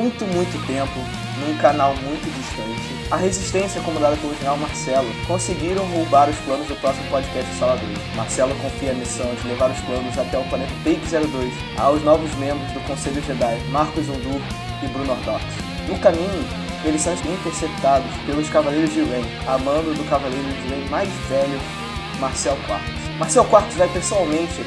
muito, muito tempo, num canal muito distante, a Resistência, comandada pelo general Marcelo, conseguiram roubar os planos do próximo podcast Sala 2. Marcelo confia a missão de levar os planos até o planeta Take 02 aos novos membros do Conselho Jedi, Marcos Undur e Bruno Ortox. No caminho, eles são interceptados pelos Cavaleiros de Ren, a mando do Cavaleiro de Ren mais velho, Marcel Quartos. Marcel Quartos vai pessoalmente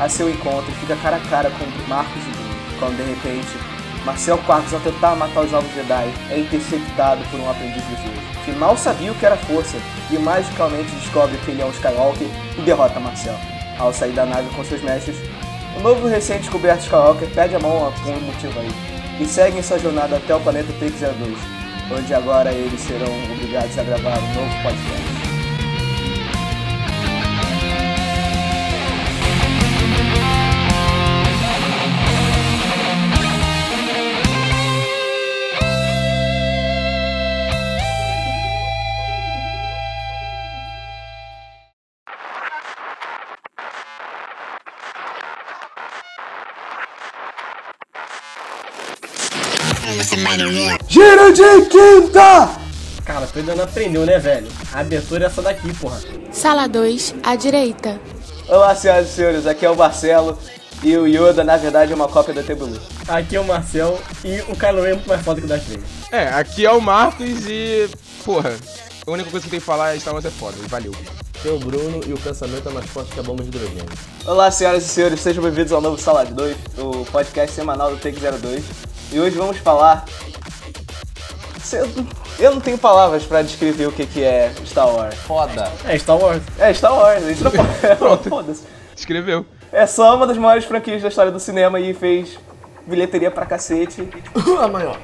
a seu encontro e fica cara a cara com Marcos e Bruno, quando de repente Marcel Quartos, ao tentar matar os Novos Jedi, é interceptado por um aprendiz de Jesus, que mal sabia o que era força e magicamente descobre que ele é um Skywalker e derrota Marcel. Ao sair da nave com seus mestres, o novo recém-descoberto Skywalker pede a mão com um motivo aí e seguem sua jornada até o planeta Take-02, onde agora eles serão obrigados a gravar um novo podcast. Giro de quinta! Cara, tu ainda não aprendeu, né, velho? A abertura é essa daqui, porra. Sala 2, à direita. Olá, senhoras e senhores, aqui é o Marcelo e o Yoda, na verdade, é uma cópia do Tebulu. Aqui é o Marcel e o Kylo Ren é muito mais foda que o Darth Vader. É, aqui é o Marcos e. Porra, a única coisa que tem que falar é Star Wars é foda, e valeu. Aqui é o Bruno e o pensamento é mais forte que a bomba de hidrogênio. Olá, senhoras e senhores, sejam bem-vindos ao novo Sala de 2, o podcast semanal do Take 02. E hoje vamos falar. Eu não tenho palavras pra descrever o que que é Star Wars. Foda! É, Star Wars. É Star Wars, a gente não pode. Pronto. Foda-se. Escreveu. É só uma das maiores franquias da história do cinema e fez bilheteria pra cacete. a maior.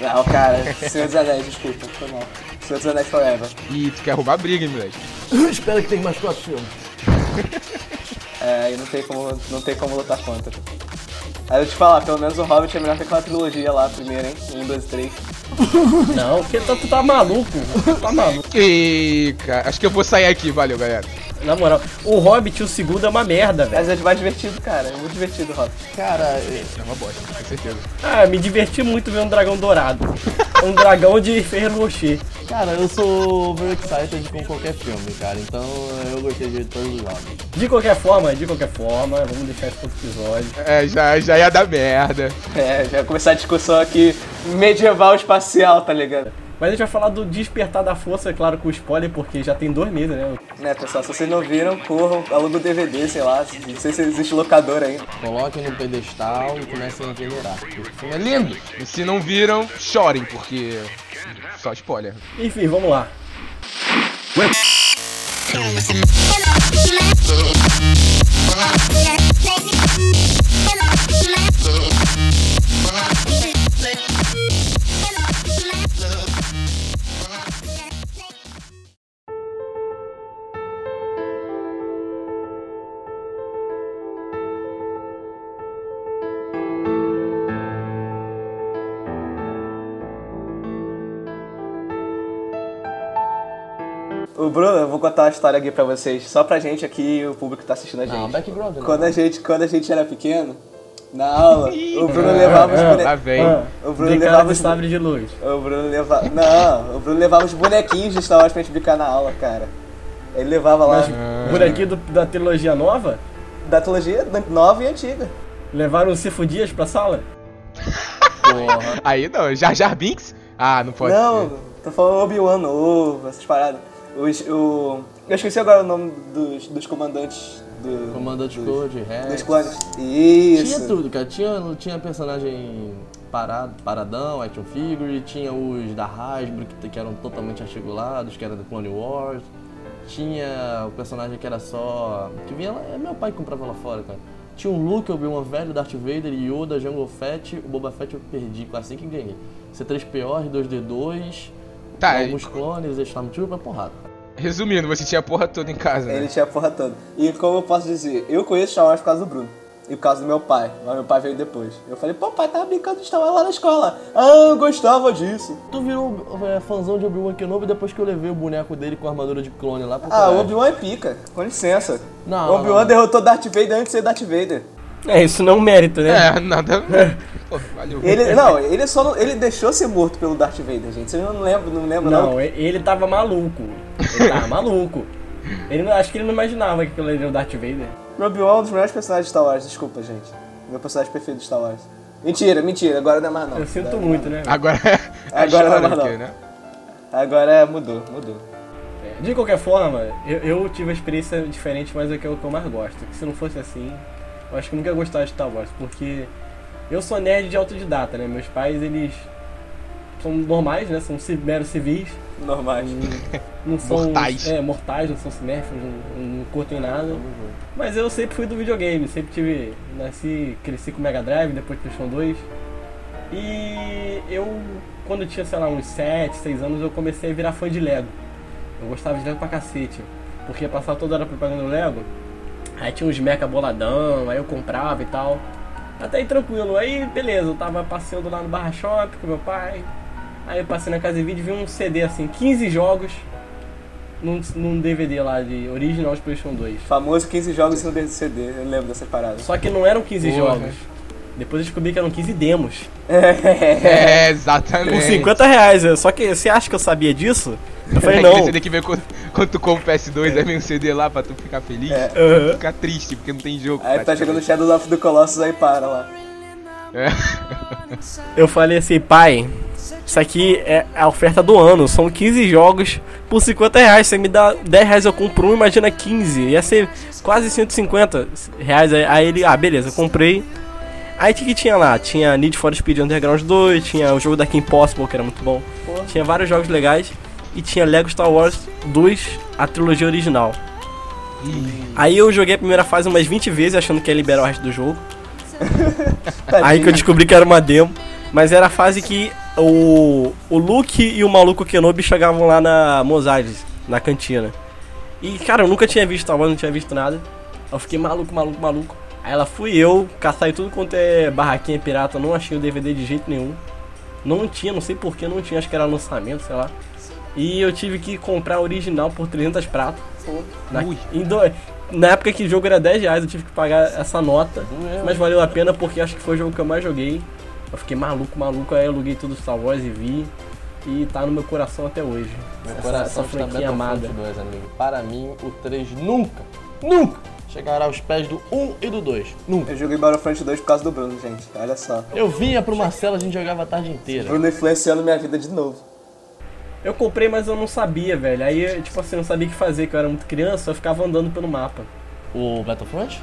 Não, cara, Senhor dos Anéis, desculpa, foi mal. Senhor dos Anéis Forever. E tu quer roubar briga, hein, moleque? Espero que tenha mais quatro filmes. É, e não tem como, não tem como lutar contra. Aí eu te falar, pelo menos o Hobbit é melhor que aquela trilogia lá, primeiro, hein? 1, 2 e 3. Não, porque tu, tu tá maluco. Tá maluco. Cara, acho que eu vou sair aqui, valeu, galera. Na moral, o Hobbit, o segundo, é uma merda, velho. Mas é mais divertido, cara. É muito divertido o Hobbit. Cara, é- É uma bosta, com certeza. Ah, me diverti muito ver um dragão dourado. Um dragão de Ferreiro Rocher. cara, eu sou overexcited com qualquer filme, cara. Então eu gostei de todos os lados. De qualquer forma, de qualquer forma, vamos deixar outro episódio. É, já, já ia dar merda. É, já vai começar a discussão aqui medieval espacial, tá ligado? Mas a gente vai falar do Despertar da Força, é claro, com spoiler, porque já tem dois meses, né? Né, pessoal, se vocês não viram, corram, aluga o DVD, sei lá, não sei se existe locador ainda. Coloquem no pedestal e comecem a venerar. porque O filme é lindo! E se não viram, chorem, porque. Só spoiler. Enfim, vamos lá. O contar uma história aqui pra vocês, só pra gente aqui e o público que tá assistindo a gente. Não, background não. Quando a gente, quando a gente era pequeno, na aula, o Bruno levava os vem. Ah, O Bruno levava de os sabre de luz. O Bruno levava. Não, o Bruno levava os bonequinhos de Star Wars pra gente brincar na aula, cara. Ele levava lá Mas bonequinho do- da trilogia nova, da trilogia nova e antiga. levaram o Cifo Dias pra sala? Porra. Aí não, Jar Jar Binks? Ah, não pode não, ser. tô falando Obi-Wan novo, essas paradas. Os, o... Eu esqueci agora o nome dos, dos comandantes do. Comandante dos, Code, Rex. dos clones. Isso. Tinha tudo, cara. Tinha, tinha personagem parado, paradão, action figure, tinha os da Hasbro, que, que eram totalmente articulados, que era do Clone Wars. Tinha o personagem que era só. que vinha lá. É meu pai que comprava lá fora, cara. Tinha um Luke, Obi-Wan velho, Darth Vader, Yoda, Jango Fett, o Boba Fett eu perdi, assim que ganhei. C3PO, R2D2, Tá, alguns clones, Stormtrooper, porrada. Resumindo, você tinha a porra toda em casa, né? Ele tinha a porra toda. E como eu posso dizer, eu conheço Star Wars por causa do Bruno. E por causa do meu pai. Mas meu pai veio depois. Eu falei, pô, pai tava brincando de Star Wars lá na escola. Ah, eu gostava disso. Tu virou é, fãzão de Obi-Wan Kenobi depois que eu levei o boneco dele com a armadura de clone lá pro Ah, o. Obi-Wan é pica. Com licença. Não, o Obi-Wan derrotou Darth Vader antes de ser Darth Vader. É, isso não é um mérito, né? É, nada. Pô, valeu. Ele, não, ele só não- ele deixou ser morto pelo Darth Vader, gente. Você não lembra, não lembra não? Não, ele tava maluco. Ele tava maluco. Ele não, acho que ele não imaginava que aquilo ali era o Darth Vader. Rob-Wan é um dos melhores personagens de Star Wars, desculpa, gente. Meu personagem preferido de Star Wars. Mentira, mentira, agora não é mais não. Eu sinto Não, muito, não. né? Agora. Agora chora não, não. aqui, né? Agora é, mudou, mudou. É, De qualquer forma, eu, eu tive uma experiência diferente, mas é que é o que eu mais gosto. Que se não fosse assim, eu acho que eu nunca ia gostar de Star Wars, porque eu sou nerd de autodidata, né? Meus pais, eles são normais, né? São meros civis, Normais. não são Mortais. É, mortais, não são cinéfilos, não, não curtem nada. Mas eu sempre fui do videogame, sempre tive. Nasci, cresci com Mega Drive, depois PlayStation 2. E eu, quando eu tinha, sei lá, uns 7, 6 anos, eu comecei a virar fã de Lego. Eu gostava de Lego pra cacete. Porque passava toda hora propaganda do Lego. Aí tinha uns mecha boladão, aí eu comprava e tal. Até aí tranquilo. Aí beleza, eu tava passeando lá no Barra Shop com meu pai. Aí eu passei na casa de vídeo e vi um CD assim, 15 jogos num, num DVD lá de original de PlayStation 2. Famoso 15 jogos no CD, eu lembro dessa parada. Só que não eram 15 Porra. jogos. Depois eu descobri que eram 15 demos. É, exatamente. Por 50 reais. eu- Só que você acha que eu sabia disso? Eu falei, É aquele não. CD que vem quando, quando tu compra o PS2, aí vem um CD lá pra tu ficar feliz. É. Aham. Ficar triste, porque não tem jogo. Aí tá jogando Shadow of the Colossus aí para lá. É. Eu falei assim, pai, isso aqui é a oferta do ano. São 15 jogos por 50 reais. Você me dá 10 reais, eu compro um, imagina 15. Ia ser quase 150 reais. Aí- ele, ah, beleza, comprei. Aí o que, que tinha lá? Tinha Need for Speed Underground 2, tinha o jogo da Kim Possible, que era muito bom. Tinha vários jogos legais. E tinha Lego Star Wars 2, a trilogia original. Aí eu joguei a primeira fase umas 20 vezes, achando que ia liberar o resto do jogo. Aí que eu descobri que era uma demo. Mas era a fase que o, o Luke e o maluco Kenobi chegavam lá na Mosaics, na cantina. E, cara, eu nunca tinha visto Star Wars, não tinha visto nada. Eu fiquei maluco, maluco, maluco. Aí ela fui eu, caçar em tudo quanto é barraquinha pirata, não achei o DVD de jeito nenhum. Não tinha, não sei porquê, não tinha, acho que era lançamento, sei lá. E eu tive que comprar a original por 300 pratos. Na, em do- na época que o jogo era 10 reais, eu tive que pagar essa nota. Mas valeu a pena porque acho que foi o jogo que eu mais joguei. Eu fiquei maluco, maluco, aí eu aluguei tudo Star Wars e vi. E tá no meu coração até hoje. Meu essa, coração essa franquia amada. Battlefront 2, amigo. Para mim, o 3 nunca, nunca chegará aos pés do 1 e do 2. Nunca. Eu joguei Battlefront 2 por causa do Bruno, gente. Olha só. Eu vinha pro Marcelo, a gente jogava a tarde inteira. Bruno influenciando minha vida de novo. Eu comprei, mas eu não sabia, velho. Aí, tipo assim, eu não sabia o que fazer, que eu era muito criança, eu ficava andando pelo mapa. O Battlefront?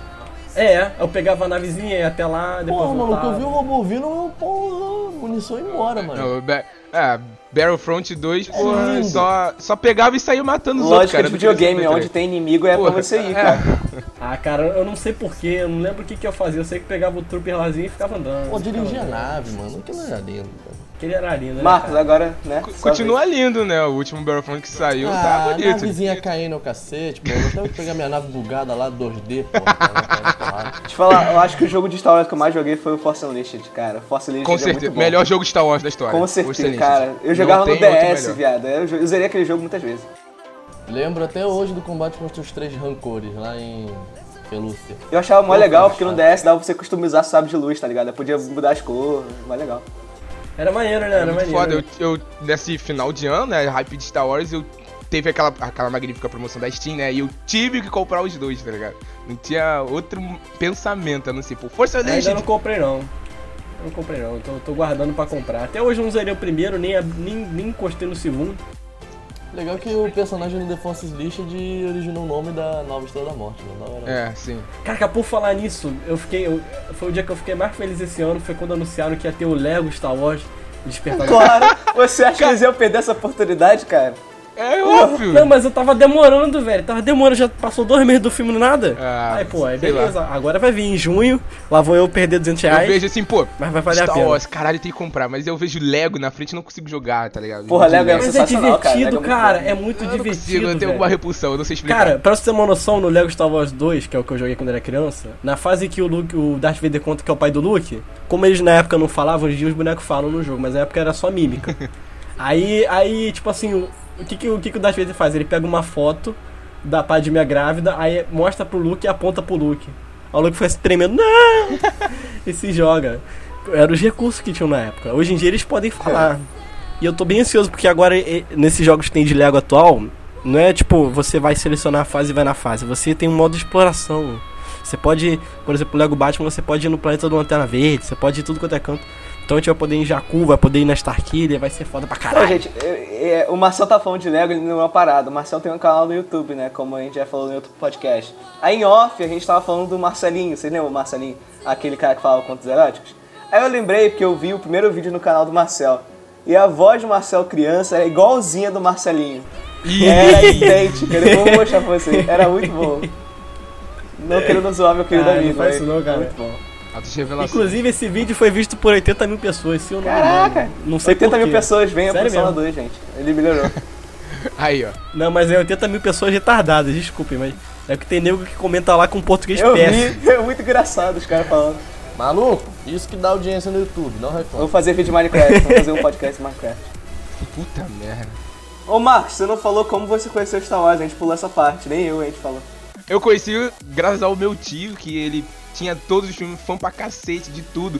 É, eu pegava a navezinha e ia até lá, depois Porra, maluco, eu vi o robô vindo, eu, porra, munição ia embora, mano. Não, é, Battlefront 2, porra, lindo. só, só pegava e saía matando os outros, Lógica cara. de não queria videogame, onde tem inimigo é Porra, pra você ir, é. cara. Ah, cara, eu não sei porquê, eu não lembro o que, que eu fazia. Eu sei que pegava o trooper lazinho e ficava andando. Pô, dirigia a nave, mano, que não era lindo, cara. Aquele era lindo, né? Marcos, cara? agora, né? Sua Continua lindo, né? O último Battlefront que saiu Ah, tá a bonito. navezinha caindo ao cacete, pô. Eu tenho que pegar minha nave bugada lá, 2D, pô. Deixa eu falar, eu acho que o jogo de Star Wars que eu mais joguei foi o Force Unleashed, cara. Force Unleashed Com é certeza, muito bom. melhor jogo de Star Wars da história. Com certeza, cara. Eu jogava no DS, viado. Eu eu zerei aquele jogo muitas vezes. Lembro até hoje do combate contra os três rancores lá em Pelúcia. Eu achava mó legal, porque no. DS dava pra você customizar sabe de luz, tá ligado? Eu podia mudar as cores, mó legal. Era maneiro, né? Era Muito maneiro. foda. Eu, eu, nesse final de ano, né, hype de Star Wars, eu teve aquela, aquela magnífica promoção da Steam, né, e eu tive que comprar os dois, tá ligado? Não tinha outro pensamento, a não ser, pô, Força Ainda Unleashed. não comprei não. Eu Não comprei não, tô, tô guardando pra comprar. Até hoje eu não zerei o primeiro, nem, nem, nem encostei no segundo. Legal que o personagem do The Force Unleashed originou o nome da nova Estrela da Morte, né? É, sim. Cara, por falar nisso, eu fiquei. eu- foi o dia que eu fiquei mais feliz esse ano, foi quando anunciaram que ia ter o Lego Star Wars Despertar Claro! Você acha que eles iam perder essa oportunidade, cara? É óbvio. Não, mas eu tava demorando, velho. Tava demorando, já passou dois meses do filme no nada. Ah, aí, pô, aí beleza. Agora vai vir em junho, lá vou eu perder 200 Eu reais, vejo assim, pô, mas vai valer a Star pena. Wars, caralho, tem que comprar, mas eu vejo Lego na frente e não consigo jogar, tá ligado? Porra, Lego é Mas é sensacional, cara. divertido, Lego é muito cara. É muito Eu não consigo, divertido. eu tenho velho. alguma repulsão, eu não sei explicar. Cara, pra você ter uma noção, no Lego Star Wars 2, que é o que eu joguei quando era criança, na fase que o Luke, o Darth Vader conta que é o pai do Luke, como eles na época não falavam, hoje em dia os bonecos falam no jogo, mas na época era só mímica. aí, aí, tipo assim, o, que, que, o que, que o Darth Vader faz? Ele pega uma foto da Padmé grávida, aí mostra pro Luke e aponta pro Luke. O maluco foi se tremendo, não! e se joga. Eram os recursos que tinham na época. Hoje em dia eles podem falar. E eu tô bem ansioso, porque agora, nesses jogos que tem de Lego atual, não é tipo, você vai selecionar a fase e vai na fase. Você tem um modo de exploração. Você pode, por exemplo, o Lego Batman, você pode ir no planeta do Lanterna Verde, você pode ir tudo quanto é canto. Então a gente vai poder ir em Jakku, vai poder ir na Starkiller, vai ser foda pra Não, caralho. gente, é- é, o Marcel tá falando de Lego, ele não é uma parada. O Marcel tem um canal no YouTube, né? Como a gente já falou em outro podcast. Aí em off, a gente tava falando do Marcelinho. Vocês lembram o Marcelinho? Aquele cara que falava contos eróticos? Aí eu lembrei, porque eu vi o primeiro vídeo no canal do Marcel. E a voz do Marcel criança era igualzinha do Marcelinho. Era idêntica, eu vou mostrar pra vocês. Era muito bom. Não querendo zoar meu querido Ah, não amigo, faz mas isso não, cara. Muito bom. Inclusive, esse vídeo foi visto por 80 mil pessoas, se eu não me Caraca! engano. Não sei 80 por mil quê. pessoas, venha pro Sério Sala mesmo? 2, gente. Ele melhorou. Aí, ó. Não, mas é 80 mil pessoas retardadas, desculpem, mas é que tem nego que comenta lá com português Eu péssimo. vi, é muito engraçado os caras falando. Maluco, isso que dá audiência no YouTube, não reclama. Vamos fazer vídeo de Minecraft, vamos fazer um podcast de Minecraft. Puta merda. Ô Marcos, você não falou como você conheceu Star Wars, a gente pulou essa parte, nem eu a gente falou. Eu conheci graças ao meu tio, que ele tinha todos os filmes, fã pra cacete de tudo.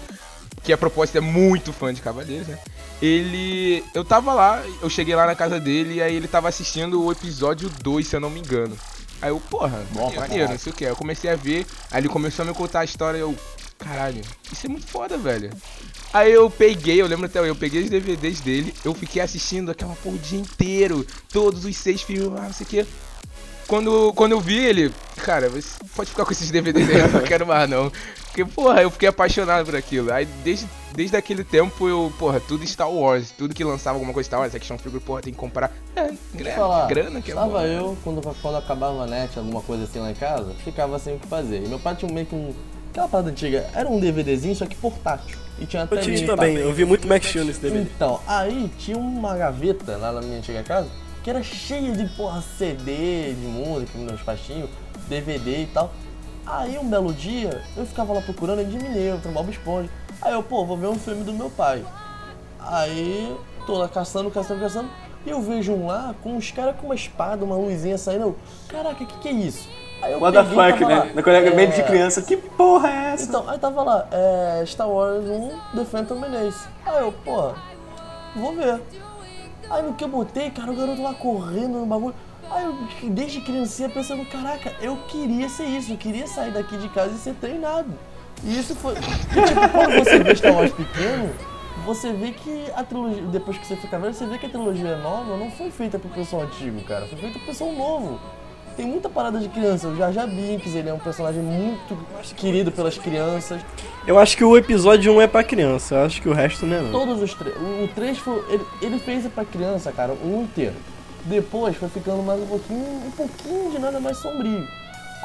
Que a proposta é muito fã de Cavaleiros, né? Ele. Eu tava lá, eu cheguei lá na casa dele e aí ele tava assistindo o episódio 2, se eu não me engano. Aí eu, porra, Bom maneiro, não sei o que. Eu comecei a ver, aí ele começou a me contar a história e eu, caralho, isso é muito foda, velho. Aí eu peguei, eu lembro até eu peguei os DVDs dele, eu fiquei assistindo aquela porra o dia inteiro, todos os seis filmes, lá, não sei o que. Quando, quando eu vi ele, cara, você pode ficar com esses DVDs aí, eu não quero mais não. Porque, porra, eu fiquei apaixonado por aquilo. Aí desde, desde aquele tempo eu, porra, tudo Star Wars, tudo que lançava alguma coisa Star Wars, action figure, porra, tem que comprar. É, grana, falar, grana que é Estava eu, quando, quando acabava a net, alguma coisa assim lá em casa, ficava sem o que fazer. E meu pai tinha meio que um. Aquela parada antiga, era um DVDzinho, só que portátil. E tinha até Eu tinha também, papel. eu vi muito Max Steel nesse DVD. Então, aí tinha uma gaveta lá na minha antiga casa que era cheia de porra CD de música, meus pastinhos, DVD e tal. Aí um belo dia eu ficava lá procurando de Mineiro, Bob Esponja. Aí eu, pô, vou ver um filme do meu pai. Aí tô lá caçando, caçando, caçando. E eu vejo um lá com uns caras com uma espada, uma luzinha saindo. Eu, Caraca, o que, que é isso? Aí eu What the peguei e fuck, né? Na colega meio de é, criança, que porra é essa? então, aí tava lá, é, Star Wars 1, The Phantom Menace. Aí eu, pô, vou ver. Aí no que eu botei, cara, o garoto lá correndo no bagulho. Aí eu, desde criancinha, pensando, caraca, eu queria ser isso, eu queria sair daqui de casa e ser treinado. E isso foi. Tipo, quando você vê Star Wars pequeno, você vê que a trilogia, depois que você fica velho, você vê que a trilogia nova não foi feita pro pessoal antigo, cara, foi feita pro pessoal novo. Tem muita parada de criança, o Jar Jar Binks, ele é um personagem muito querido pelas crianças. Eu acho que o episódio 1 é pra criança, eu acho que o resto não é não. Todos os três. O 3 foi. Ele, ele fez pra criança, cara, um inteiro. Depois foi ficando mais um pouquinho. Um pouquinho de nada mais sombrio.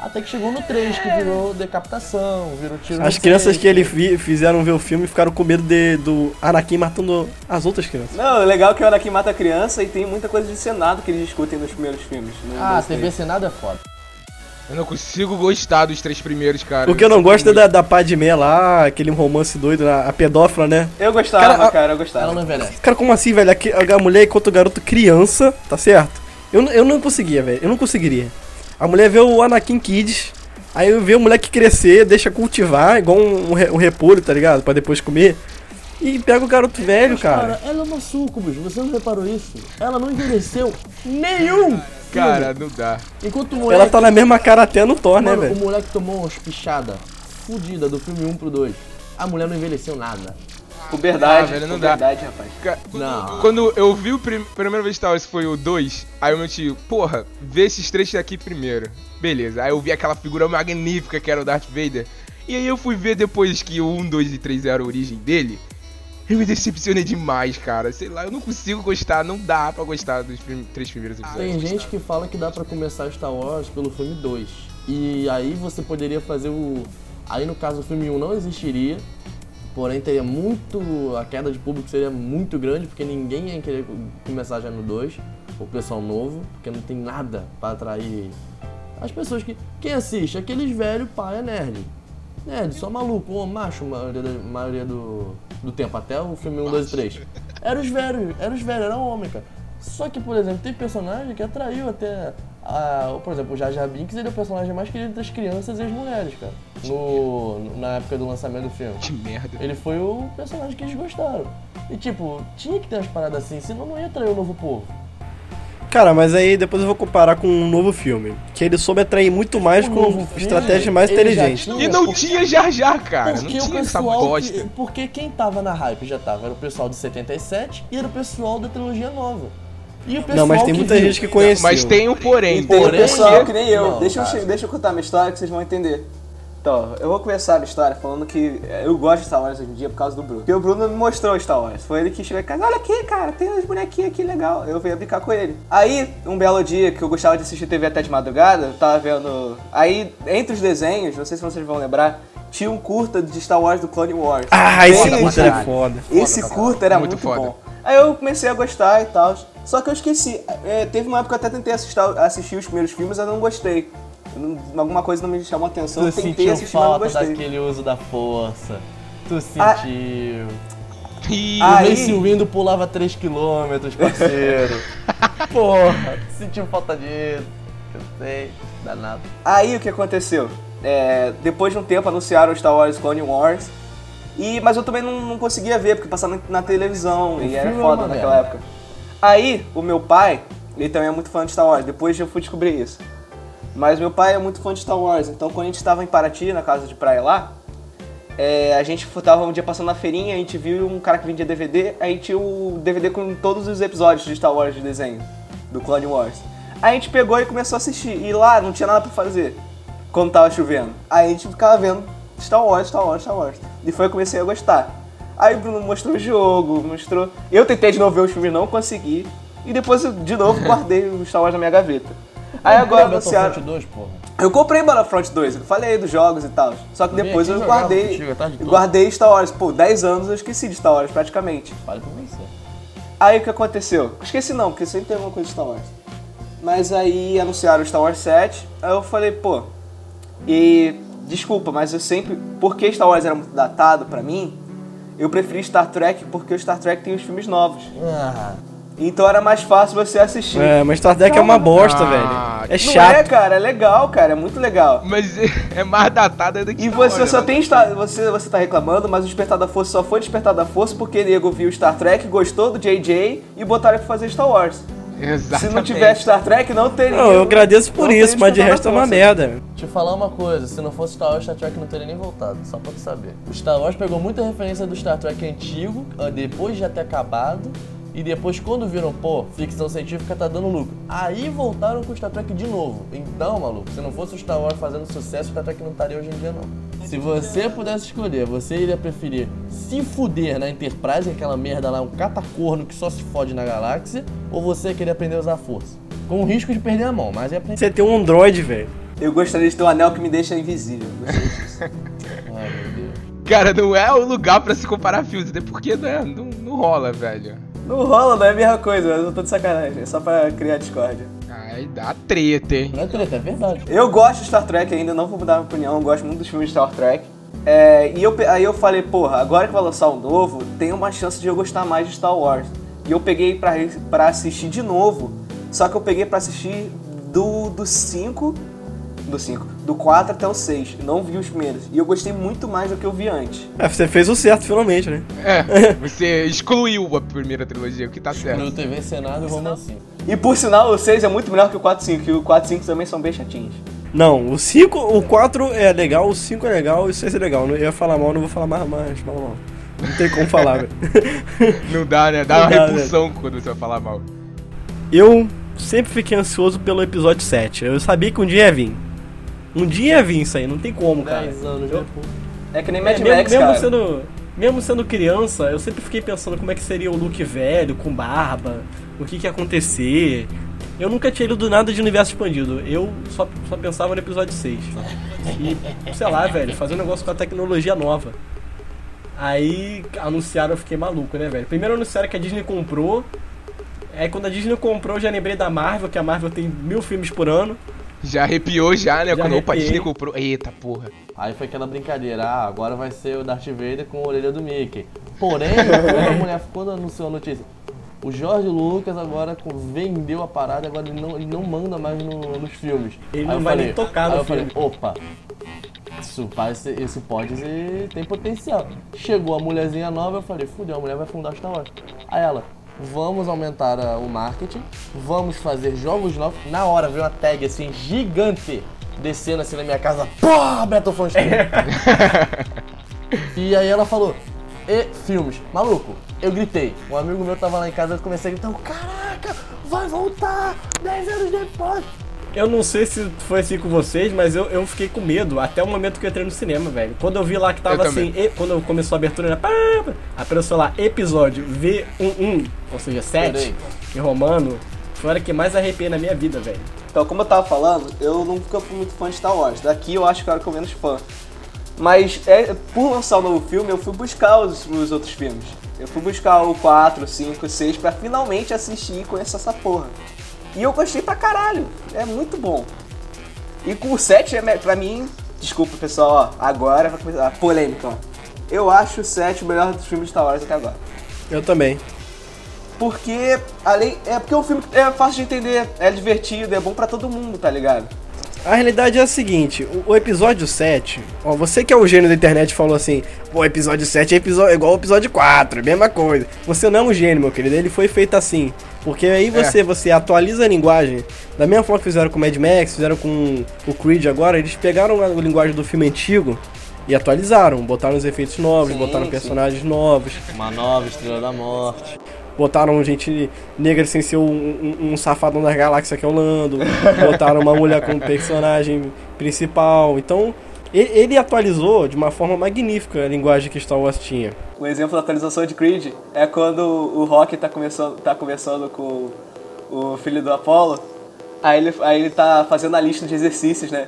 Até que chegou no 3, que virou decapitação, virou tiro As crianças que ele vi- fizeram ver o filme ficaram com medo de, do Anakin matando as outras crianças. Não, o legal é que o Anakin mata a criança e tem muita coisa de Senado que eles discutem nos primeiros filmes. no Ah, dois, TV três. Senado é foda. Eu não consigo gostar dos três primeiros, cara. O que eu não gosto é da, da Padmé lá, aquele romance doido, a, a pedófila, né? Eu gostava, Cara, cara, a- eu gostava. Ela não envelhece. Cara, como assim, velho? A, a mulher enquanto o garoto criança, tá certo? Eu, eu não conseguia, velho. Eu não conseguiria. A mulher vê o Anakin Kids, aí vê o moleque crescer, deixa cultivar, igual um, um, re- repolho, tá ligado? Pra depois comer. E pega o garoto velho, cara. Cara, ela é uma sucubus, você não reparou isso? Ela não envelheceu nenhum! Cara, filme. não dá. Enquanto o moleque. Ela tá na mesma cara até no Thor, né, Mano, o velho? moleque tomou umas pichadas fudida do filme 1 pro 2. A mulher não envelheceu nada. Puberdade, Ah, velho, não dá. puberdade, rapaz. Ca- Não. Quando eu vi o prim... primeira vez Star Wars foi o 2, aí o meu tio, porra, vê esses três daqui primeiro. Beleza, aí eu vi aquela figura magnífica que era o Darth Vader. E aí eu fui ver depois que o 1, 2 e 3 era a origem dele. Eu me decepcionei demais, cara. Sei lá, eu não consigo gostar, não dá pra gostar dos prim- três primeiros episódios. Tem gente que fala que dá pra começar Star Wars pelo filme 2. E aí você poderia fazer o. Aí no caso o filme 1 não existiria. Porém teria muito. A queda de público seria muito grande, porque ninguém ia querer começar já no 2. O pessoal novo, porque não tem nada pra atrair as pessoas que. Quem assiste? Aqueles velhos pai é nerd. Nerd, só maluco, ou macho, a maioria, da- maioria do, do tempo, até o filme 1, 2 e 3. Era os velhos, era os velhos, era homem, cara. Só que, por exemplo, tem personagem que atraiu até. A, por exemplo, o Jar Jar Binks ele é o personagem mais querido das crianças e das mulheres, cara. No, no- na época do lançamento do filme. Que merda. Ele foi o personagem que eles gostaram. E tipo, tinha que ter umas paradas assim, senão não ia atrair o novo povo. Cara, mas aí depois eu vou comparar com um novo filme. Que ele soube atrair muito mais O com estratégias mais inteligentes. tinha- E não porque- tinha Jar Jar, cara. Não Porque o tinha essa pessoal. bosta. que- porque quem tava na hype já tava. Era o pessoal de 77 e era o pessoal da trilogia nova. E o pessoal Não, mas tem muita viu- gente que conheceu. Mas tem um porém. Tem o Porém, pessoal que nem eu. não, deixa, eu deixa eu contar minha história que vocês vão entender. Então, eu vou começar a minha história falando que eh, eu gosto de Star Wars hoje em dia por causa do Bruno. Porque o Bruno me mostrou Star Wars. Foi ele que chegou em casa, olha aqui, cara, tem uns bonequinhos aqui legal. Eu venho brincar com ele. Aí, um belo dia que eu gostava de assistir TV até de madrugada, eu tava vendo. Aí, entre os desenhos, não sei se vocês vão lembrar, tinha um curta de Star Wars do Clone Wars. Ah, esse curta é foda. Esse curta era Muito muito, foda. bom. Aí eu comecei a gostar e tal. Só que eu esqueci. É, teve uma época que eu até tentei assistir, assistir os primeiros filmes, mas eu não gostei. Eu não- alguma coisa não me chamou a atenção. Tu eu tentei sentiu assistir, mas não falta gostei. daquele uso da força. Tu Ah. sentiu. Ih, O Aí- Mace Windu pulava 3km, parceiro. Porra, tu sentiu falta disso. Eu sei, danado. Aí o que aconteceu? É, depois de um tempo anunciaram o Star Wars Clone Wars. E, mas eu também não, não conseguia ver, porque passava na televisão e era é foda uma naquela merda. época. Aí, o meu pai, ele também é muito fã de Star Wars, depois eu fui descobrir isso. Mas meu pai é muito fã de Star Wars, então quando a gente estava em Paraty, na casa de praia lá, é, a gente tava um dia passando na feirinha, a gente viu um cara que vendia DVD, aí tinha o DVD com todos os episódios de Star Wars de desenho, do Clone Wars. Aí a gente pegou e começou a assistir, e lá não tinha nada pra fazer, quando tava chovendo. Aí a gente ficava vendo Star Wars, Star Wars, Star Wars. E foi que eu comecei a gostar. Aí o Bruno mostrou o jogo, mostrou... Eu tentei de novo ver os filmes, não consegui. E depois de novo, guardei o Star Wars na minha gaveta. Aí agora anunciaram... Battlefront 2, porra. Eu comprei Battlefront 2, eu falei dos jogos e tal. Só que vim depois eu guardei. contigo tarde guardei Star Wars. Pô, 10 anos eu esqueci de Star Wars praticamente. Fale por você. Aí o que aconteceu? Esqueci não, porque sempre tem alguma coisa de Star Wars. Mas aí anunciaram o Star Wars 7, aí eu falei, pô. E desculpa, mas eu sempre. Porque Star Wars era muito datado pra mim, eu preferi Star Trek porque o Star Trek tem os filmes novos. Ah, Então era mais fácil você assistir. É, mas Star Trek é uma bosta, Ah, velho. É Não chato. é, cara, é legal, cara, é muito legal. Mas é mais datada do que E você Wars, só né? tem Star, você você tá reclamando, mas o Despertar da Força só foi Despertar da Força porque o nego viu Star Trek, gostou do JJ e botaram pra fazer Star Wars. Exatamente. Se não tivesse Star Trek, não teria. Não, eu agradeço por não isso, mas de resto é uma merda. Te falar uma coisa, se não fosse Star Wars, Star Trek não teria nem voltado, só pra tu saber. O Star Wars pegou muita referência do Star Trek antigo, ah, depois de já ter acabado, e depois quando viram, pô, ficção científica tá dando lucro. Aí voltaram com o Star Trek de novo. Então, maluco, se não fosse o Star Wars fazendo sucesso, o Star Trek não estaria hoje em dia, não. Se você pudesse escolher, você iria preferir se fuder na Enterprise, aquela merda lá, um catacorno que só se fode na galáxia, ou você queria aprender a usar a força? Com o risco de perder a mão, mas é aprender. Você tem um Android, velho. Eu gostaria de ter um anel que me deixa invisível. Gostei disso. Ai, meu Deus. Cara, não é o lugar pra se comparar filmes, até porque né, não, não rola, velho. Não rola, não é a mesma coisa, mas eu tô de sacanagem. É só pra criar discórdia. Aí dá treta, hein? Não é treta, é verdade. Eu gosto de Star Trek ainda, não vou mudar minha opinião, eu gosto muito dos filmes de Star Trek. É, e eu, aí eu falei, porra, agora que vai lançar um novo, tem uma chance de eu gostar mais de Star Wars. E eu peguei pra, pra assistir de novo, só que eu peguei pra assistir do 5, do 5, do 4 até o 6, não vi os primeiros. E eu gostei muito mais do que eu vi antes. É, você fez o certo finalmente, né? É, você excluiu a primeira trilogia, o que tá certo. No TV Senado e Romancinho. E por sinal, o 6 é muito melhor que o 4 e 5, que o 4 e 5 também são bem chatinhos. Não, o 5, o 4 é legal, o 5 é legal e o 6 é legal. Eu ia falar mal, não vou falar mais, mais mal, não. Não tem como falar, velho. Não dá, né? Dá Não uma dá, repulsão quando você vai falar mal. Eu sempre fiquei ansioso pelo episódio 7. Eu sabia que um dia ia vir. Um dia ia vir isso aí, não tem como, cara. 10 anos Eu-. É que nem É, Mad mesmo, Max, mesmo cara. sendo, mesmo sendo criança, eu sempre fiquei pensando como é que seria o Luke velho, com barba, o que que ia acontecer. Eu nunca tinha lido nada de universo expandido. Eu só, só pensava no episódio 6. E, sei lá, velho, fazer um negócio com a tecnologia nova. Aí anunciaram, eu fiquei maluco, né, velho? Primeiro anunciaram que a Disney comprou. Aí quando a Disney comprou, eu já lembrei da Marvel, que a Marvel tem mil filmes por ano. Já arrepiou já, né? Já quando arrepiei. Disney comprou. Eita porra. Aí foi aquela brincadeira, ah, agora vai ser o Darth Vader com a orelha do Mickey. Porém, quando a mulher, quando anunciou a notícia, O Jorge Lucas agora vendeu a parada, agora ele não, ele não manda mais no- nos filmes. Ele Aí não eu vai falei- nem tocar no aí eu filme. falei, opa, isso, parece, esse pode ser- tem potencial. Chegou a mulherzinha nova, eu falei, fudeu, a mulher vai fundar Star Wars. Aí ela, vamos aumentar ah, o marketing, vamos fazer jogos novos. Na hora veio uma tag assim, gigante, descendo assim na minha casa, porra, Beto Fonstein. E aí ela falou, e filmes. Maluco, eu gritei. Um amigo meu tava lá em casa, eu comecei a gritar, caraca, vai voltar 10 anos depois. Eu não sei se foi assim com vocês, mas eu, eu fiquei com medo até o momento que eu entrei no cinema, velho. Quando eu vi lá que tava Eu assim, e- quando começou a abertura, né, pá, apareceu lá episódio V11, ou seja, 7, Chorei. em romano, foi a hora que mais arrepiei na minha vida, velho. Então, como eu tava falando, eu nunca fui muito fã de Star Wars. Daqui eu acho que eu era que eu menos fã. Mas é, por lançar o novo filme, eu fui buscar os, os outros filmes. Eu fui buscar o 4, 5, 6 pra finalmente assistir e conhecer essa porra. E eu gostei pra caralho. É muito bom. E com o 7, é, pra mim, desculpa pessoal, ó, agora vai começar a polêmica, ó. Eu acho o 7 o melhor dos filmes de Star Wars até agora. Eu também. Porque, além. É porque o filme é fácil de entender, é divertido, é bom pra todo mundo, tá ligado? A realidade é a seguinte, o, o episódio 7, ó, você que é o gênio da internet falou assim, pô, episódio 7 é episódio, igual o episódio 4, é a mesma coisa. Você não é um gênio, meu querido, ele foi feito assim. Porque aí você, você atualiza a linguagem, da mesma forma que fizeram com o Mad Max, fizeram com o Creed agora, eles pegaram a linguagem do filme antigo e atualizaram, botaram os efeitos novos, Sim, botaram sim. personagens novos, Uma nova Estrela da Morte. Botaram gente negra sem ser um, um, um safadão das galáxias que é o Lando, botaram uma mulher como personagem principal. Então, e- ele atualizou de uma forma magnífica a linguagem que Star Wars tinha. O exemplo da atualização de Creed é quando o Rock tá conversando, tá conversando com o filho do Apollo, aí ele, aí ele tá fazendo a lista de exercícios, né?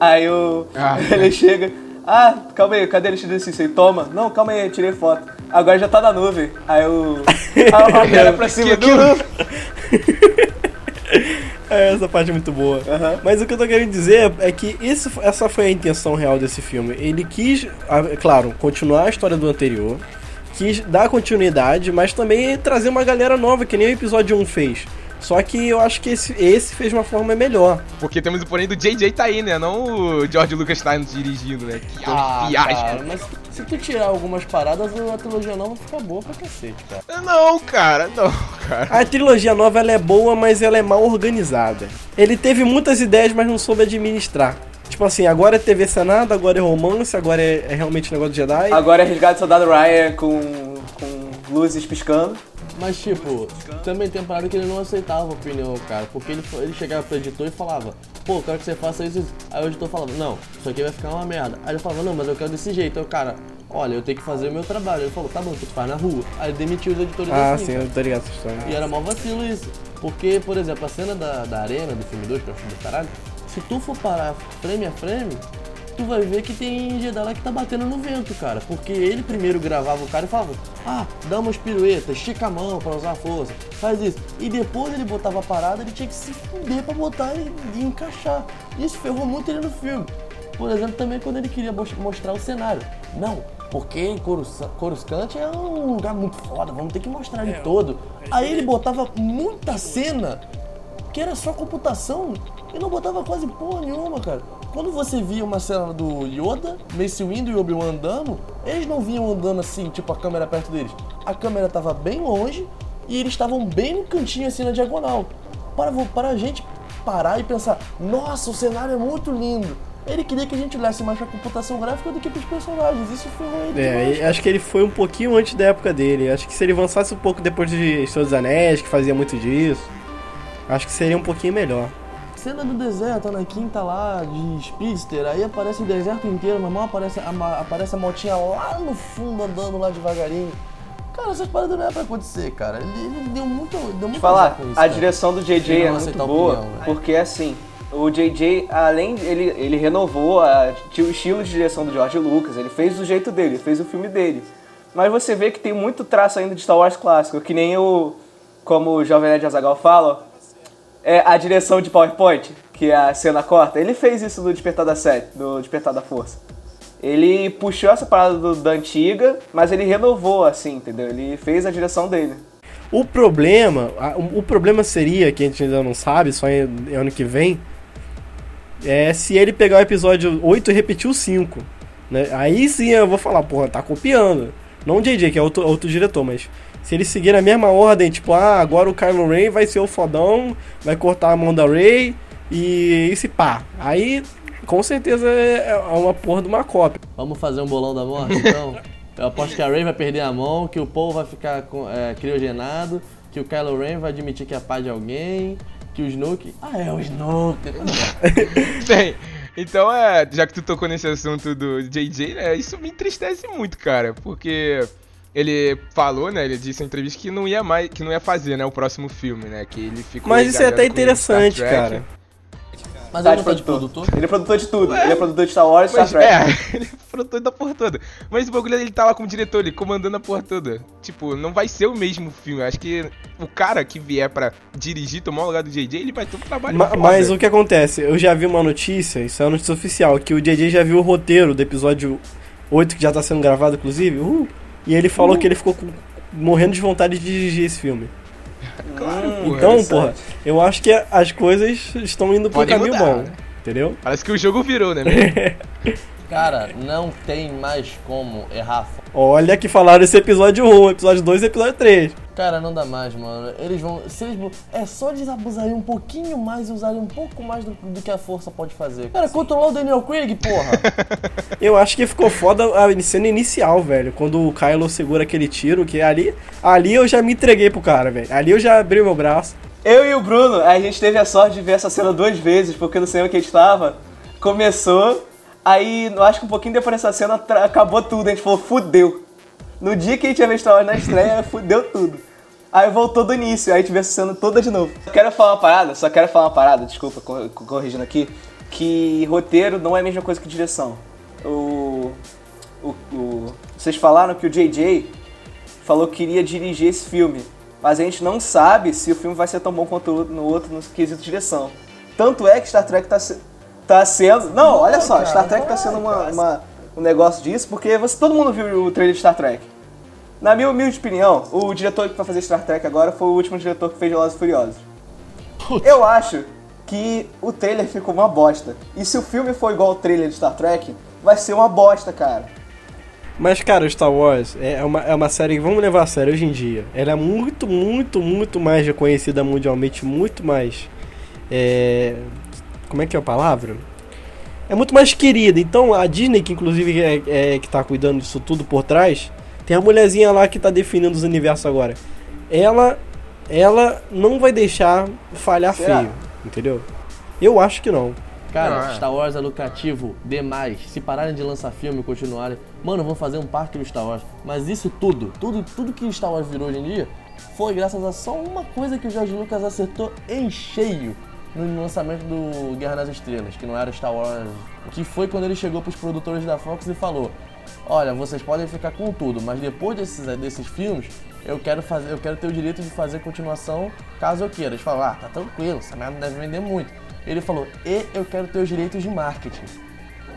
Aí o, Ah. ele chega, ah, calma aí, cadê a lista de exercícios? Aí toma, não, calma aí, eu tirei foto. Agora já tá na nuvem. Aí o. Aí o Rock olha pra cima, que- É, essa parte é muito boa. Aham. Mas o que eu tô querendo dizer é que isso, essa foi a intenção real desse filme. Ele quis, claro, continuar a história do anterior, quis dar continuidade, mas também trazer uma galera nova, que nem o episódio 1 fez. Só que eu acho que esse, esse fez de uma forma melhor. Porque temos o porém do JJ tá aí, né? Não o George Lucas tá dirigindo, né? Que é um Ah, fiasco. cara, mas se tu tirar algumas paradas, a trilogia nova fica boa pra cacete, cara. Não, cara, não, cara. A trilogia nova ela é boa, mas ela é mal organizada. Ele teve muitas ideias, mas não soube administrar. Tipo assim, agora é TV Senado, agora é romance, agora é, é realmente negócio de Jedi. Agora é resgate do soldado Ryan com, com luzes piscando. Mas, tipo, também tem parada que ele não aceitava a opinião, cara. Porque ele, ele chegava pro editor e falava, pô, eu quero que você faça isso, isso. Aí o editor falava, não, isso aqui vai ficar uma merda. Aí ele falava, não, mas eu quero desse jeito. Aí o cara, olha, eu tenho que fazer o meu trabalho. Ele falou, tá bom, tu faz na rua. Aí demitiu os editores Ah, assim, sim, eu tô ligado essa história. E era mó vacilo isso. Porque, por exemplo, a cena da, da arena do filme 2, que eu acho do caralho, se tu for parar frame a frame, tu vai ver que tem Jedi lá que tá batendo no vento, cara. Porque ele primeiro gravava o cara e falava, ah, dá umas piruetas, estica a mão pra usar a força, faz isso. E depois ele botava a parada, ele tinha que se fuder pra botar e, e encaixar. Isso ferrou muito ele no filme. Por exemplo, também quando ele queria mos- mostrar o cenário. Não, porque Coruscant Coruscant é um lugar muito foda, vamos ter que mostrar ele todo. Aí ele botava muita cena que era só computação e não botava quase porra nenhuma, cara. Quando você via uma cena do Yoda, Mace Windu e Obi-Wan andando, eles não vinham andando assim, tipo a câmera perto deles. A câmera tava bem longe e eles estavam bem no cantinho assim na diagonal. Para, para a gente parar e pensar, nossa, o cenário é muito lindo. Ele queria que a gente olhasse mais pra computação gráfica do que pros personagens. Isso ferrou ele. É, demais, acho que ele foi um pouquinho antes da época dele. Acho que se ele avançasse um pouco depois de Senhor dos Anéis, que fazia muito disso, acho que seria um pouquinho melhor. Cena do deserto, a Anakin tá lá de Speedster, aí aparece o deserto inteiro, meu irmão aparece a, ma- aparece a motinha lá no fundo andando lá devagarinho. Cara, essas paradas não é pra acontecer, cara. Ele, ele deu muito. Deu muito Te falar, isso, a cara. direção do JJ é muito aceitar boa, opinião, porque assim, o JJ, além de ele, ele renovou a, o estilo de direção do George Lucas, ele fez do jeito dele, fez o filme dele. Mas você vê que tem muito traço ainda de Star Wars clássico, que nem o, como o Jovem Nerd Azagal fala, é a direção de PowerPoint, que é a cena corta. Ele fez isso do Despertar da Sete, do Despertar da Força. Ele puxou essa parada do- da antiga, mas ele renovou assim, entendeu? Ele fez a direção dele. O problema, o problema seria, que a gente ainda não sabe, só ano que vem, é se ele pegar o episódio 8 e repetir o 5. Né? Aí sim eu vou falar, porra, tá copiando. Não o JJ, que é outro, outro diretor, mas se ele seguir a mesma ordem, tipo, ah, agora o Kylo Ren vai ser o fodão, vai cortar a mão da Rey e esse pá. Aí, com certeza, é é uma porra de uma cópia. Vamos fazer um bolão da morte, então? Eu aposto que a Rey vai perder a mão, que o Paul vai ficar é, criogenado, que o Kylo Ren vai admitir que é pai de alguém, que o Snoke... Ah, é o Snoke! Bem, então é, já que tu tocou nesse assunto do JJ, né, isso me entristece muito, cara, porque ele falou, né, ele disse em entrevista que não ia mais, que não ia fazer, né, o próximo filme, né, que ele ficou Mas isso é até interessante, cara. Mas Tá ele não tá de produtor. produtor? Ele é produtor de tudo. Ele é produtor de Star Wars e Star Trek. é, ele é produtor da porra toda. Mas o bagulho é ele tá lá como diretor, ele comandando a porra toda. Tipo, não vai ser o mesmo filme. Acho que o cara que vier pra dirigir, tomar o lugar do JJ, ele vai ter um trabalho Ma- foda. mas o que acontece? Eu já vi uma notícia, isso é uma notícia oficial, que o JJ já viu o roteiro do episódio 8, que já tá sendo gravado, inclusive, uh, e ele falou que ele ficou com- morrendo de vontade de dirigir esse filme. Claro, Hum, porra. Então, interessante. porra, eu acho que as coisas estão indo pro Podem caminho mudar, bom, né? entendeu? Parece que o jogo virou, né? Cara, não tem mais como errar. Olha que falaram esse episódio 1, episódio 2 e episódio 3. Cara, não dá mais, mano. Eles vão. Se eles vão. É só eles abusarem um pouquinho mais e usarem um pouco mais do, do que a força pode fazer. Cara, controlar o Daniel Craig, porra! Eu acho que ficou foda a cena inicial, velho. Quando o Kylo segura aquele tiro, que ali, ali eu já me entreguei pro cara, velho. Ali eu já abri o meu braço. Eu e o Bruno, a gente teve a sorte de ver essa cena duas vezes, porque no cinema que a gente tava, começou, aí eu acho que um pouquinho depois dessa cena acabou tudo, a gente falou, fudeu. No dia que a gente ia ver Star Wars na estreia, fudeu tudo. Aí voltou do início, aí a gente viu essa cena toda de novo. Quero falar uma parada, só quero falar uma parada, desculpa, cor- corrigindo aqui, que roteiro não é a mesma coisa que direção. O, o, o- vocês falaram que o JJ falou que iria dirigir esse filme, mas a gente não sabe se o filme vai ser tão bom quanto no outro no quesito direção. Tanto é que Star Trek tá, se- tá sendo. Não, olha só, cara, Star Trek tá vai, sendo uma, uma- um negócio disso, porque você, todo mundo viu o trailer de Star Trek. Na minha humilde opinião, o diretor que vai fazer Star Trek agora foi o último diretor que fez Velozes e Furiosos. Eu acho que o trailer ficou uma bosta. E se o filme for igual ao trailer de Star Trek, vai ser uma bosta, cara. Mas, cara, o Star Wars é uma, é uma série que vamos levar a sério hoje em dia. Ela é muito, muito, muito mais reconhecida mundialmente, muito mais. É, como é que é a palavra? É muito mais querida. Então, a Disney, que inclusive é, é que tá cuidando disso tudo por trás, tem a mulherzinha lá que tá definindo os universos agora. Ela, ela não vai deixar falhar Será? feio, entendeu? Eu acho que não. Cara, Não, é. Star Wars é lucrativo demais. Se pararem de lançar filme e continuarem, mano, vão fazer um parque do Star Wars. Mas isso tudo, tudo, tudo que Star Wars virou hoje em dia, foi graças a só uma coisa que o George Lucas acertou em cheio no lançamento do Guerra nas Estrelas, que não era Star Wars, que foi quando ele chegou pros produtores da Fox e falou: "Olha, vocês podem ficar com tudo, mas depois desses, desses filmes, eu quero fazer, eu quero ter o direito de fazer continuação caso eu queira". Eles falaram: "Ah, tá tranquilo, essa merda deve vender muito". Ele falou: "E eu quero ter os direitos de marketing".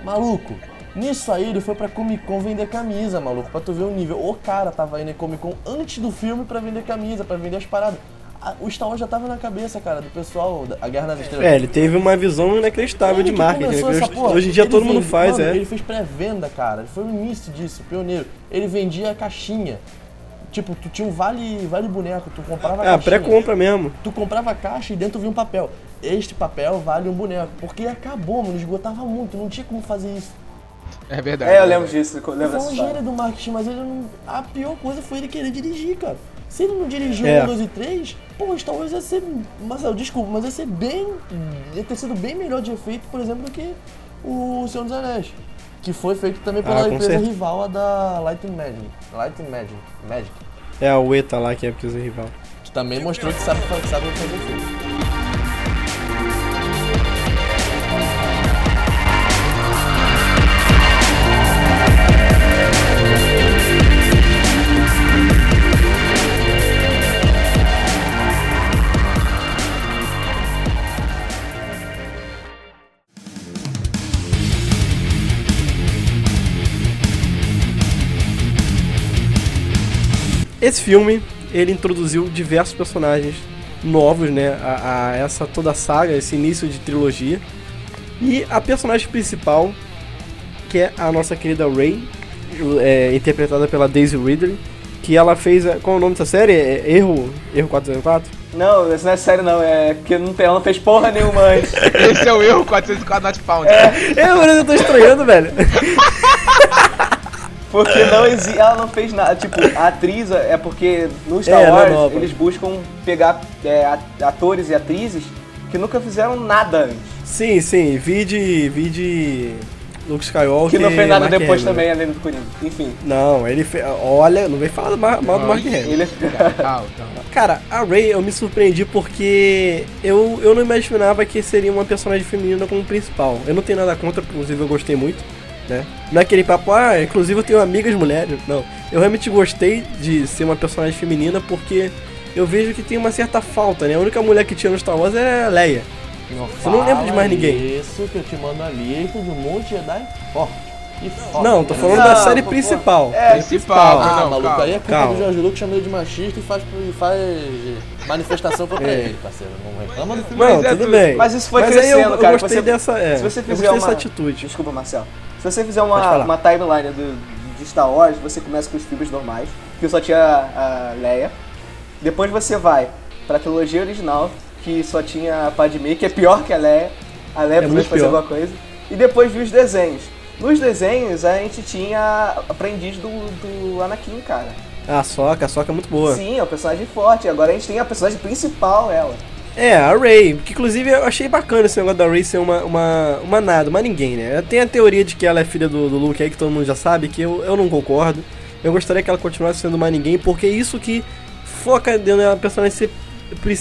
Maluco, nisso aí ele foi pra Comic Con vender camisa, maluco, pra tu ver o nível. O cara tava indo em Comic Con antes do filme pra vender camisa, pra vender as paradas. O Star Wars já tava na cabeça, cara, do pessoal, da a Guerra nas Estrelas. É, ele teve uma visão inacreditável de Ele marketing. começou né? essa Hoje, porra. hoje em dia todo mundo faz, mano, é. Ele fez pré-venda, cara. Ele foi o início disso, pioneiro. Ele vendia a caixinha. Tipo, tu tinha um vale, vale boneco, tu comprava a É, a caixinha. pré-compra mesmo. Tu comprava a caixa e dentro vinha um papel. Este papel vale um boneco. Porque acabou, mano, esgotava muito, não tinha como fazer isso. É verdade. É, eu lembro disso, eu Ele lembro foi dessa um história. gênio do marketing, mas ele não. A pior coisa foi ele querer dirigir, cara. Se ele não dirigiu É. um, dois e três, pô, Star Wars ia ser. Marcelo, desculpa, mas ia ser bem. ia ter sido bem melhor de efeito, por exemplo, do que o Senhor dos Anéis. Que foi feito também pela Ah, empresa certeza. rival, a da Light and Magic. Light and Magic. Magic. É a UETA lá que é a empresa rival. Que também mostrou que sabe, sabe fazer efeito. Esse filme ele introduziu diversos personagens novos, né, a, a essa toda a saga, esse início de trilogia. E a personagem principal, que é a nossa querida Rey, é, interpretada pela Daisy Ridley, que ela fez. é, Qual é o nome dessa série? É Erro, Erro 404? Não, isso não é sério não, é porque não, tem- ela não fez porra nenhuma antes. Esse é o erro 404 not found. É, mano, eu tô estranhando, velho. Porque não existe. Ela não fez nada. Tipo, a atriz é porque no Star É, é Wars eles buscam pegar é, atores e atrizes que nunca fizeram nada antes. Sim, sim, vi de. vi de. Luke Skywalker. Que não fez nada Mark depois Hamill. também, além do Coringa. Enfim, Não, ele fez. Olha, não vem falar mal do Mark Hamill. ele. Calma. Cara, a Rey eu me surpreendi porque eu, eu não imaginava que seria uma personagem feminina como principal. Eu não tenho nada contra, inclusive eu gostei muito, né? Não é aquele papo, ah, inclusive eu tenho amigas mulheres. Não, eu realmente gostei de ser uma personagem feminina porque eu vejo que tem uma certa falta, né? A única mulher que tinha no Star Wars era a Leia. Não Você não lembra de mais ninguém. Isso que eu te mando ali, de um monte de Jedi forte. Forte. Não, tô falando Não, da série pô, principal. É, Principal, Ah, não, maluco, calma. aí é culpa Calma. do Jorge Lucas, chama ele de machista e faz, faz manifestação contra É. ele, parceiro. Não reclama do filme. Não, Mas é tudo bem. Mas isso foi Mas aí crescendo, eu, eu cara. gostei Você- dessa, é, se você eu fizer gostei uma- dessa atitude. Desculpa, Marcel. Se você fizer uma, uma timeline do, de Star Wars, você começa com os filmes normais, que só tinha a, a Leia. Depois você vai pra trilogia original, que só tinha a Padmé, que é pior que a Leia. A Leia podia muito fazer pior. alguma coisa. E depois vi os desenhos. Nos desenhos, a gente tinha aprendiz do, do Anakin, cara. A Soca, a Soca é muito boa. Sim, é um personagem forte. Agora a gente tem a personagem principal, ela. É, a Ray, que inclusive eu achei bacana esse negócio da Ray ser uma, uma, uma nada, uma ninguém, né? Tem a teoria de que ela é filha do, do Luke aí, que todo mundo já sabe, que eu, eu não concordo. Eu gostaria que ela continuasse sendo uma ninguém, porque é isso que foca dentro da personagem ser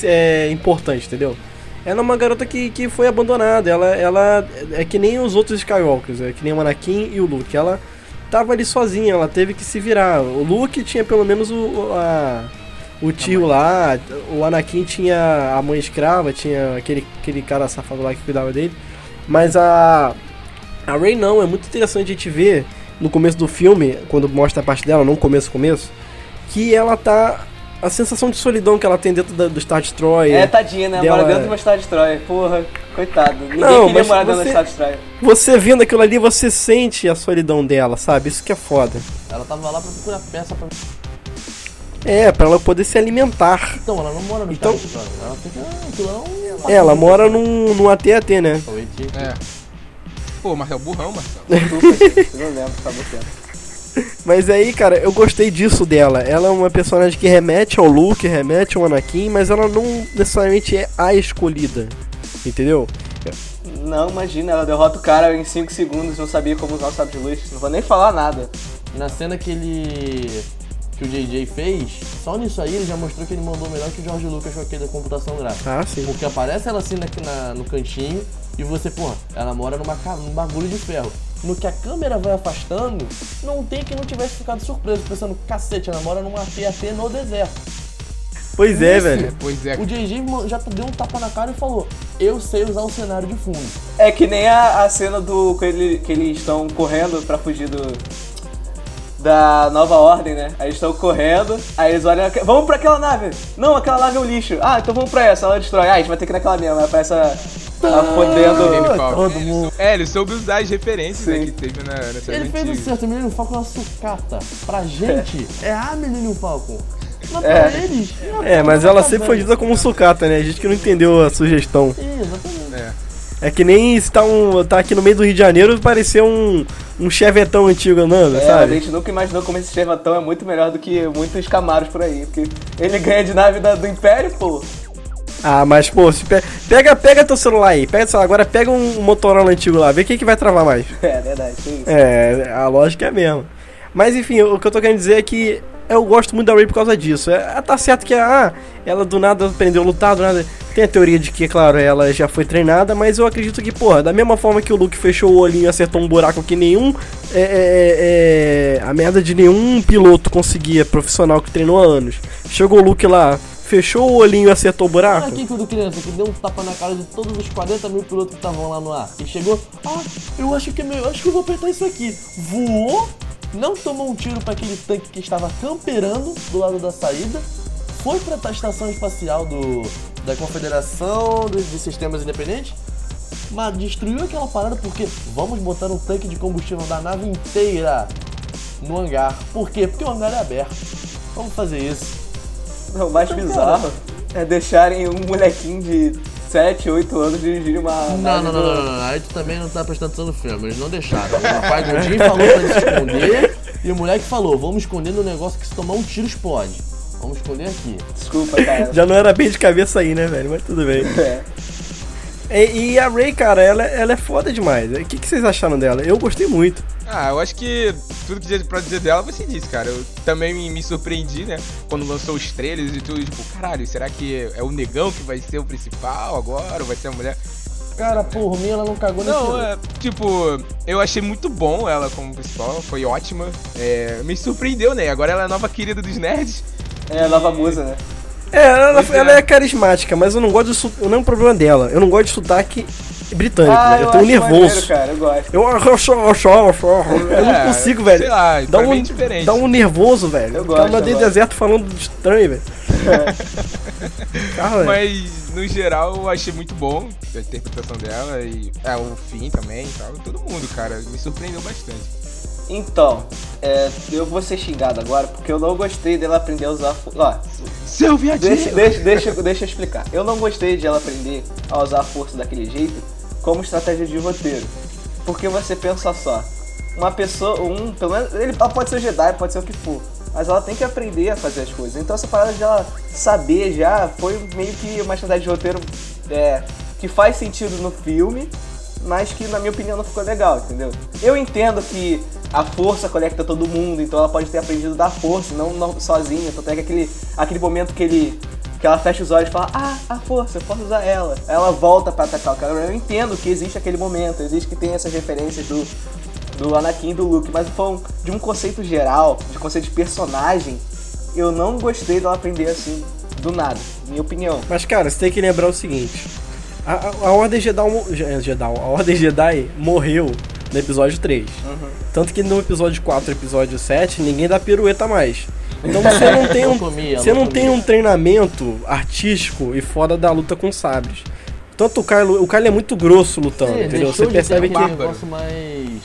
é, importante, entendeu? Ela é uma garota que, que foi abandonada, ela, ela é que nem os outros Skywalkers, é que nem o Anakin e o Luke. Ela tava ali sozinha, ela teve que se virar. O Luke tinha pelo menos o- a, o tio lá, o Anakin tinha a mãe escrava, tinha aquele, aquele cara safado lá que cuidava dele. Mas a, a Rey não, é muito interessante a gente ver no começo do filme, quando mostra a parte dela, não começo, começo, que ela tá. A sensação de solidão que ela tem dentro da- do Star Destroyer. É, tadinha, né? dela- Mora dentro de uma Star Destroyer. Porra, coitado. Ninguém Não, queria mas morar dentro você- da Star Destroyer. Você vendo aquilo ali, você sente a solidão dela, sabe? Isso que é foda. Ela tava lá pra procurar peça pra. É, pra ela poder se alimentar. Então, ela não mora no Então- então... Ela fica. Ah, aquilo é um. Ela mora num, num AT-AT, né? É. Pô, Marcel, burrão, Marcel. Eu não lembro, tá botando. Mas aí, cara, eu gostei disso dela. Ela é uma personagem que remete ao Luke, remete ao Anakin, mas ela não necessariamente é a escolhida. Entendeu? Não, imagina, ela derrota o cara em 5 segundos, não sabia como usar o sabre de luz. Não vou nem falar nada. Na cena que ele. Que o JJ fez, só nisso aí ele já mostrou que ele mandou melhor que o George Lucas com aquele da computação gráfica. Ah, sim. Porque aparece ela assim na, na- no cantinho e você, porra, ela mora numa, num bagulho de ferro. No que a câmera vai afastando, não tem que não tivesse ficado surpreso, pensando, cacete, ela mora num AT-AT no deserto. Pois é, Isso. velho. Pois é. O JJ já deu um tapa na cara e falou, eu sei usar o cenário de fundo. É que nem a, a cena do. Que, ele- que eles estão correndo pra fugir do. Da nova ordem, né? Aí eles estão correndo, aí eles olham. Vamos pra aquela nave! Não, aquela nave é um lixo. Ah, então vamos pra essa, ela destrói. Ah, a gente vai ter que ir naquela mesma. Aí aparece a. a fodendo. Millennium Falcon. Todo mundo. É, ele soube usar as referências né, que teve na, série Ele fez o certo, o Millennium Falcon é uma sucata. Pra gente, é a Millennium Falcon. Mas pra É. eles... É, mas ela sempre foi dita como sucata, né? A gente que não entendeu a sugestão. Exatamente. É. É que nem se tá, um, tá aqui no meio do Rio de Janeiro e parecer um, um chevetão antigo andando, É, a sabe? gente nunca imaginou como esse Chevatão é muito melhor do que muitos Camaros por aí. Porque ele ganha de nave da- do Império, pô. Ah, mas pô, se pe- pega, pega teu celular aí, pega teu celular, agora pega um Motorola antigo lá, vê quem que vai travar mais. É verdade, isso. É, a lógica é a mesma. Mas enfim, o que eu tô querendo dizer é que eu gosto muito da Ray por causa disso. É, tá certo que ah, ela do nada aprendeu a lutar, do nada. Tem a teoria de que, claro, ela já foi treinada, mas eu acredito que, porra, da mesma forma que o Luke fechou o olhinho e acertou um buraco que nenhum. É, é, é, a merda de nenhum piloto conseguia, profissional que treinou há anos. Chegou o Luke lá, fechou o olhinho e acertou o buraco. Aqui quando criança que deu um tapa na cara de todos os 40 mil pilotos que estavam lá no ar. E chegou, ah, eu acho que é meu, eu acho que eu vou apertar isso aqui. Voou, não tomou um tiro para aquele tanque que estava camperando do lado da saída foi pra estação espacial do, da Confederação de, de Sistemas Independentes, mas destruiu aquela parada porque vamos botar um tanque de combustível da nave inteira no hangar. Por quê? Porque o hangar é aberto. Vamos fazer isso. Não, o mais Então, bizarro é deixarem um molequinho de 7, 8 anos dirigir uma. Não, não, não, não, não, não. Aí tu também não tá prestando atenção no filme. Eles não deixaram. O pai do Jim falou pra ele se esconder. E o moleque falou: vamos esconder no negócio que se tomar um tiro explode. Vamos esconder aqui. Desculpa, cara. Já não era bem de cabeça aí, né, velho? Mas tudo bem. É. E, e a Ray, cara, ela, ela é foda demais. O que, que vocês acharam dela? Eu gostei muito. Ah, eu acho que tudo que tinha pra dizer dela você disse, cara. Eu também me, surpreendi, né? Quando lançou os trailers e tudo, tipo, caralho, será que é o negão que vai ser o principal agora? Ou vai ser a mulher? Cara, por mim ela não cagou nesse Não, é, tipo, eu achei muito bom ela como principal, foi ótima. É, me surpreendeu, né? Agora ela é a nova querida dos nerds. É a nova musa, né? É, ela, ela é. é carismática, mas eu não gosto de su- Não é um problema dela. Eu não gosto de sotaque britânico, Ah, né? Eu, tenho acho nervoso. maneiro, cara, eu gosto. Eu, eu, eu, eu, eu não É, consigo, velho. Sei lá, Dá foi um, bem diferente. dá um nervoso, velho. Eu gosto, cara eu deserto falando de estranho, velho. Cara, velho. Mas, no geral, eu achei muito bom a interpretação dela e é, o fim também e tal. Todo mundo, cara, me surpreendeu bastante. Então, é, eu vou ser xingado agora porque eu não gostei dela aprender a usar. fo- Ó, Seu viadinho! deixa, deixa, deixa, deixa eu explicar. Eu não gostei de ela aprender a usar a força daquele jeito como estratégia de roteiro. Porque você pensa só, uma pessoa, um, pelo menos, ele pode ser Jedi, pode ser o que for. Mas ela tem que aprender a fazer as coisas. Então essa parada de ela saber já foi meio que uma estratégia de roteiro é, que faz sentido no filme, mas que na minha opinião não ficou legal, entendeu? Eu entendo que a força conecta todo mundo, então ela pode ter aprendido da força, não, não sozinha. Tanto é que aquele, aquele momento que ele. Que ela fecha os olhos e fala, ah, a força, eu posso usar ela. Ela volta pra atacar o cara. Eu entendo que existe aquele momento, existe que tem essas referências do, do Anakin e do Luke, mas de um conceito geral, de conceito de personagem, eu não gostei dela aprender assim, do nada, minha opinião. Mas, cara, você tem que lembrar o seguinte: a, a, a Ordem Jedi, Jedi, a Ordem Jedi morreu no episódio 3. Tanto que no episódio 4 e episódio 7, ninguém dá pirueta mais. Então você não tem um, comia, você não não tem um treinamento artístico e fora da luta com sabres. Tanto o Kylo, o Kylo é muito grosso lutando, Sim, entendeu? Você percebe que negócio mais...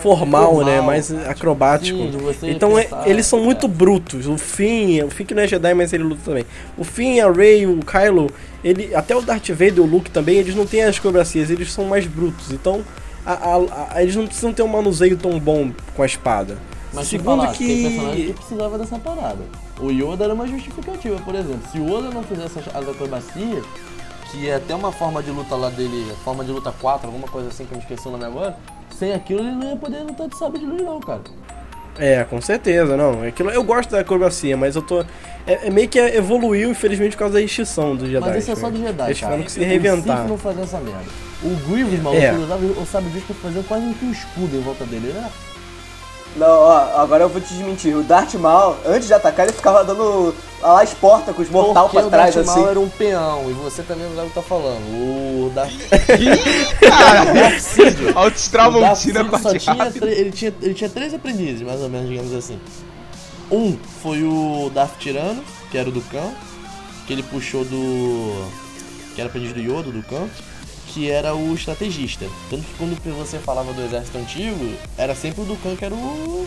formal, né? formal. Mais acrobático. Sim, então é- eles são é. muito brutos. O Finn, o Finn que não é Jedi, mas ele luta também. O Finn, a Rey, o Kylo, ele, até o Darth Vader, o Luke também, eles não têm as acrobacias, eles são mais brutos. Então a- a- a- eles não precisam ter um manuseio tão bom com a espada. Mas Segundo falar, tem personagem que que precisava dessa parada. O Yoda era uma justificativa, por exemplo. Se o Yoda não fizesse as- as acrobacias, que é até uma forma de luta lá dele, forma de luta 4, alguma coisa assim que eu me esqueci o nome agora, sem aquilo ele não ia poder lutar de sabre de luz não, cara. é, com certeza, não. Aquilo, eu gosto da acrobacia, mas eu tô é, é meio que evoluiu, infelizmente, por causa da extinção dos Jedi. Mas isso é só né? de Jedi, Eles cara. tiveram que se reinventar. Não faziam essa merda. O Grievous, maluco, É. ele usava o sabre pra fazer quase um que um escudo em volta dele, né? Não, ó, agora eu vou te desmentir. O Darth Maul, antes de atacar, ele ficava dando lá as portas com os mortal Porque pra o trás, Darth assim. Maul era um peão, e você também não sabe o que tá falando. O Darth... Alto O Darth Tramontina Sidious só tinha, ele, tinha, ele tinha três aprendizes, mais ou menos, digamos assim. Um foi o Darth Tirano, que era o do Khan, que ele puxou do... que era aprendiz do Yoda, do Khan, que era o estrategista. Tanto que quando você falava do exército antigo, era sempre o do Khan que era o...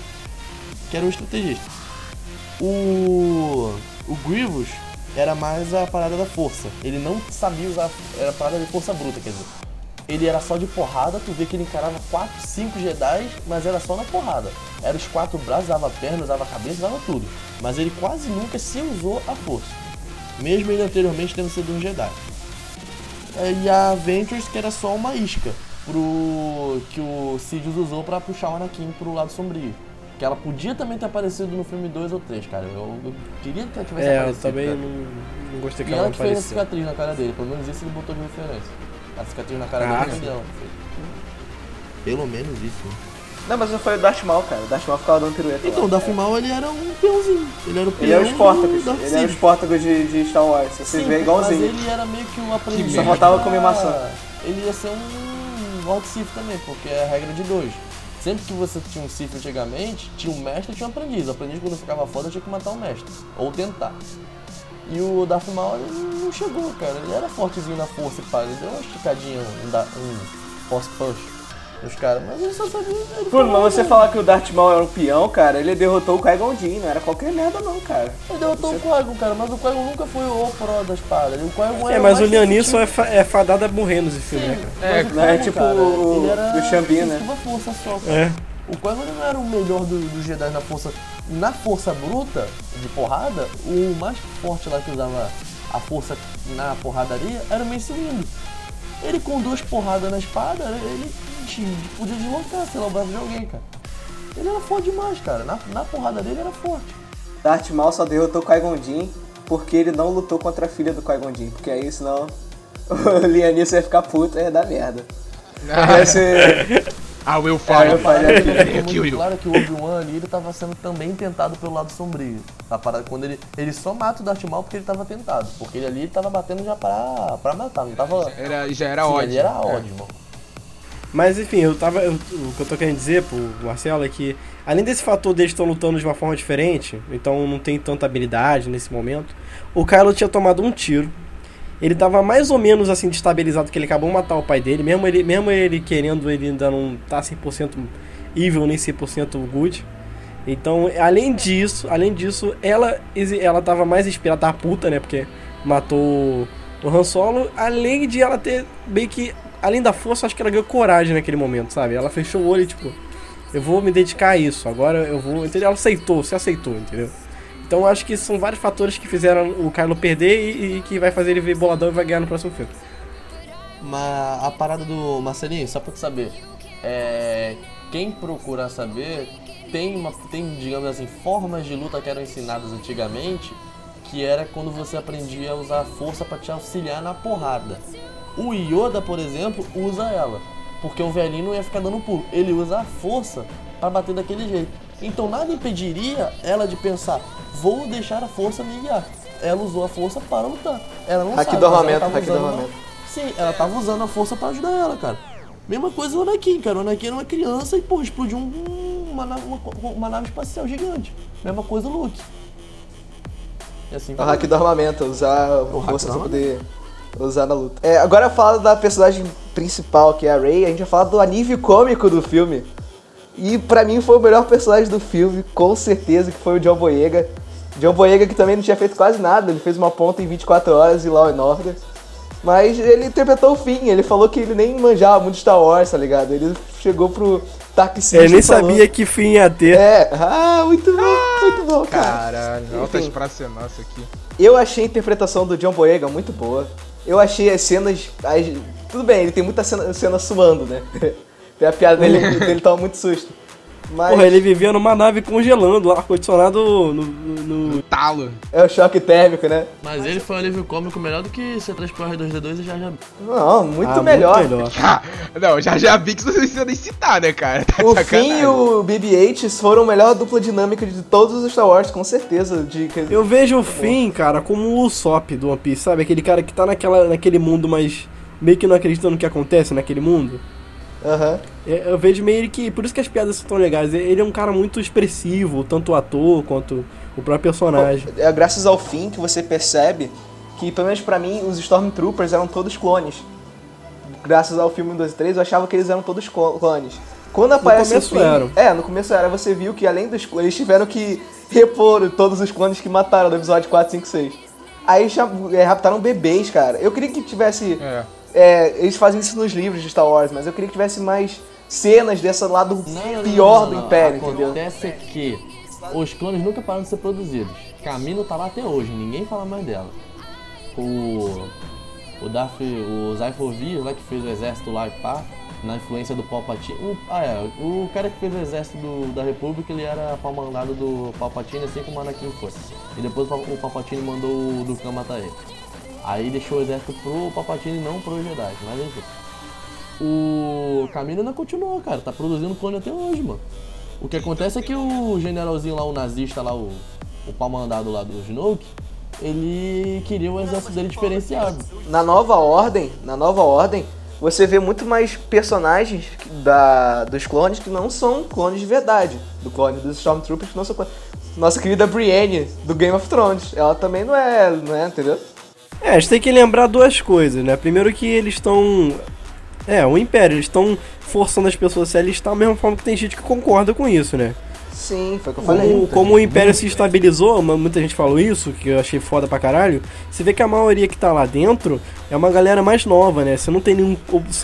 que era o estrategista. O... o Grievous era mais a parada da força. Ele não sabia usar... era a parada de força bruta, quer dizer ele era só de porrada, tu vê que ele encarava 4, 5 Jedi, mas era só na porrada. Era os quatro braços, usava perna, usava cabeça, usava tudo. Mas ele quase nunca se usou a força. Mesmo ele anteriormente tendo sido um Jedi. É, E a Ventures, que era só uma isca pro que o Sidious usou pra puxar o Anakin pro lado sombrio. Que ela podia também ter aparecido no filme 2 ou 3, cara. Eu, eu queria que ela tivesse É, eu aparecido. também cara. não, não gostei que E ela ela que fez a apareceu. cicatriz na cara dele, pelo menos isso ele botou de referência. A cicatriz na cara Ah, dele não fez. Pelo menos isso. né? Não, mas não foi o Darth Maul, cara. O Darth Maul ficava dando pirueta. Então, o. Darth Maul ele era um peãozinho. Ele era o peão Ele é o Darth Ele é o Sidious. Sportacus de, de Star Wars. Você Sim, vê igualzinho. Mas ele era meio que um aprendiz. Só faltava comer maçã. Ele ia ser um Lord Sith também, porque é a regra de dois. Sempre que você tinha um Sith antigamente, tinha um mestre e tinha um aprendiz. O aprendiz, quando ficava foda, tinha que matar o mestre. Ou tentar. E o Darth Maul não chegou, cara. Ele era fortezinho na força, pá. Ele deu uma esticadinha, um, um force push nos caras. Mas ele só sabia... Ele mas você falar que o Darth Maul era um peão, cara, ele derrotou o Qui-Gon Jinn, não era qualquer merda não, cara. Ele derrotou o Qui-Gon, cara. Mas o Qui-Gon nunca foi o pró da espada. O Qui-Gon É, mas o Lianisson é, fa é fadado a morrer nos filmes, né, cara? É, não é tipo cara, o- ele era o Xambin, né? à força só, cara. É. O Qui-Gon não era o melhor do- dos Jedi na força. Na força bruta, de porrada, o mais forte lá que usava a força na porradaria era o Mace Windu. Ele com duas porradas na espada, ele tinha- podia deslocar, sei lá, o braço de alguém, cara. Ele era forte demais, cara. Na, na porrada dele era forte. Darth Maul só derrotou o Qui-Gon porque ele não lutou contra a filha do Qui-Gon porque aí senão o Lianisson ia ficar puto e ia dar merda. Ia ser... Ah, o Will É, fala. eu falei you. claro que o Obi-Wan ali, ele tava sendo também tentado pelo lado sombrio. A parada, quando ele, ele só mata o Darth Maul porque ele tava tentado. Porque ele ali ele tava batendo já pra, pra matar, não tava... Era, já era Sim, ódio. ali era É. ódio, mano. Mas enfim, eu tava. eu- o que eu tô querendo dizer pro Marcelo é que, além desse fator deles estão lutando de uma forma diferente, então não tem tanta habilidade nesse momento, o Kylo tinha tomado um tiro. Ele tava mais ou menos assim destabilizado, que ele acabou de matar o pai dele, mesmo ele, mesmo ele querendo, ele ainda não tá 100% evil nem 100% good. Então, além disso, além disso, ela ela tava mais inspirada, tava puta, né, porque matou o Han Solo, além de ela ter meio que além da força, acho que ela ganhou coragem naquele momento, sabe? Ela fechou o olho e tipo, eu vou me dedicar a isso, agora eu vou, entendeu? Ela aceitou, se aceitou, entendeu? Então acho que são vários fatores que fizeram o Kylo perder e, e que vai fazer ele ver boladão e vai ganhar no próximo filme. Mas a parada do Marcelinho, só pra tu saber, é, quem procurar saber, tem, uma, tem, digamos assim, formas de luta que eram ensinadas antigamente, que era quando você aprendia a usar a força pra te auxiliar na porrada. O Yoda, por exemplo, usa ela, porque o velhinho não ia ficar dando pulo. Ele usa a força pra bater daquele jeito. Então nada impediria ela de pensar, vou deixar a força me guiar. Ela usou a força para lutar. Ela não Haki sabe, do armamento, haki do armamento. Sim, ela tava usando a força pra ajudar ela, cara. Mesma coisa o Anakin, cara. O Anakin era uma criança e, pô, explodiu um- uma, uma- uma nave espacial gigante. Mesma coisa o Luke. E assim O hack do armamento, usar a hack força pra poder usar na luta. É, agora fala da personagem principal, que é a Rey, a gente vai falar do alívio cômico do filme. E pra mim foi o melhor personagem do filme, com certeza, que foi o John Boyega. John Boyega que também não tinha feito quase nada, ele fez uma ponta em 24 horas e Law and Order. Mas ele interpretou o fim, ele falou que ele nem manjava muito Star Wars, tá ligado? Ele chegou pro taxista Ele nem falou- sabia que fim ia ter. É, ah, muito bom, muito bom, cara. Caralho, altas Enfim. praças nossa aqui. Eu achei a interpretação do John Boyega muito boa. Eu achei as cenas. as- Tudo bem, ele tem muita cena, cena suando, né? tem a piada dele, dele toma muito susto. Mas Porra, ele vivia numa nave congelando, lá, ar-condicionado no, no- no- Talo. é o choque térmico, né? Mas ele foi um alívio cômico melhor do que C3PO R2D2 e já já. Não, muito Ah, melhor. Muito melhor. Ah, não, já já vi que você não precisa nem citar, né, cara? Tá O. Finn e o BB-8 foram a melhor dupla dinâmica de todos os Star Wars, com certeza. De, que- Eu vejo o Finn, cara, como o Usopp do One Piece, sabe? Aquele cara que tá naquela, naquele mundo, mas meio que não acredita no que acontece naquele mundo. Aham. É, Eu vejo meio que. Por isso que as piadas são tão legais. Ele é um cara muito expressivo, tanto o ator quanto o próprio personagem. É graças ao fim que você percebe que, pelo menos pra mim, os Stormtroopers eram todos clones. Graças ao filme 1, 2 e 3, eu achava que eles eram todos clo- clones. Quando aparece começo o Finn, eram. É, no começo era. Você viu que além dos eles tiveram que repor todos os clones que mataram no episódio 4, 5, 6. Aí cham- é, raptaram bebês, cara. Eu queria que tivesse. É. é, eles fazem isso nos livros de Star Wars, mas eu queria que tivesse mais cenas desse lado pior do Império, entendeu? Acontece que os clones nunca pararam de ser produzidos. Camino tá lá até hoje, ninguém fala mais dela. O. O Darth. O Zypher Vir, lá que fez o exército lá e pá, na influência do Palpatine. O, ah, é, o cara que fez o exército do- da República, ele era pau-mandado do Palpatine, assim como o Anakin foi. E depois o o Palpatine mandou o Dukan matar ele. Aí deixou o exército pro Palpatine, não pro Jedi, mas enfim. O Camino ainda continuou, cara. Tá produzindo clone até hoje, mano. O que acontece é que o generalzinho lá, o nazista lá, o, o pau mandado lá do Snoke, ele queria o exército dele diferenciado. Na nova ordem, na nova ordem, você vê muito mais personagens da, dos clones que não são clones de verdade. Do clone dos Stormtroopers que não são clones. Nossa querida Brienne, do Game of Thrones. Ela também não é, não é, entendeu? É, a gente tem que lembrar duas coisas, né? Primeiro que eles estão. É, o Império, eles estão forçando as pessoas a se alistar da mesma forma que tem gente que concorda com isso, né? Sim, foi o que eu falei. Como, como o Império se estabilizou, muita gente falou isso, que eu achei foda pra caralho. Você vê que a maioria que tá lá dentro é uma galera mais nova, né? Você não tem nenhum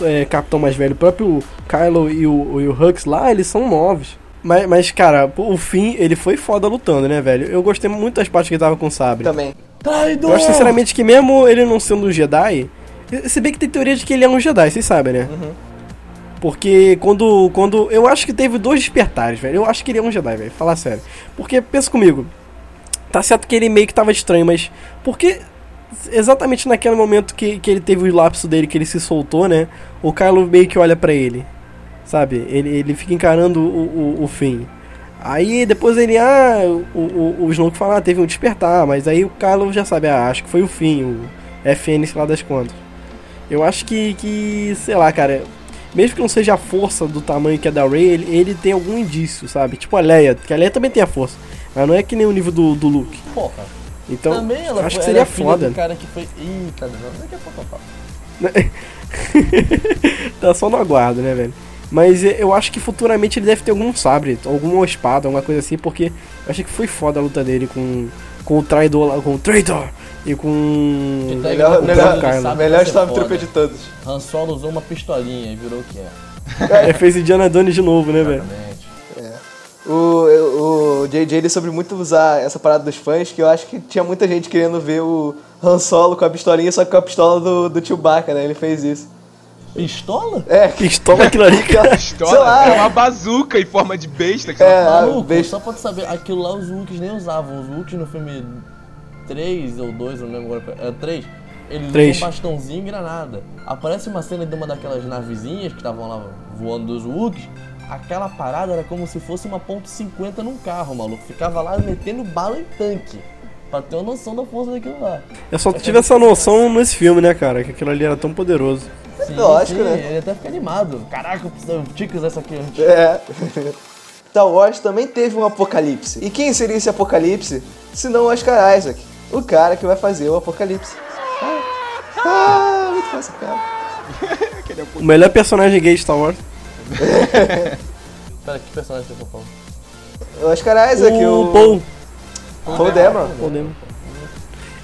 é, capitão mais velho. O próprio Kylo e o, e o Hux lá, eles são novos. Mas, mas, cara, o fim, ele foi foda lutando, né, velho? Eu gostei muito das partes que ele tava com o sabre. Também. Traidor! Eu acho sinceramente que mesmo ele não sendo um Jedi, se bem que tem teoria de que ele é um Jedi, vocês sabem, né? Porque quando, quando. Eu acho que teve dois despertares, velho. Eu acho que ele é um Jedi, velho. Falar sério. Porque, pensa comigo. Tá certo que ele meio que tava estranho, mas. Porque. Exatamente naquele momento que, que ele teve o lapso dele, que ele se soltou, né? O Kylo meio que olha pra ele. Sabe? Ele, ele fica encarando o, o, o fim. Aí depois ele, ah, o, o, o Snoke fala, ah, teve um despertar, mas aí o Kylo já sabe, ah, acho que foi o fim, o FN, sei lá das contas. Eu acho que, que, sei lá, cara, mesmo que não seja a força do tamanho que é da Rey, ele, ele tem algum indício, sabe? Tipo a Leia, que a Leia também tem a força, mas não é que nem o nível do, do Luke. Porra. Então, Também ela acho foi, que seria é foda. do cara que foi. Eita, não, daqui a pouco eu falo. tá só no aguardo, né, velho? Mas eh, eu acho que futuramente ele deve ter algum sabre, alguma espada, alguma coisa assim, porque eu achei que foi foda a luta dele com, com o traidor lá, com o traitor e com. Tá Melhor, igual- melhor, melhor Stormtrooper de todos. Han Solo usou uma pistolinha e virou o que é. É, fez Indiana Jones de novo, né, velho? Exatamente. O, o, o JJ ele soube muito usar essa parada dos fãs, que eu acho que tinha muita gente querendo ver o Han Solo com a pistolinha, só que com a pistola do, do Chewbacca, né? Ele fez isso. Pistola? É, Pistola aquilo ali, cara. Pistola sei lá. é uma bazuca em forma de besta. Que É. Maluco, besta. só pra tu saber, aquilo lá os Wookiees nem usavam. Os Wookiees no filme 3 ou 2, não lembro agora. É 3. Eles Três. usam um bastãozinho e granada. Aparece uma cena de uma daquelas navezinhas que estavam lá voando dos Wookiees. Aquela parada era como se fosse uma ponto .50 num carro, maluco. Ficava lá metendo bala em tanque. Pra ter uma noção da força daquilo lá. Eu só tive essa noção nesse filme, né, cara? Que aquilo ali era tão poderoso. Sim, Lógico, sim, né? Ele até fica animado. Caraca, eu preciso que usar essa aqui antes. é. Star Wars também teve um apocalipse. E quem seria esse apocalipse? Se não o Oscar Isaac, o cara que vai fazer o apocalipse. Ah, ah muito fácil, cara. O melhor personagem gay de Star Wars. Pera, que personagem você tá falando? O Oscar Isaac, o, o Paul. Paul Dameron. Paul.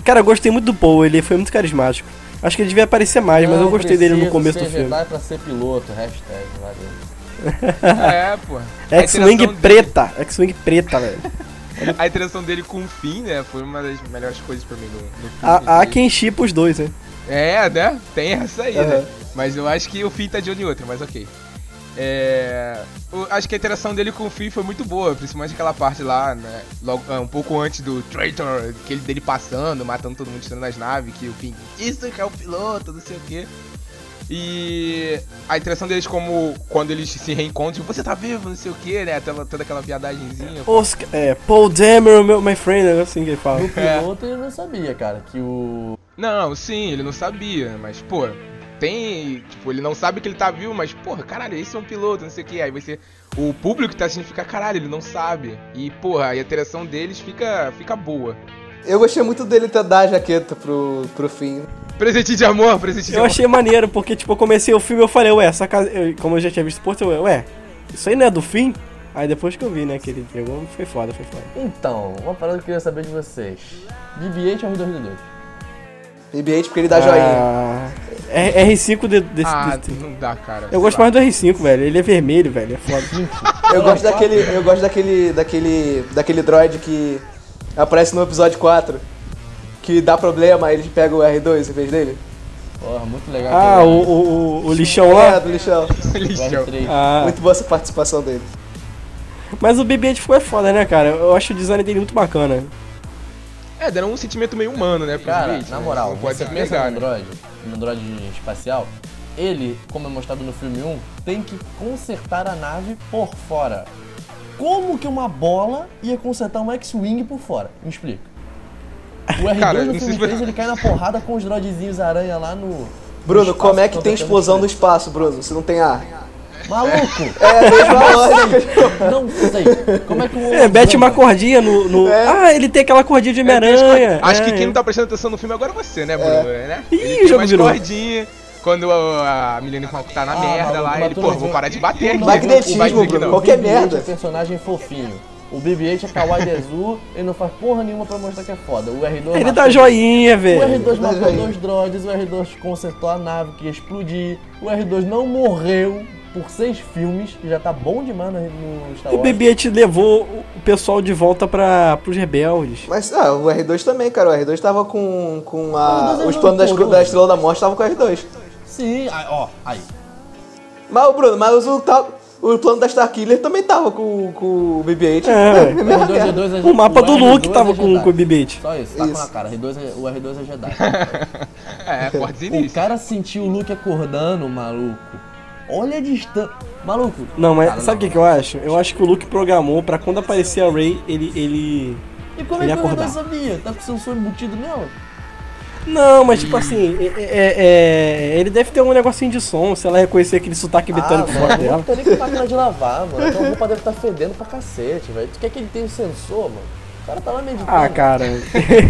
Cara, eu gostei muito do Paul, ele foi muito carismático. Acho que ele devia aparecer mais, mas eu Não gostei dele no começo do filme. Jedi pra ser piloto, hashtag, valeu. É, pô. X-Wing preta. X-Wing preta, velho. A interação dele com o Finn, né? Foi uma das melhores coisas pra mim no, no filme. Há, há quem chipa os dois, né? É, né? Tem essa aí, Aham. né? Mas eu acho que o Finn tá de olho em outra, mas ok. É, o- acho que a interação dele com o Finn foi muito boa, principalmente aquela parte lá, né? Logo, ah, um pouco antes do Traitor, aquele dele passando, matando todo mundo destruindo as naves, que o Finn, isso que é o piloto, não sei o quê. E a interação deles como quando eles se reencontram, tipo, você tá vivo, não sei o que, né? Toda, toda aquela viadagemzinha. Oscar, é, Paul Dameron, meu, my friend, é assim que ele fala. No piloto ele não sabia, cara, que o. Não, sim, ele não sabia, mas, pô, tem. Tipo, ele não sabe que ele tá vivo, mas, porra, caralho, esse é um piloto, não sei o que. Aí você. O público tá assistindo fica, caralho, ele não sabe. E, porra, a interação deles fica, fica boa. Eu gostei muito dele ter dar a jaqueta pro, pro fim. Presente de amor, presente de Eu amor. achei maneiro, porque, tipo, eu comecei o filme e eu falei, ué, essa casa. eu- como eu já tinha visto o eu, ué, isso aí não é do fim? Aí depois que eu vi, né, que ele pegou, foi foda, foi foda. Então, uma parada que eu queria saber de vocês. BB-8 ou R2D2? BB-8 porque ele dá joinha. Ah, R- R5 de, desse, Ah, desse- não dá, cara. Eu gosto mais do R5, velho. Ele é vermelho, velho. É foda. Eu gosto daquele. Eu gosto daquele. daquele. daquele droid que aparece no episódio 4. Que dá problema, aí ele pega o R2 em vez dele. Porra, muito legal. ah, o, aquele- o, o, o lixão É, lá. do lixão. Lixão. R3. Ah, Muito boa essa participação dele. mas o BB-8 ficou é foda, né, cara? Eu acho o design dele muito bacana. É, deram um sentimento meio humano, né? pro Cara, Blade, na né? moral, Não pode pensa negar, no né? Android, no Android espacial, ele, como é mostrado no filme 1, tem que consertar a nave por fora. Como que uma bola ia consertar um X-Wing por fora? Me explica. O R2 Cara, no filme se você- 3 ele cai na porrada com os droidzinhos aranha lá no, Bruno, espaço como é que tem explosão diferente. espaço, Bruno? Se não tem ar. Maluco! É mesma. Não sei. Como é que o. É, mete uma cordinha no. no- É. Ah, ele tem aquela cordinha de Homem-Aranha. Acho que É, quem não tá prestando atenção no filme agora é você, né, Bruno? Né? Ih, Ele o tem jogo virou. cordinhas. Quando a, a Millennium Falcon tá na Ah, merda maluco, lá, ele, pô, vou parar de bater aqui. Magnetismo, Bruno, qualquer BB-8 merda. é personagem fofinho. O BB-8 é kawaii Dezu, ele não faz porra nenhuma pra mostrar que é foda. O R2 Ele matou- dá joinha, O velho. R2 Dá matou joinha. dois droids, o R2 consertou a nave que ia explodir, o R2 não morreu por seis filmes, que já tá bom demais no, no Star O Wars. BB-8 levou o pessoal de volta para pros rebeldes. Mas ah, o R2 também, cara. O R2 tava com, com O a, R2 é os planos da, rancoroso. da Estrela da Morte, tava com o R2. Sim, aí, ó, aí. Mas, o Bruno, mas o, tal- o plano da Starkiller também tava com, com o BB-8. É. O mesma R2 merda. é O mapa do R2 Luke tava é com, com o BB-8. Só isso, tá com Isso. a cara. R2 é- o R2 é Jedi. É, pode dizer o cara sentiu o Luke acordando, maluco. Olha a distância. Maluco. Não, mas Cara, sabe o que, que eu acho? Eu acho que o Luke programou pra quando aparecer a Rey, ele. ele... E como é Ele que o R2 acordar. sabia? Tá com o sensor embutido nela? Não, mas tipo assim, é- é- é- ele deve ter um negocinho de som, se ela reconhecer aquele sotaque britânico Ah, fora dela. não tem nem que máquina de lavar, mano. Então a roupa deve estar fedendo pra cacete, velho. Tu quer que ele tenha um sensor, mano? O cara tá lá meditando. Ah, cara.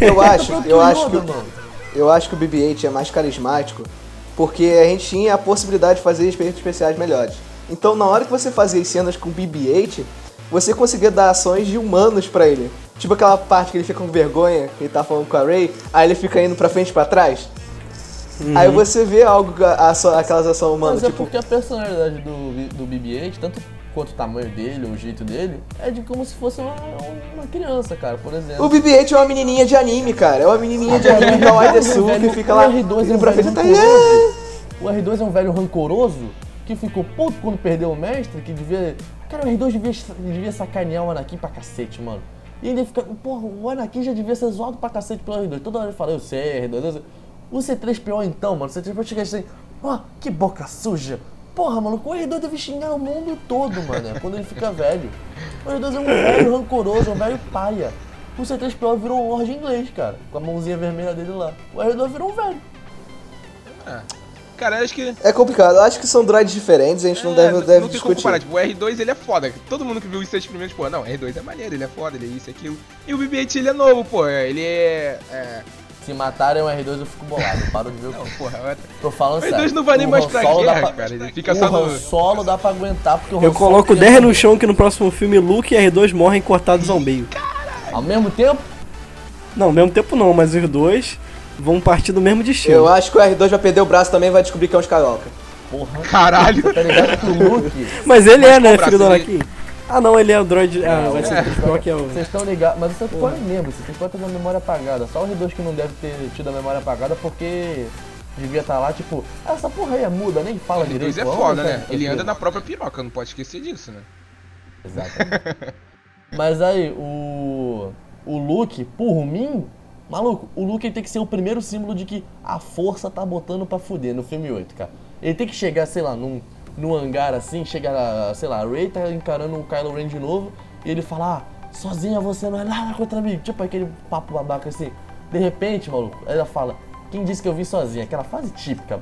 Eu acho, Tá eu acho que, eu acho que o BB-8 é mais carismático porque a gente tinha a possibilidade de fazer efeitos especiais melhores. Então, na hora que você fazia as cenas com o BB-8, você conseguia dar ações de humanos pra ele. Tipo aquela parte que ele fica com vergonha, que ele tá falando com a Ray, aí ele fica indo pra frente e pra trás. Aí você vê algo, a- a- aquelas ações humanas, Mas é tipo, porque a personalidade do, do BB-8, tanto quanto o tamanho dele, o jeito dele, é de como se fosse uma, uma criança, cara, por exemplo. O BB-8 é uma menininha de anime, cara. É uma menininha de anime da Wide Sul que fica lá O R2 é um velho tá rancoroso. O R2 é um velho rancoroso que ficou puto quando perdeu o mestre, que devia. Cara, o R2 devia, devia sacanear o Anakin pra cacete, mano. E ainda fica. Porra, o Anakin já devia ser zoado pra cacete pelo R2. Toda hora ele fala, eu sei, R2. Eu sei. O C3PO então, mano, o C3PO chega assim, ó, que boca suja. Porra, mano, o R2 deve xingar o mundo todo, mano, quando ele fica velho. O R2 é um velho rancoroso, um velho paia. O C3PO virou um Lorde inglês, cara, com a mãozinha vermelha dele lá. O R2 virou um velho. Cara, acho que. É complicado. Eu acho que são droids diferentes, a gente não é, deve, deve não tem como discutir. comparar. Tipo, o R2 ele é foda. Todo mundo que viu os seis primeiros, pô, não, R2 é maneiro, ele é foda, ele é isso, aquilo. E o BB-8 ele é novo, pô, ele é. é... Se matarem o R2 eu fico bolado, eu paro de ver o filme. porra, Tô falando O sério. R2 não vai nem O mais pra guerra, cara, ele fica o só no- Han Solo dá pra aguentar, porque o Han Eu coloco tem 10 no chão que no próximo filme Luke e R2 morrem cortados ao meio. Ao mesmo tempo, Não, ao mesmo tempo não, mas os dois vão partir do mesmo destino. Eu acho que o R2 vai perder o braço também e vai descobrir que é um Skywalker. porra. Caralho! Tá ligado que o Luke, Mas ele é, né, filho do? Anakin? Ah não, ele é o droid. Ah, vai ser é. o pior que é o. vocês estão ligados, mas você pode lembra, vocês podem ter uma memória apagada. Só o R2 que não deve ter tido a memória apagada porque devia estar lá, tipo, ah, essa porra aí é muda, nem fala O direito. R2 é foda, né? Ele anda na própria piroca, não pode esquecer disso, né? Exatamente. Mas aí, o. O Luke, por mim, maluco, o Luke tem que ser o primeiro símbolo de que a força tá botando pra fuder no filme 8, cara. Ele tem que chegar, sei lá, num, num hangar assim, chegar, sei lá, a Rey tá encarando o Kylo Ren de novo e ele fala, ah, sozinha você não é nada contra mim. Tipo aquele papo babaca assim. De repente, maluco, ela fala, quem disse que eu vim sozinha? Aquela frase típica,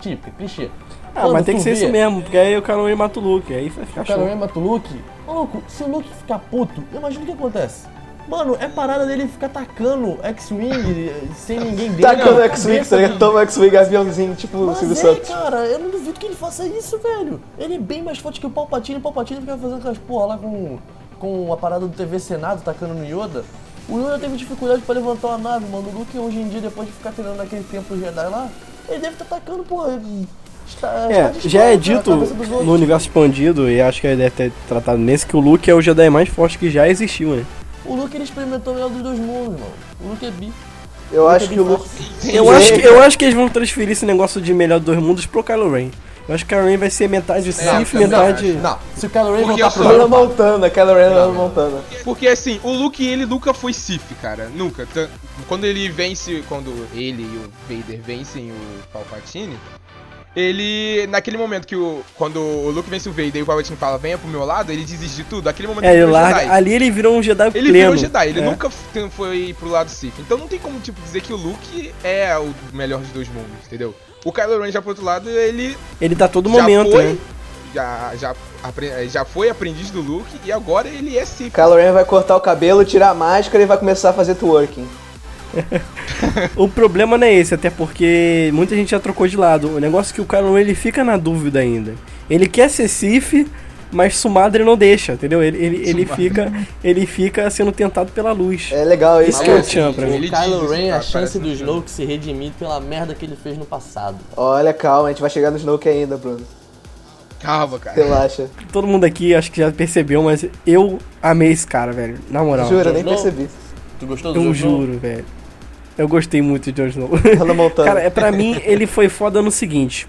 típica, clichê. Ah, Quando mas tem que ser vê- isso mesmo, porque aí o Kylo Ren mata o Luke, aí vai ficar o show. Ren mata o Luke. Maluco, se o Luke ficar puto, imagina o que acontece. Mano, é parada dele ficar tacando X-Wing sem ninguém dentro. Tacando X-Wing, tá ligado? Toma X-Wing, aviãozinho, tipo o Mas Silvio é, Santos. cara, eu não duvido que ele faça isso, velho. Ele é bem mais forte que o Palpatine. O Palpatine fica fazendo aquelas porra lá com, com a parada do TV Senado, tacando no Yoda. O Yoda teve dificuldade pra levantar uma nave, mano. O Luke, hoje em dia, depois de ficar treinando naquele templo Jedi lá, ele deve estar tacando, porra. Está, É, está já é dito no universo expandido, e acho que ele deve ter tratado nesse, que o Luke é o Jedi mais forte que já existiu, né? O Luke ele experimentou o melhor dos dois mundos, mano. O Luke é bi. Eu acho que o Luke. Eu acho, que, eu acho que eles vão transferir esse negócio de melhor dos dois mundos pro Kylo Ren. Eu acho que o Kylo Ren vai ser metade Sith, também metade... Não, se o Kylo Ren Porque voltar pro Hannah lado, Montana, Kylo Ren Hannah Montana. Porque assim, o Luke ele nunca foi Sith, cara. Nunca. Quando ele vence, quando ele e o Vader vencem o Palpatine, ele. Naquele momento que o. Quando o Luke vence o Vader e o Palpatine fala, venha pro meu lado, ele desiste de tudo. Aquele momento É, ele virou larga... Jedi. Ali ele virou um Jedi Ele pleno. virou Jedi, ele É. nunca foi pro lado Sith. Então não tem como, tipo, dizer que o Luke é o melhor dos dois mundos, entendeu? O Kylo Ren já pro outro lado, ele Ele tá todo já momento, foi, né? já, já, já foi aprendiz do Luke e agora ele é Sith. Kylo Ren vai cortar o cabelo, tirar a máscara e vai começar a fazer twerking. O problema não é esse, até porque muita gente já trocou de lado. O negócio é que o Kylo Ren ele fica na dúvida ainda. Ele quer ser Sif, mas Sumadre não deixa, entendeu? Ele, ele, ele, fica, ele fica sendo tentado pela luz. É legal isso. Isso que é eu- o Tchan pra O mim. Ele Kylo Ren, a cara, chance do no Snoke se redimir pela merda que ele fez no passado. Olha, calma, a gente vai chegar no Snoke ainda, Bruno. Calma, cara. Relaxa. Todo mundo aqui acho que já percebeu, mas eu amei esse cara, velho. Na moral. Jura, nem percebi. Tu gostou do Eu Snow? juro, velho. Eu gostei muito de Jon Snow. Hannah Montana. Cara, é pra mim ele foi foda no seguinte.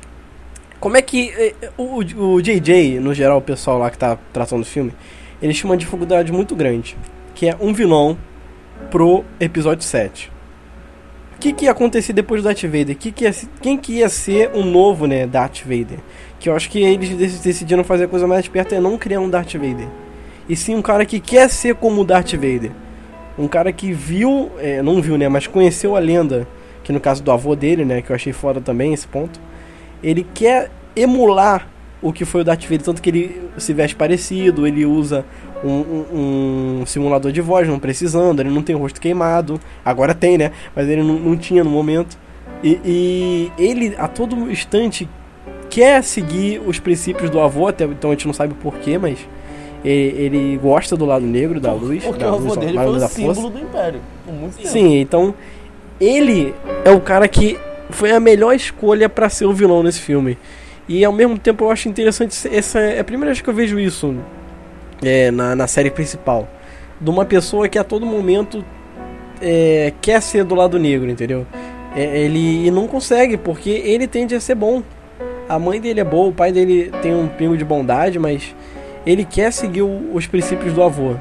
Como é que eh, o, o JJ, no geral, o pessoal lá que tá tratando o filme, eles tinham uma dificuldade muito grande, que é um vilão pro episódio 7. O que, que ia acontecer depois do Darth Vader? Que que ia, quem que ia ser o novo, né, Darth Vader? Que eu acho que eles dec- decidiram fazer a coisa mais esperta é não criar um Darth Vader. E sim um cara que quer ser como o Darth Vader. Um cara que viu, é, não viu, né, mas conheceu a lenda, que no caso do avô dele, né, que eu achei foda também esse ponto. Ele quer emular o que foi o Darth Vader, tanto que ele se veste parecido, ele usa um, um- um simulador de voz, não precisando, ele não tem o rosto queimado, agora tem, né, mas ele não, não tinha no momento. E, e ele, a todo instante, quer seguir os princípios do avô, até então a gente não sabe porquê, mas ele, ele gosta do lado negro da luz, Porque da o avô luz, dele foi o símbolo do Império. Por muito tempo. Sim, então ele é o cara que foi a melhor escolha pra ser o vilão nesse filme. E ao mesmo tempo eu acho interessante, essa é a primeira vez que eu vejo isso é, na, na série principal. De uma pessoa que a todo momento é, quer ser do lado negro, entendeu? É, ele e não consegue, porque ele tende a ser bom. A mãe dele é boa, o pai dele tem um pingo de bondade, mas ele quer seguir o- os princípios do avô.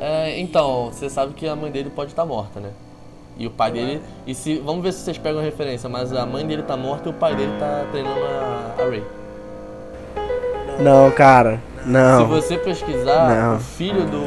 É, então, você sabe que a mãe dele pode estar morta, né? E o pai dele. E se. Vamos ver se vocês pegam a referência, mas a mãe dele tá morta e o pai dele tá treinando a, a Rey. Não, cara, Se não. você pesquisar, Não. o filho do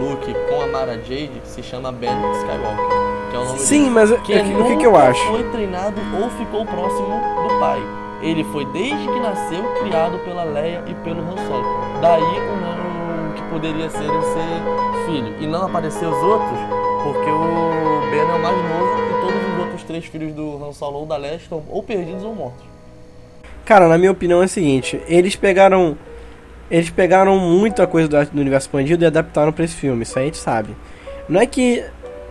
Luke com a Mara Jade se chama Ben Skywalker. Que é o nome Sim, dele. mas o que que, o que, que eu acho? foi treinado ou ficou próximo do pai. Ele foi desde que nasceu criado pela Leia e pelo Han Solo. Daí o nome que poderia ser ele ser filho. E não aparecer os outros, porque o Ben é o mais novo e todos os outros três filhos do Han Solo ou da Leia estão ou perdidos ou mortos. Cara, na minha opinião é o seguinte, eles pegaram eles pegaram muita coisa do, do universo expandido e adaptaram pra esse filme, isso aí a gente sabe. Não é que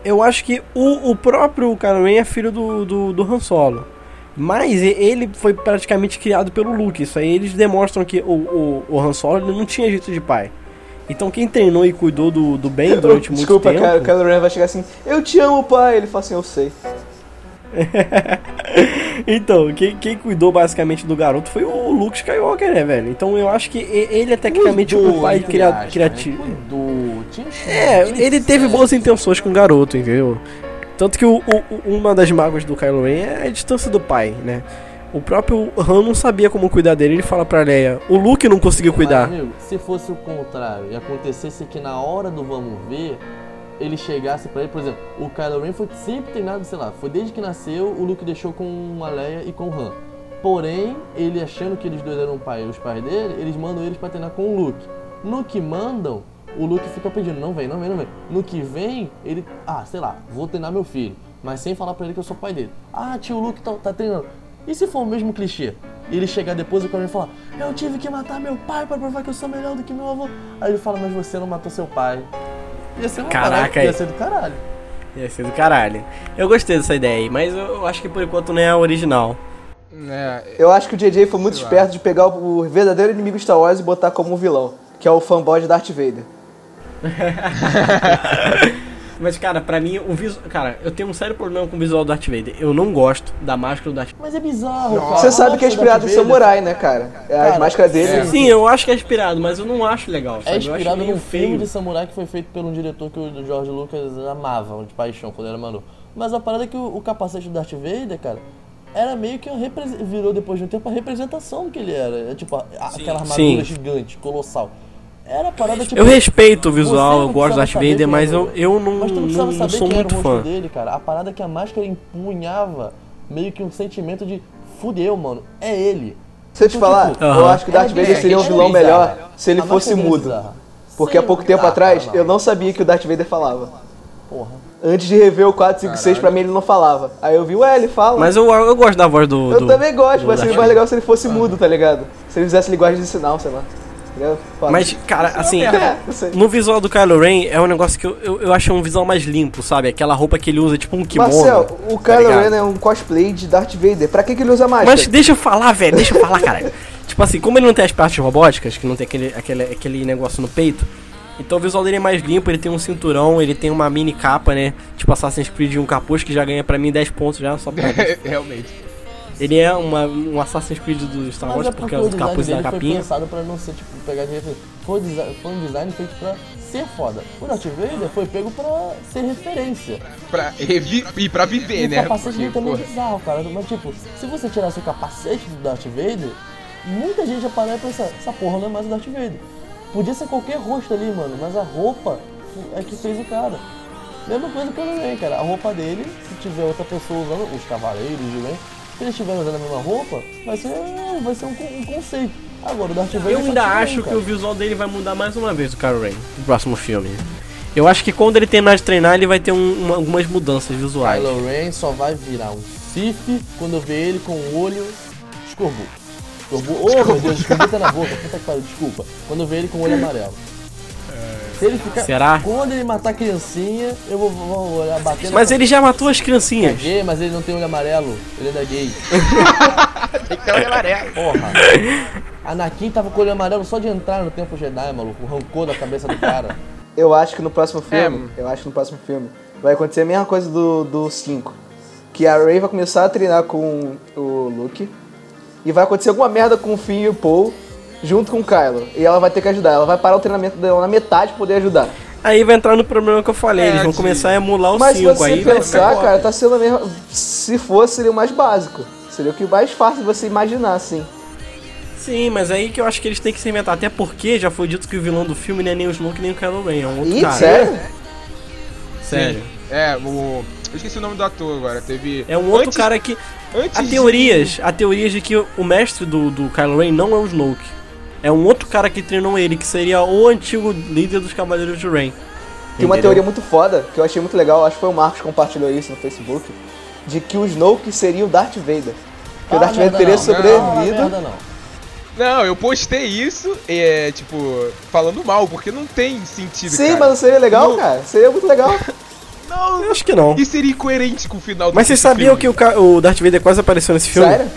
eu acho que o, o próprio Kylo Ren é filho do, do, do Han Solo. Mas ele foi praticamente criado pelo Luke. Isso aí eles demonstram que o, o, o Han Solo não tinha jeito de pai. Então quem treinou e cuidou do, do Ben durante muito Desculpa, tempo. cara, o Kylo Ren vai chegar assim, eu te amo, pai. Ele fala assim, eu sei. então, quem, quem cuidou basicamente do garoto foi o Luke Skywalker, né, velho? Então eu acho que ele é tecnicamente o pai aspas, criativo. né? Cuidou, tinha É, ele teve boas intenções com o garoto, entendeu? Tanto que o, o- uma das mágoas do Kylo Ren é a distância do pai, né? O próprio Han não sabia como cuidar dele, ele fala pra Leia, o Luke não conseguiu cuidar. Mas, amigo, se fosse o contrário e acontecesse que na hora do vamos ver, ele chegasse pra ele, por exemplo, o Kylo Ren foi sempre treinado, sei lá, foi desde que nasceu, o Luke deixou com a Leia e com o Han. Porém, ele achando que eles dois eram pai, os pais dele, eles mandam eles pra treinar com o Luke. No que mandam, o Luke fica pedindo, não vem, não vem, não vem. No que vem, ele, ah, sei lá, vou treinar meu filho, mas sem falar pra ele que eu sou pai dele. Ah, tio, o Luke tá, tá treinando. E se for o mesmo clichê? Ele chegar depois e o falar, eu tive que matar meu pai pra provar que eu sou melhor do que meu avô. Aí ele fala, mas você não matou seu pai. Ia ser uma Caraca, parada, ia ser do caralho. Ia ser do caralho. Eu gostei dessa ideia aí, mas eu acho que por enquanto não é a original. É, Eu acho que o JJ foi muito Sei lá. esperto de pegar o verdadeiro inimigo Star Wars e botar como um vilão, que é o fanboy de Darth Vader. Mas, cara, pra mim, o visual. Cara, eu tenho um sério problema com o visual do Darth Vader. Eu não gosto da máscara do Darth Vader. Mas é bizarro, cara. Você sabe que é inspirado em samurai, né, cara? É a Cara, máscara dele. é. Sim, eu acho que é inspirado, mas eu não acho legal. É sabe? Acho inspirado num filme de samurai que foi feito por um diretor que o George Lucas amava, de paixão, quando era mano. Mas a parada é que o, o capacete do Darth Vader, cara, era meio que virou depois de um tempo a representação do que ele era. É tipo, a- aquela armadura Sim. gigante, colossal. Era parada tipo. Eu respeito o visual, eu gosto do Darth Vader, mas eu, eu não, Mas tu não não, precisava não saber sou quem muito era o rosto fã. dele, cara. A parada é que a máscara empunhava meio que um sentimento de fudeu, mano, é ele. Se eu te falar, Aham. eu acho que o Darth É Vader bem- seria um é vilão bem melhor se ele fosse é mudo. Porque há pouco tempo atrás eu não sabia que o Darth Vader falava. Porra. Antes de rever o 4, 5, 6, pra mim ele não falava. Aí eu vi, ué, ele fala. Mas eu, eu gosto da voz do. eu do- também gosto, mas seria mais legal se ele fosse mudo, tá ligado? Se ele fizesse linguagem de sinal, sei lá. Mas, cara, assim, É, sei. no visual do Kylo Ren é um negócio que eu, eu, eu acho um visual mais limpo, sabe? Aquela roupa que ele usa, tipo um kimono. Marcel, o tá Kylo ligado? Ren é um cosplay de Darth Vader. Pra que, que ele usa máscara? Mas deixa eu falar, velho, deixa eu falar, caralho. tipo assim, como ele não tem as partes robóticas, que não tem aquele, aquele, aquele negócio no peito, então o visual dele é mais limpo, ele tem um cinturão, ele tem uma mini capa, né? Tipo Assassin's Creed um capuz que já ganha pra mim 10 pontos já, só pra... Realmente. Ele é uma, um Assassin's Creed do Star Wars, é porque porque é o o capuz e a dele foi capinha. pensado pra não ser, tipo, pegar de referência. Foi, foi um design feito pra ser foda. O Darth Vader foi pego pra ser referência. Pra revi e pra viver, E o né? capacete dele também é bizarro, cara. Mas, tipo, se você tirasse o capacete do Darth Vader, muita gente ia parar e pensar, essa porra não é mais o Darth Vader. Podia ser qualquer rosto ali, mano, mas a roupa é que fez o cara. Mesma coisa que o Kylo Ren, cara. A roupa dele, se tiver outra pessoa usando, os cavaleiros de Ren, se eles estiverem usando a mesma roupa, vai ser, vai ser um, um conceito. Agora, o Darth Vader Eu ainda acho que o visual dele vai mudar mais uma vez do Kylo Ren no próximo filme. Eu acho que quando ele terminar de treinar, ele vai ter um- uma- algumas mudanças visuais. Kylo Ren só vai virar um Sith quando vê ele com o olho escorbuto. Escorbuto. Oh, meu Deus, escorbuto é na boca. Puta que pariu, desculpa. Quando vê ele com o olho amarelo. Se ele ficar. Será? Quando ele matar a criancinha, eu vou, vou olhar batendo. Mas ele já matou as é criancinhas. gay, mas ele não tem olho amarelo. Ele ainda é gay. Tem que ter olho amarelo. Porra. Anakin tava com o olho amarelo só de entrar no Tempo Jedi, maluco. Arrancou da cabeça do cara. Eu acho que no próximo filme, É. eu acho que no próximo filme vai acontecer a mesma coisa do, do 5. Que a Rey vai começar a treinar com o Luke e vai acontecer alguma merda com o Finn e o Paul junto com o Kylo. E ela vai ter que ajudar. Ela vai parar o treinamento dela na metade pra poder ajudar. Aí vai entrar no problema que eu falei, É, eles vão de- começar a emular o Mas se 5 você aí. vai pensar, ficar- cara, tá sendo a mesma. Se fosse, seria o mais básico. Seria o que mais fácil de você imaginar, assim. Sim, mas aí que eu acho que eles têm que se inventar. Até porque já foi dito que o vilão do filme não é nem o Snoke nem o Kylo Ren, é um outro Ih, cara. sério? Sério. É, o. Eu esqueci o nome do ator agora. Teve. É um outro Antes- cara que. Antes Há de- teorias, há teorias de que o mestre do, do Kylo Ren não é o Snoke. É um outro cara que treinou ele, que seria o antigo líder dos Cavaleiros de Ren. Tem uma teoria muito foda, que eu achei muito legal, acho que foi o Marcos que compartilhou isso no Facebook, de que o Snoke seria o Darth Vader. Que o Darth Vader teria não. sobrevivido. Ah, merda não. Não, eu postei isso, é, tipo, falando mal, porque não tem sentido. Sim, cara. mas não seria legal, No- cara? Seria muito legal. Não, Eu acho que não. e seria incoerente com o final do Mas vocês sabiam que o, o Darth Vader quase apareceu nesse filme? Sério?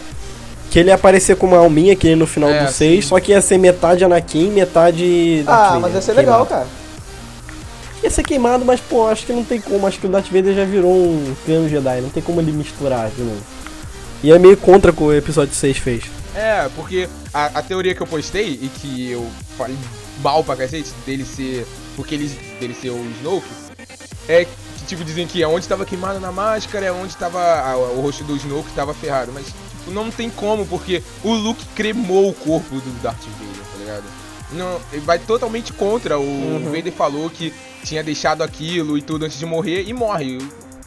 Que ele ia aparecer com uma alminha que nem no final É, do 6, só que ia ser metade Anakin, metade Darth Ah, Vader. mas ia ser legal, cara. Ia ser queimado, mas pô, acho que não tem como. Acho que o Darth Vader já virou um pleno Jedi, não tem como ele misturar de novo. E é meio contra o que o episódio 6 fez. É, porque a, a teoria que eu postei e que eu falei mal pra cacete dele ser. Porque ele, dele ser o Snoke é que tipo dizem que é onde tava queimado na máscara, é onde tava. a- o rosto do Snoke tava ferrado. Mas não tem como, porque o Luke cremou o corpo do Darth Vader, tá ligado? Não, ele vai totalmente contra. O Vader falou que tinha deixado aquilo e tudo antes de morrer e morre.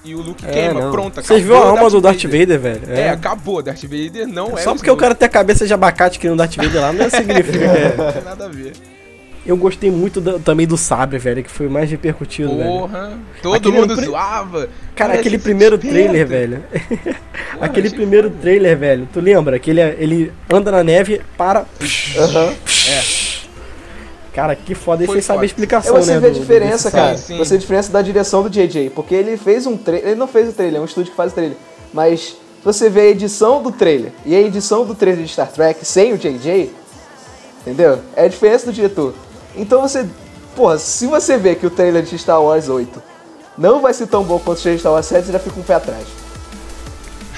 E o Luke queima, não. pronto, Vocês viram a alma do Darth Vader, velho? É, acabou. Darth Vader não é Só o porque o cara tem a cabeça de abacate que no Darth Vader lá, não significa que é. Não tem nada a ver. Eu gostei muito da- também do sabre, velho, que foi o mais repercutido, velho. Porra, todo Aquele mundo zoava. Cara, aquele primeiro trailer, velho. aquele achei primeiro trailer, velho. Tu lembra? Que ele, ele anda na neve, para. Aham. Cara, que foda. E Foi sem saber a explicação, É você né? vê a do- diferença, desse cara. Sim, sim. Você vê a diferença da direção do JJ. Porque ele fez um trailer. Ele não fez o trailer, é um estúdio que faz o trailer. Mas se você vê a edição do trailer e a edição do trailer de Star Trek sem o JJ, entendeu? É a diferença do diretor. Então você. Porra, se você vê que o trailer de Star Wars 8 não vai ser tão bom quanto o de Star Wars 7, você já fica com o pé atrás.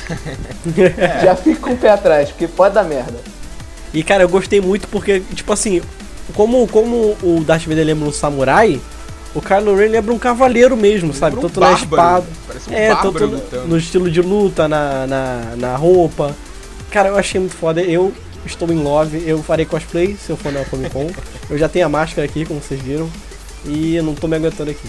já fica com o pé atrás, porque pode dar merda. E cara, eu gostei muito porque, tipo assim, como, como o Darth Vader lembra um samurai, o Kylo Ren lembra um cavaleiro mesmo, sabe? um Tanto na bárbaro. espada. Parece um é, tanto no, lutando. no estilo de luta, na, na, na roupa. Cara, eu achei muito foda. Eu estou em love, eu farei cosplay se eu for na Comic Con. eu já tenho a máscara aqui, como vocês viram. E eu não tô me aguentando aqui.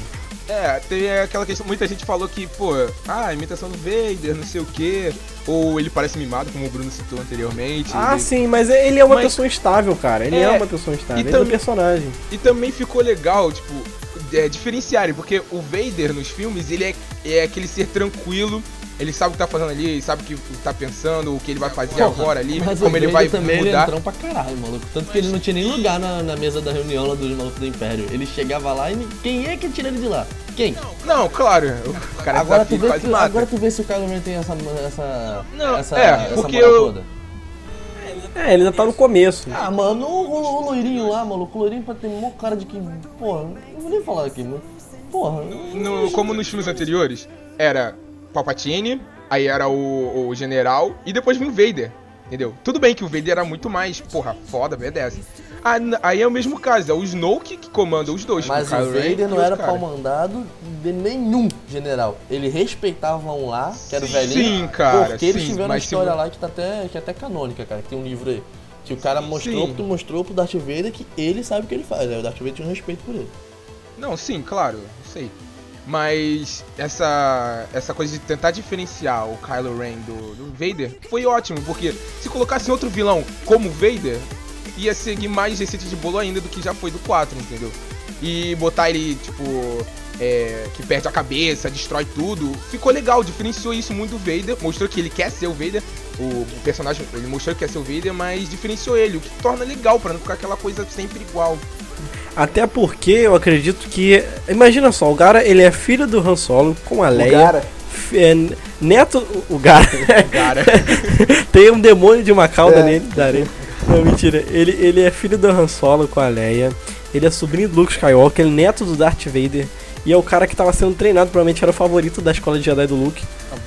É, tem aquela questão. Muita gente falou que, pô, ah, imitação do Vader, não sei o quê. Ou ele parece mimado, como o Bruno citou anteriormente. Ah, ele- sim, mas ele é uma Mas- pessoa instável, cara. Ele é, É, uma pessoa instável. e Ele é um tam- personagem. E também ficou legal, tipo, é, diferenciarem, porque o Vader nos filmes, ele é, é aquele ser tranquilo. Ele sabe o que tá fazendo ali, sabe o que tá pensando, o que ele vai fazer agora ali, Mas como o ele vai também ele é mudar. entrão pra caralho, maluco. Tanto que ele não tinha nem lugar na, na mesa da reunião lá dos malucos do Império. Ele chegava lá e quem é que tira ele de lá? Quem? Não, claro, o cara Agora tu, desafia e vê quase que, mata. agora tu vê se o Kylo Ren tem essa, essa, Não, essa, é, essa porque moral eu- toda. É, ele ainda tá no começo. Ah, mano, o, o, o loirinho lá, maluco, o loirinho pra ter mó cara de que, porra, não vou nem falar aqui, mas, porra, No- como nos filmes anteriores, era Palpatine, aí era o, o general, e depois vinha o Vader, entendeu? Tudo bem que o Vader era muito mais, porra, foda, BDS. Ah, Aí é o mesmo caso, é o Snoke que comanda os dois. mas o Ren Vader não era cara. pau mandado de nenhum general. Ele respeitava um lá, que era o Sim, velhinho, cara, porque eles sim, tiveram uma se história lá que tá até, que é até canônica, cara, que tem um livro aí. Que o cara mostrou, Sim. mostrou pro Darth Vader que ele sabe o que ele faz, aí o Darth Vader tinha um respeito por ele. Não, sim, claro, sei. Mas essa essa coisa de tentar diferenciar o Kylo Ren do, do Vader foi ótimo, porque se colocasse outro vilão como Vader, ia seguir mais receita de bolo ainda do que já foi do 4, entendeu? E botar ele, tipo, é, que perde a cabeça, destrói tudo, ficou legal, diferenciou isso muito do Vader, mostrou que ele quer ser o Vader, o, o personagem, ele mostrou que quer ser o Vader, mas diferenciou ele, o que torna legal, pra não ficar aquela coisa sempre igual. Até porque eu acredito que. Imagina só, o cara ele é filho do Han Solo com a O Leia. cara, f- é, neto. O cara. Cara, Tem um demônio de uma cauda É. nele, Darei. Não, mentira. Ele, ele é filho do Han Solo com a Leia. Ele é sobrinho do Luke Skywalker, ele é neto do Darth Vader. E é o cara que tava sendo treinado, provavelmente era o favorito da escola de Jedi do Luke.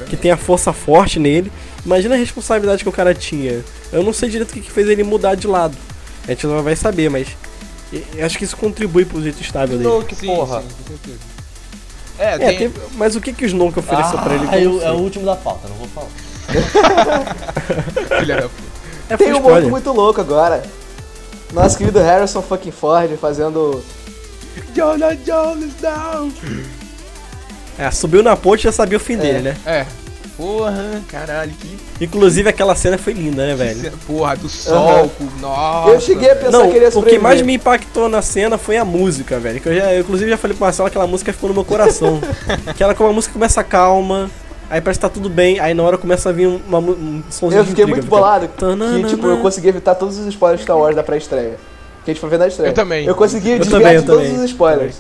Que tem a força forte nele. Imagina a responsabilidade que o cara tinha. Eu não sei direito o que, que fez ele mudar de lado. A gente não vai saber, mas. E- eu Acho que isso contribui pro jeito estável dele. Snoke, Sim, porra. sim, com certeza. É, É, tem... tem- mas o que, que o Snoke ofereceu pra ele? Ah, que eu eu- não é o último da pauta, não vou falar. Filha da puta. É, tem um spoiler. monte muito louco agora. Nosso querido Harrison fucking Ford fazendo. Jonah Jones down. É, subiu na ponte e já sabia o fim dele, né? É. Porra, caralho, que Inclusive aquela cena foi linda, né, velho? Porra, do sol, com... nossa. eu cheguei a pensar Não, que ele ia o que mais me impactou na cena foi a música, velho. Que eu já, eu, inclusive, já falei pro Marcelo que aquela música ficou no meu coração. que ela, como a música começa calma, aí parece que tá tudo bem, aí na hora começa a vir uma, um somzinho Eu fiquei de intriga, muito bolado que, tipo, eu consegui evitar todos os spoilers de Star Wars da pré-estreia. Que a gente foi ver na estreia. Eu também. Eu consegui desviar também, eu de todos também. os spoilers.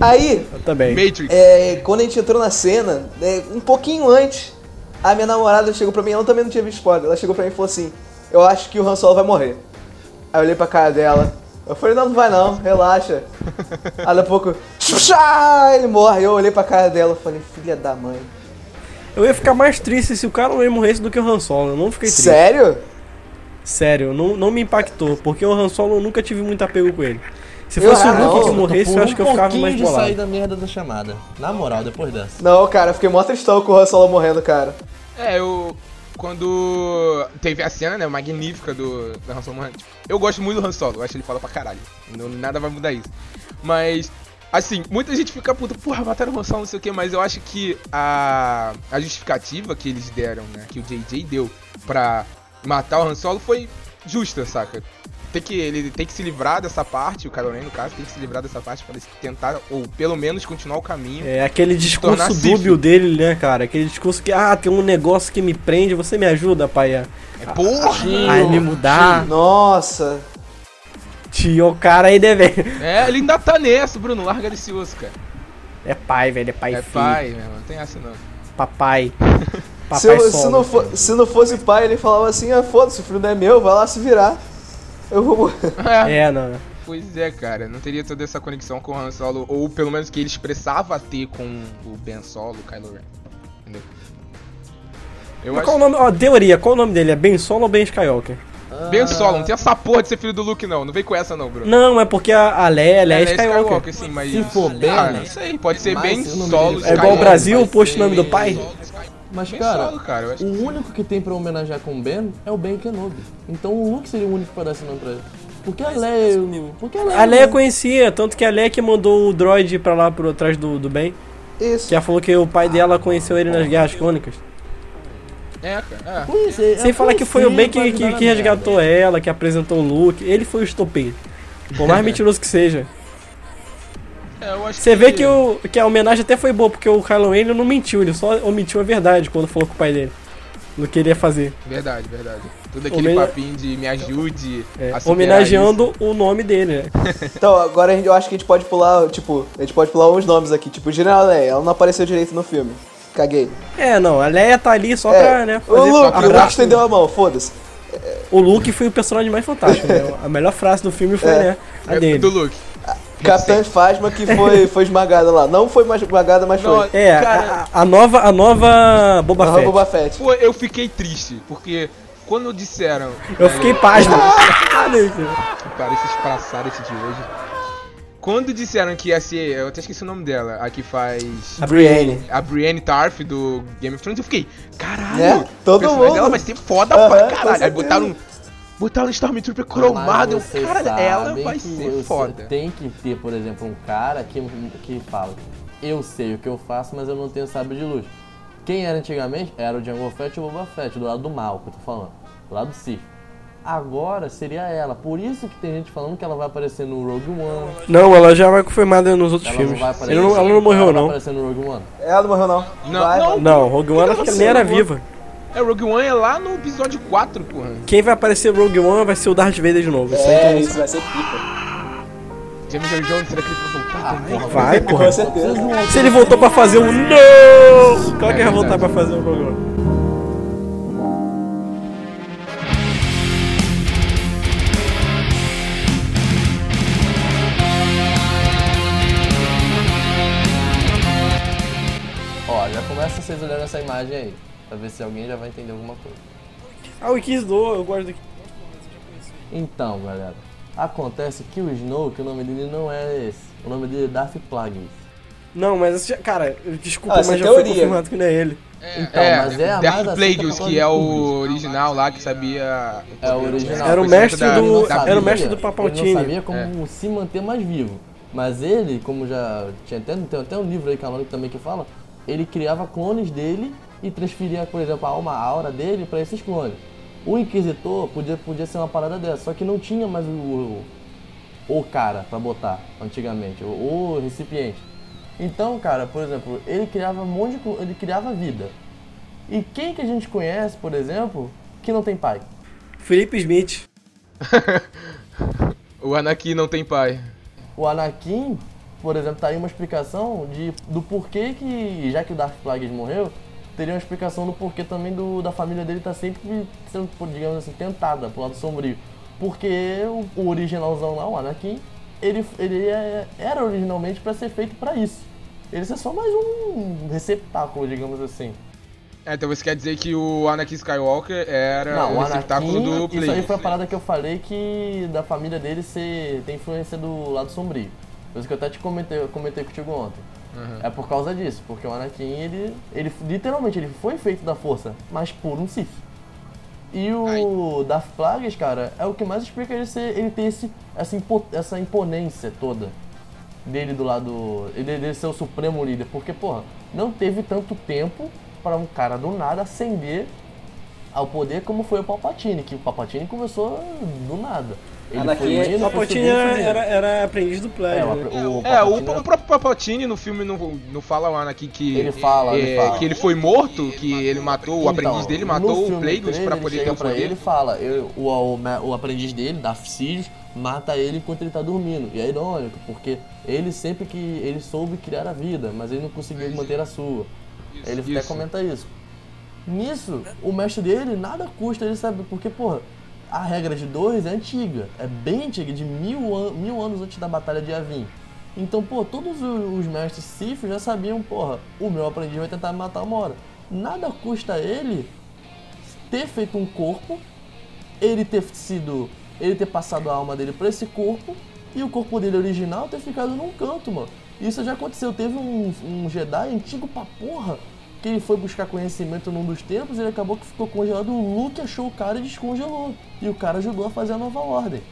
Aí, Eu também. Matrix. é, quando a gente entrou na cena, é, um pouquinho antes, a minha namorada chegou pra mim, ela também não tinha visto spoiler, ela chegou pra mim e falou assim, eu acho que o Han Solo vai morrer. Aí eu olhei pra cara dela, eu falei, não, não vai não, relaxa. Aí daqui a pouco, ele morre. Eu olhei pra cara dela e falei, filha da mãe. Eu ia ficar mais triste se o cara não morresse do que o Han Solo. Eu não fiquei triste. Sério? Sério, não, não me impactou. Porque o Han Solo eu nunca tive muito apego com ele. Se Eu- fosse ah, o Luke não, que eu morresse, eu acho que eu um ficava pouquinho mais de bolado. sair da merda da chamada. Na moral, depois dessa. Não, cara, eu fiquei mó tristão com o Han Solo morrendo, cara. É, eu. Quando teve a cena, né, magnífica do, do Han Solo morrendo. tipo, Eu gosto muito do Han Solo, eu acho ele foda pra caralho. Não, nada vai mudar isso. Mas, assim, muita gente fica puta, porra, mataram o Han Solo, não sei o que, mas eu acho que a, a justificativa que eles deram, né, que o JJ deu pra matar o Han Solo foi justa, saca? Tem que, ele tem que se livrar dessa parte, o Kylo Ren, no caso, tem que se livrar dessa parte pra ele tentar, ou pelo menos continuar o caminho. É aquele discurso dúbio dele, né, cara? Aquele discurso que, ah, tem um negócio que me prende, você me ajuda, pai, a, É, porra! a me mudar. Nossa. Tio, o cara aí, né, velho? É, ele ainda tá nessa, Bruno, larga desse osso, cara. É pai, velho, é pai É filho. pai, meu irmão, não tem essa não. Papai. Papai Se, eu- se solo. não for- se não fosse pai, ele falava assim, ah, foda-se, o filho não é meu, vai lá se virar. Eu vou. É, É, não. pois é, cara, não teria toda essa conexão com o Han Solo, ou pelo menos que ele expressava ter com o Ben Solo, o Kylo Ren, entendeu? Eu Mas acho... qual o nome? Ó, teoria, qual o nome dele? É Ben Solo ou Ben Skywalker? Ben Solo, não tem essa porra de ser filho do Luke não, não vem com essa não, Bruno. Não, é porque a, a Leia, a Leia é é Skywalker. sim, mas... Se for Ben, ah, não sei, pode ser mas Ben o Solo É igual o Skywalker, Brasil, o posto ser- nome do pai? Mas, Ben cara, Solo, cara, eu acho o único que tem pra homenagear com o Ben é o Ben Kenobi. Então o Luke seria o único pra dar esse nome pra ele. Porque a Leia. Porque a Leia. A Leia conhecia, tanto que a Leia que mandou o droid pra lá por trás do, do bem. Isso. Que ela falou que o pai dela conheceu ele nas Guerras Clônicas. É, cara. Conhecer, Sem é falar que foi o Ben que, que, ajudar que resgatou merda. ela, que apresentou o Luke. Ele foi o estopeiro. Por mais mentiroso que seja. É, Você vê que, o, que a homenagem até foi boa, porque o Kylo Ren ele não mentiu, ele só omitiu a verdade quando falou com o pai dele. Do que ele ia fazer. Verdade, verdade. Todo aquele Homena- papinho de me ajude É, homenageando o nome dele, né? Então, agora a gente- eu acho que a gente pode pular, tipo, a gente pode pular uns nomes aqui. Tipo, General Leia, ela não apareceu direito no filme. Caguei. É, não, a Leia tá ali só É, pra, né, o Luke, o Luke estendeu a mão, foda-se. O Luke foi o personagem mais fantástico, né? A melhor frase do filme foi, É. né, a isso. dele. Do Luke. Capitã Phasma que foi, foi esmagada lá. Não foi mais esmagada, mas Não, foi. É, Cara- a, a nova, a nova Boba Aham, Fett. Boba Fett. Pô, eu fiquei triste, porque quando disseram. Eu né, fiquei pasmo. Que parece espraçado esse de hoje. Quando disseram que ia ser. Eu até esqueci o nome dela, a que faz. a Brienne. A Brienne Tarf do Game of Thrones, eu fiquei, caralho, Né? Todo mundo. dela vai ser foda Aham, pra caralho. Aí botaram, botaram um Stormtrooper cromado, eu, cara, ela vai ser foda. Tem que ter, por exemplo, um cara que, que fala: Eu sei o que eu faço, mas eu não tenho sabre de luz. Quem era antigamente era o Jango Fett e o Boba Fett, do lado do mal, que eu tô falando, do lado do Sith. Agora seria ela. Por isso que tem gente falando que ela vai aparecer no Rogue One. Não, ela já vai confirmada nos outros Ela filmes. não vai aparecer. Ele não- ela não morreu, ela vai não. aparecer no Rogue One. Ela não morreu, não. Não, Vai, não. vai. Não, Rogue One acho que ela nem era viva. É, Rogue One é lá no episódio 4, porra. Quem vai aparecer Rogue One vai ser o Darth Vader de novo. Isso É, mundo isso vai ser pica. James Earl Jones, será que ele vai voltar Ah, também? Vai, porra. Com certeza. Se ele voltou pra fazer um não! Qual que É vai voltar pra fazer o Rogue One? Ó, já começa vocês olhando essa imagem aí. Pra ver se alguém já vai entender alguma coisa. Ah, o do, eu gosto do Então, galera, acontece que o Snoke, o nome dele não é esse. O nome dele é Darth Plagueis. Não, mas já- cara, desculpa, Ah, mas é já foi teoria. confirmado que não é ele. Então, mas é a mais aceita Plagueis, que é o original lá que sabia. É o original. Era o Foi mestre da- do- Ele era o sabia, mestre do Ele Palpatine. não sabia como É. se manter mais vivo. Mas ele, como já tinha até, tem até um livro aí canônico também que fala, ele criava clones dele e transferia, por exemplo, a alma a aura dele para esses clones. O Inquisitor podia, podia ser uma parada dessa, só que não tinha mais o, o, o cara pra botar antigamente, o, o recipiente. Então, cara, por exemplo, ele criava um monte de, ele criava vida. E quem que a gente conhece, por exemplo, que não tem pai? Felipe Smith. O Anakin não tem pai. O Anakin, por exemplo, tá aí uma explicação de, do porquê que, já que o Darth Plagueis morreu, teria uma explicação do porquê também do, da família dele tá sempre sendo, digamos assim, tentada pro lado sombrio. Porque o, o originalzão lá, o Anakin, ele, ele é- era originalmente pra ser feito pra isso. Ele é só mais um receptáculo, digamos assim. É, então você quer dizer que o Anakin Skywalker era Não, o receptáculo Anakin, do isso Play. aí foi a parada que eu falei que da família dele ser, tem influência do lado sombrio. Isso que eu até te comentei, comentei contigo ontem. É por causa disso, porque o Anakin, ele, ele literalmente, ele foi feito da força, mas por um Sith. E o Darth Plagueis, cara, é o que mais explica ele ser, ele ter esse, essa, impo- essa imponência toda dele do lado, ele dele ser o supremo líder, porque, porra, não teve tanto tempo para um cara do nada ascender ao poder como foi o Palpatine, que o Palpatine começou do nada. Ele foi é- indo, O Palpatine era, era, era aprendiz do Play. É, né? o, o É, o, o próprio Palpatine no filme não, não fala o Anakin que Ele fala, é, ele fala. que ele foi morto, que ele matou, o aprendiz Então, dele no matou o Plagueis pra ele poder ter o poder. ele fala, eu- o, o, o aprendiz dele, Darth Sidious, mata ele enquanto ele tá dormindo. E é irônico, porque ele sempre que ele soube criar a vida, mas ele não conseguiu manter a sua. ele até isso. comenta isso. Nisso, o mestre dele nada custa, ele sabe, porque, porra, a regra de dois é antiga, é bem antiga, de mil, an mil anos antes da Batalha de Yavin. Então, pô, todos os mestres Sith já sabiam, porra, o meu aprendiz vai tentar me matar uma hora. Nada custa ele ter feito um corpo, ele ter sido. ele ter passado a alma dele pra esse corpo e o corpo dele original ter ficado num canto, mano. Isso já aconteceu. Teve um, um Jedi antigo pra porra que ele foi buscar conhecimento num dos tempos e ele acabou que ficou congelado. O Luke achou o cara e descongelou. E o cara ajudou a fazer a nova ordem.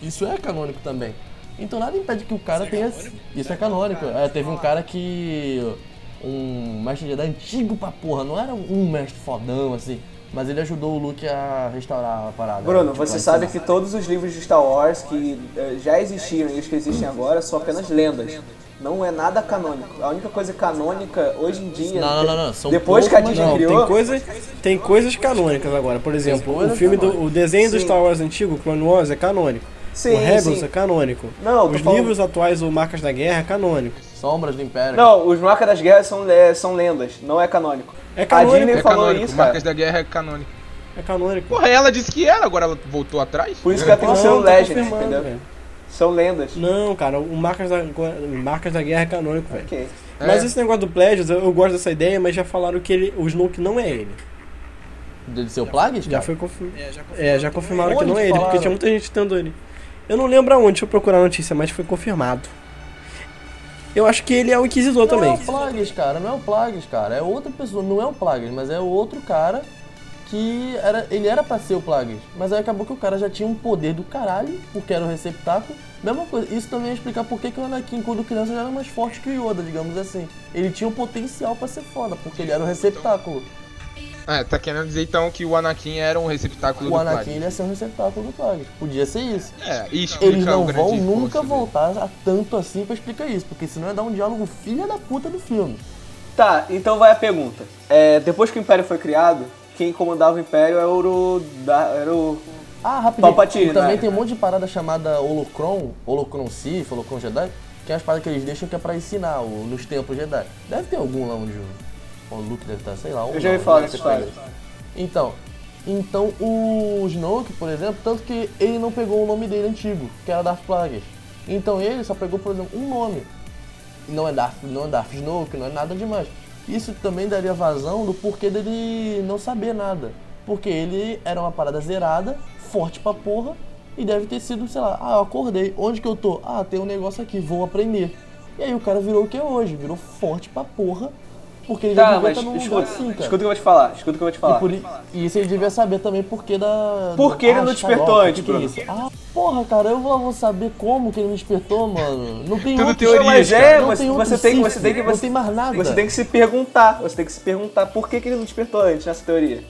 Isso é canônico também. Então nada impede que o cara tenha. Isso é canônico. É, teve um cara que. Um mestre Jedi antigo pra porra, não era um mestre fodão assim. Mas ele ajudou o Luke a restaurar a parada. Bruno, Tipo, você sabe que todos os livros de Star Wars que eh, já existiam e os que existem agora são apenas lendas. Não é nada canônico. A única coisa canônica hoje em dia. Não, não, não, não. São depois que a Disney Não, criou. tem coisas, tem coisas canônicas agora. Por exemplo, o filme do, o desenho do Sim. Star Wars antigo, Clone Wars, é canônico. Sim, o Rebels sim. é canônico. Não, Os falando- livros atuais, o Marcas da Guerra, é canônico. Sombras do Império. Não, os Marcas das Guerras são, le- são lendas, não é canônico. É A canônico, Disney É falou canônico. isso, cara. Marcas da Guerra é canônico. É canônico. Porra, ela disse que era, agora ela voltou atrás? Por isso que ela tem o seu tá Legend, entendeu? velho. São lendas. Não, cara, o Marcas da, Marcas da Guerra é canônico, velho. Ok. Mas É. esse negócio do Pledges, eu, eu gosto dessa ideia, mas já falaram que ele, o Snoke não é ele. De seu Plagueis? Já cara? foi confirmado. É, já confirmaram que Onde não é que ele, porque falaram? tinha muita gente tendo ele. Eu não lembro aonde, deixa eu procurar a notícia, mas foi confirmado. Eu acho que ele é o Inquisidor Não é também. o Plagueis, cara, não é o Plagueis, cara. É outra pessoa, não é o Plagueis, mas é outro cara que era, ele era pra ser o Plagueis. Mas aí acabou que o cara já tinha um poder do caralho, porque era o receptáculo. Mesma coisa, isso também ia explicar por que o Anakin, quando criança, já era mais forte que o Yoda, digamos assim. Ele tinha um potencial pra ser foda, porque ele era o receptáculo. É, tá querendo dizer então que o Anakin era um receptáculo O do Anakin Plague. ele ia ser um receptáculo do Plagueis. Podia ser isso. É, e explica Eles o não grande vão nunca dele. voltar a tanto assim pra explicar isso, porque senão ia dar um diálogo filha da puta do filme. Tá, então vai a pergunta. É, depois que o Império foi criado, quem comandava o Império era o. Da, era o Ah, rapidinho. Palpatine, E também né? tem um monte de parada chamada Holocron, Holocron Sith, Holocron Jedi, que é as paradas que eles deixam que é pra ensinar o- nos tempos Jedi. Deve ter algum lá onde o, o Luke deve estar, sei lá. Eu já ouvi falar dessa história. Então, então o Snoke, por exemplo, tanto que ele não pegou o nome dele antigo, que era Darth Plagueis. Então ele só pegou, por exemplo, um nome. Não é Darth, não é Darth Snoke, não é nada demais. Isso também daria vazão do porquê dele não saber nada. Porque ele era uma parada zerada, forte pra porra, e deve ter sido, sei lá, ah, eu acordei, onde que eu tô? Ah, tem um negócio aqui, vou aprender. E aí o cara virou o que é hoje, virou forte pra porra, porque ele Tá, mas escuta, lugar assim, cara. escuta o que eu vou te falar, escuta o que eu vou te falar. E, por e isso ele devia saber também porque da. Por que ele não despertou antes, é Bruno? Ah, porra, cara, eu vou, saber como que ele não despertou, mano. Não tem Tudo outro teoria, Não, mas é, Não mas tem você tem, você tem que. não Você, tem mais nada. Você tem que se perguntar. Você tem que se perguntar por que, que ele não despertou antes nessa teoria.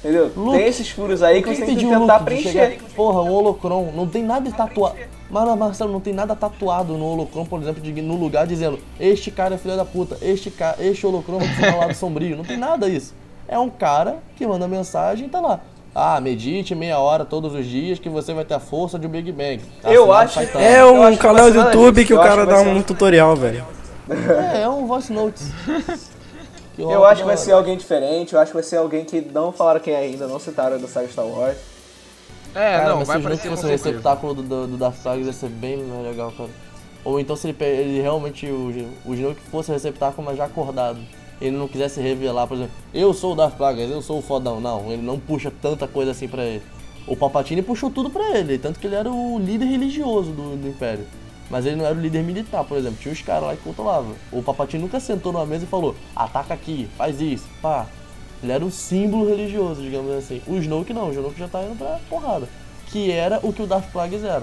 Entendeu? Luke, tem esses furos aí que você tem que tentar de preencher. chegar- Porra, o Holocron, não tem nada tatuado. Mas, Marcelo, não tem nada tatuado no Holocron, por exemplo, de, no lugar dizendo este cara é filho da puta, este, ca, este Holocron vai ser o lado sombrio. Não tem nada isso. É um cara que manda mensagem e tá lá. Ah, medite meia hora todos os dias que você vai ter a força de um Big Bang. Eu Assinado acho-. É Eu um acho canal do YouTube que o Eu acho cara dá ser- um tutorial, velho. É, é um voice notes. Eu acho que vai toda ser alguém diferente, eu acho que vai ser alguém que não falaram quem é ainda, não citaram da saga Star Wars. É, Cara, não, mas vai aparecer com fosse o receptáculo do, do, do Darth Plagueis ia ser bem mais legal, cara. Ou então se ele, ele realmente, o, o Snoke fosse o receptáculo, mas já acordado. Ele não quisesse revelar, por exemplo, eu sou o Darth Plagueis, eu sou o fodão. Não, ele não puxa tanta coisa assim pra ele. O Palpatine puxou tudo pra ele, tanto que ele era o líder religioso do, do Império. Mas ele não era o líder militar, por exemplo. Tinha os caras lá que controlavam. O Palpatine nunca sentou numa mesa e falou, ataca aqui, faz isso, pá. Ele era um símbolo religioso, digamos assim. O Snoke não, o Snoke já tá indo pra porrada. Que era o que o Darth Plagueis era.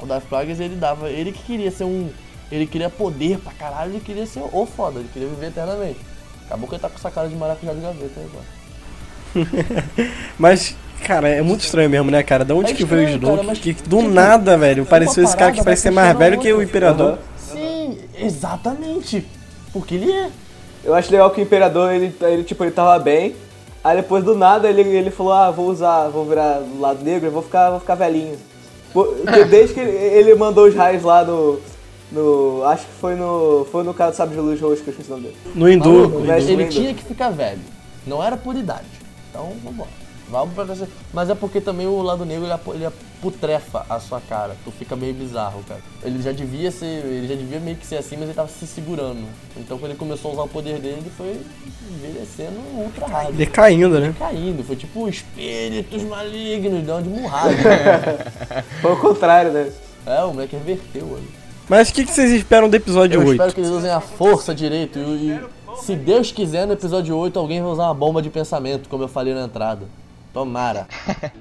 O Darth Plagueis, ele dava... Ele que queria ser um... Ele queria poder pra caralho, ele queria ser o foda, ele queria viver eternamente. Acabou que ele tá com essa cara de maracujá de gaveta aí, agora. Mas, cara, é muito estranho mesmo, né, cara? Da onde É que veio o estranho, cara, Snoke? mas, Que do nada, velho, pareceu esse cara que parece ser mais velho que o outra. Imperador. Sim, exatamente. Porque ele é. Eu acho legal que o Imperador, ele, ele tipo, ele tava bem. Aí depois do nada ele, ele falou, ah, vou usar, vou virar do lado negro, vou ficar, vou ficar velhinho. Porque Desde que ele, ele mandou os raios lá no. no acho que foi no. Foi no caso do Sabe de Luz Roxo que eu esqueci o nome dele. No Hindu. Ele tinha que ficar velho. Não era por idade. Então, vambora. Vamos pra você. Mas é porque também o lado negro ele, ele putrefa a sua cara. Tu fica meio bizarro, cara. Ele já devia ser. Ele já devia meio que ser assim, mas ele tava se segurando. Então quando ele começou a usar o poder dele, ele foi envelhecendo ultra rápido. Decaindo, né? Caindo, foi tipo espíritos malignos, deu uma de murrada. Foi o contrário, né? é, o moleque reverteu ali. Mas o que, que vocês esperam do episódio Eu 8? espero que eles usem a força direito e, e se Deus quiser, no episódio 8 alguém vai usar uma bomba de pensamento, como eu falei na entrada. Tomara.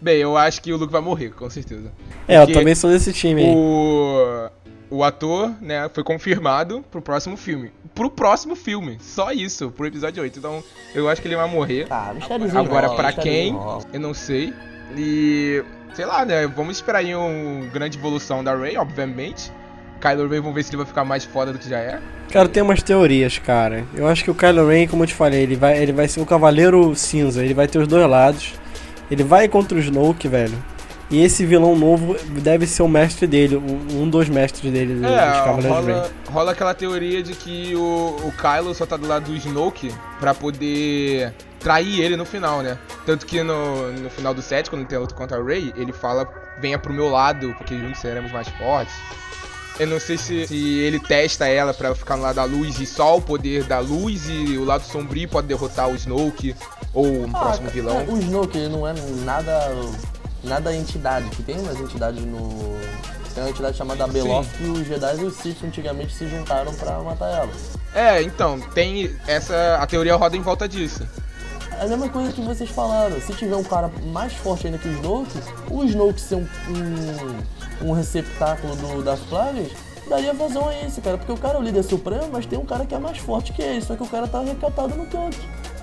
Bem, eu acho que o Luke vai morrer, com certeza. É, eu Porque também sou desse time aí. O, o ator, né, foi confirmado pro próximo filme. Pro próximo filme, só isso, pro episódio 8. Então, eu acho que ele vai morrer. Ah, mistériozinho Agora, mistériozinho quem, eu não sei. E, sei lá, né, vamos esperar aí uma grande evolução da Rey, obviamente. Kylo Ren, vamos ver se ele vai ficar mais foda do que já é. Cara, tem umas teorias, cara. Eu acho que o Kylo Ren, como eu te falei, ele vai, ele vai ser um cavaleiro cinza. Ele vai ter os dois lados. Ele vai contra o Snoke, velho. E esse vilão novo deve ser o mestre dele, um, dos mestres dele, dos É, Cavaleiros Ren. rola, rola aquela teoria de que o, o Kylo só tá do lado do Snoke pra poder trair ele no final, né? Tanto que no, no final do set, quando tem a luta contra a Rey, ele fala, venha pro meu lado, porque juntos seremos mais fortes. Eu não sei se, se ele testa ela pra ficar no lado da luz e só o poder da luz e o lado sombrio pode derrotar o Snoke ou um Ah, próximo vilão. O Snoke não é nada. nada entidade, que tem umas entidades no. Tem uma entidade chamada Beloth que os Jedi e os Sith antigamente se juntaram pra matar ela. É, então, tem essa. A teoria roda em volta disso. É a mesma coisa que vocês falaram, se tiver um cara mais forte ainda que o Snoke, o Snoke ser um, um, um receptáculo do, das plagas, daria vazão a esse, cara. Porque o cara é o líder supremo, mas tem um cara que é mais forte que ele, só que o cara tá recatado no canto.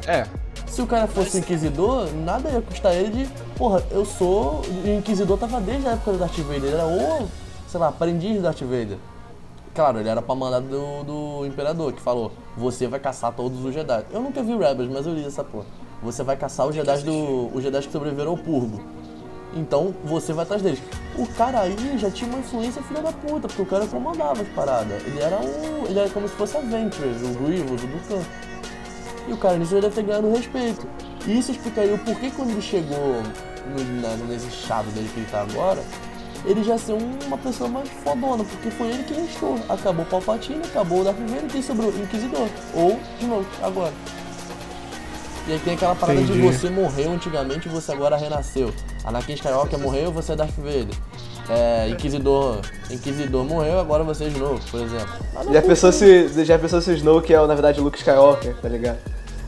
É, Se o cara fosse um inquisidor, nada ia custar ele de. Porra, eu sou. O inquisidor tava desde a época do Darth Vader. Ele era o. sei lá, aprendiz do Darth Vader. Claro, ele era pra mandar do, do Imperador, que falou: Você vai caçar todos os Jedi. Eu nunca vi Rebels, mas eu li essa porra. Você vai caçar os Jedi do. os Jedi que sobreviveram ao Purgo. Então você vai atrás deles. O cara aí já tinha uma influência filha da puta, porque o cara comandava as paradas. Ele era um. Ele era como se fosse a Ventress, o Grievous, o Dukan. E o cara nisso já deve ter ganhado respeito. E isso explicaria o porquê quando ele chegou no, nesse estado dele que ele tá agora, ele já ser um- uma pessoa mais fodona, porque foi ele que instou. Acabou o Palpatine, acabou o Darth Vader, quem sobrou? Inquisidor. Ou Snoke, agora. E aí tem aquela parada de Entendi. você morreu antigamente e você agora renasceu. Anakin Skywalker morreu, você é Darth Vader. É, Inquisidor, Inquisidor morreu, agora você é Snoke, por exemplo. Já pensou se, já pensou se o Snoke é, na verdade, Luke Skywalker, tá ligado?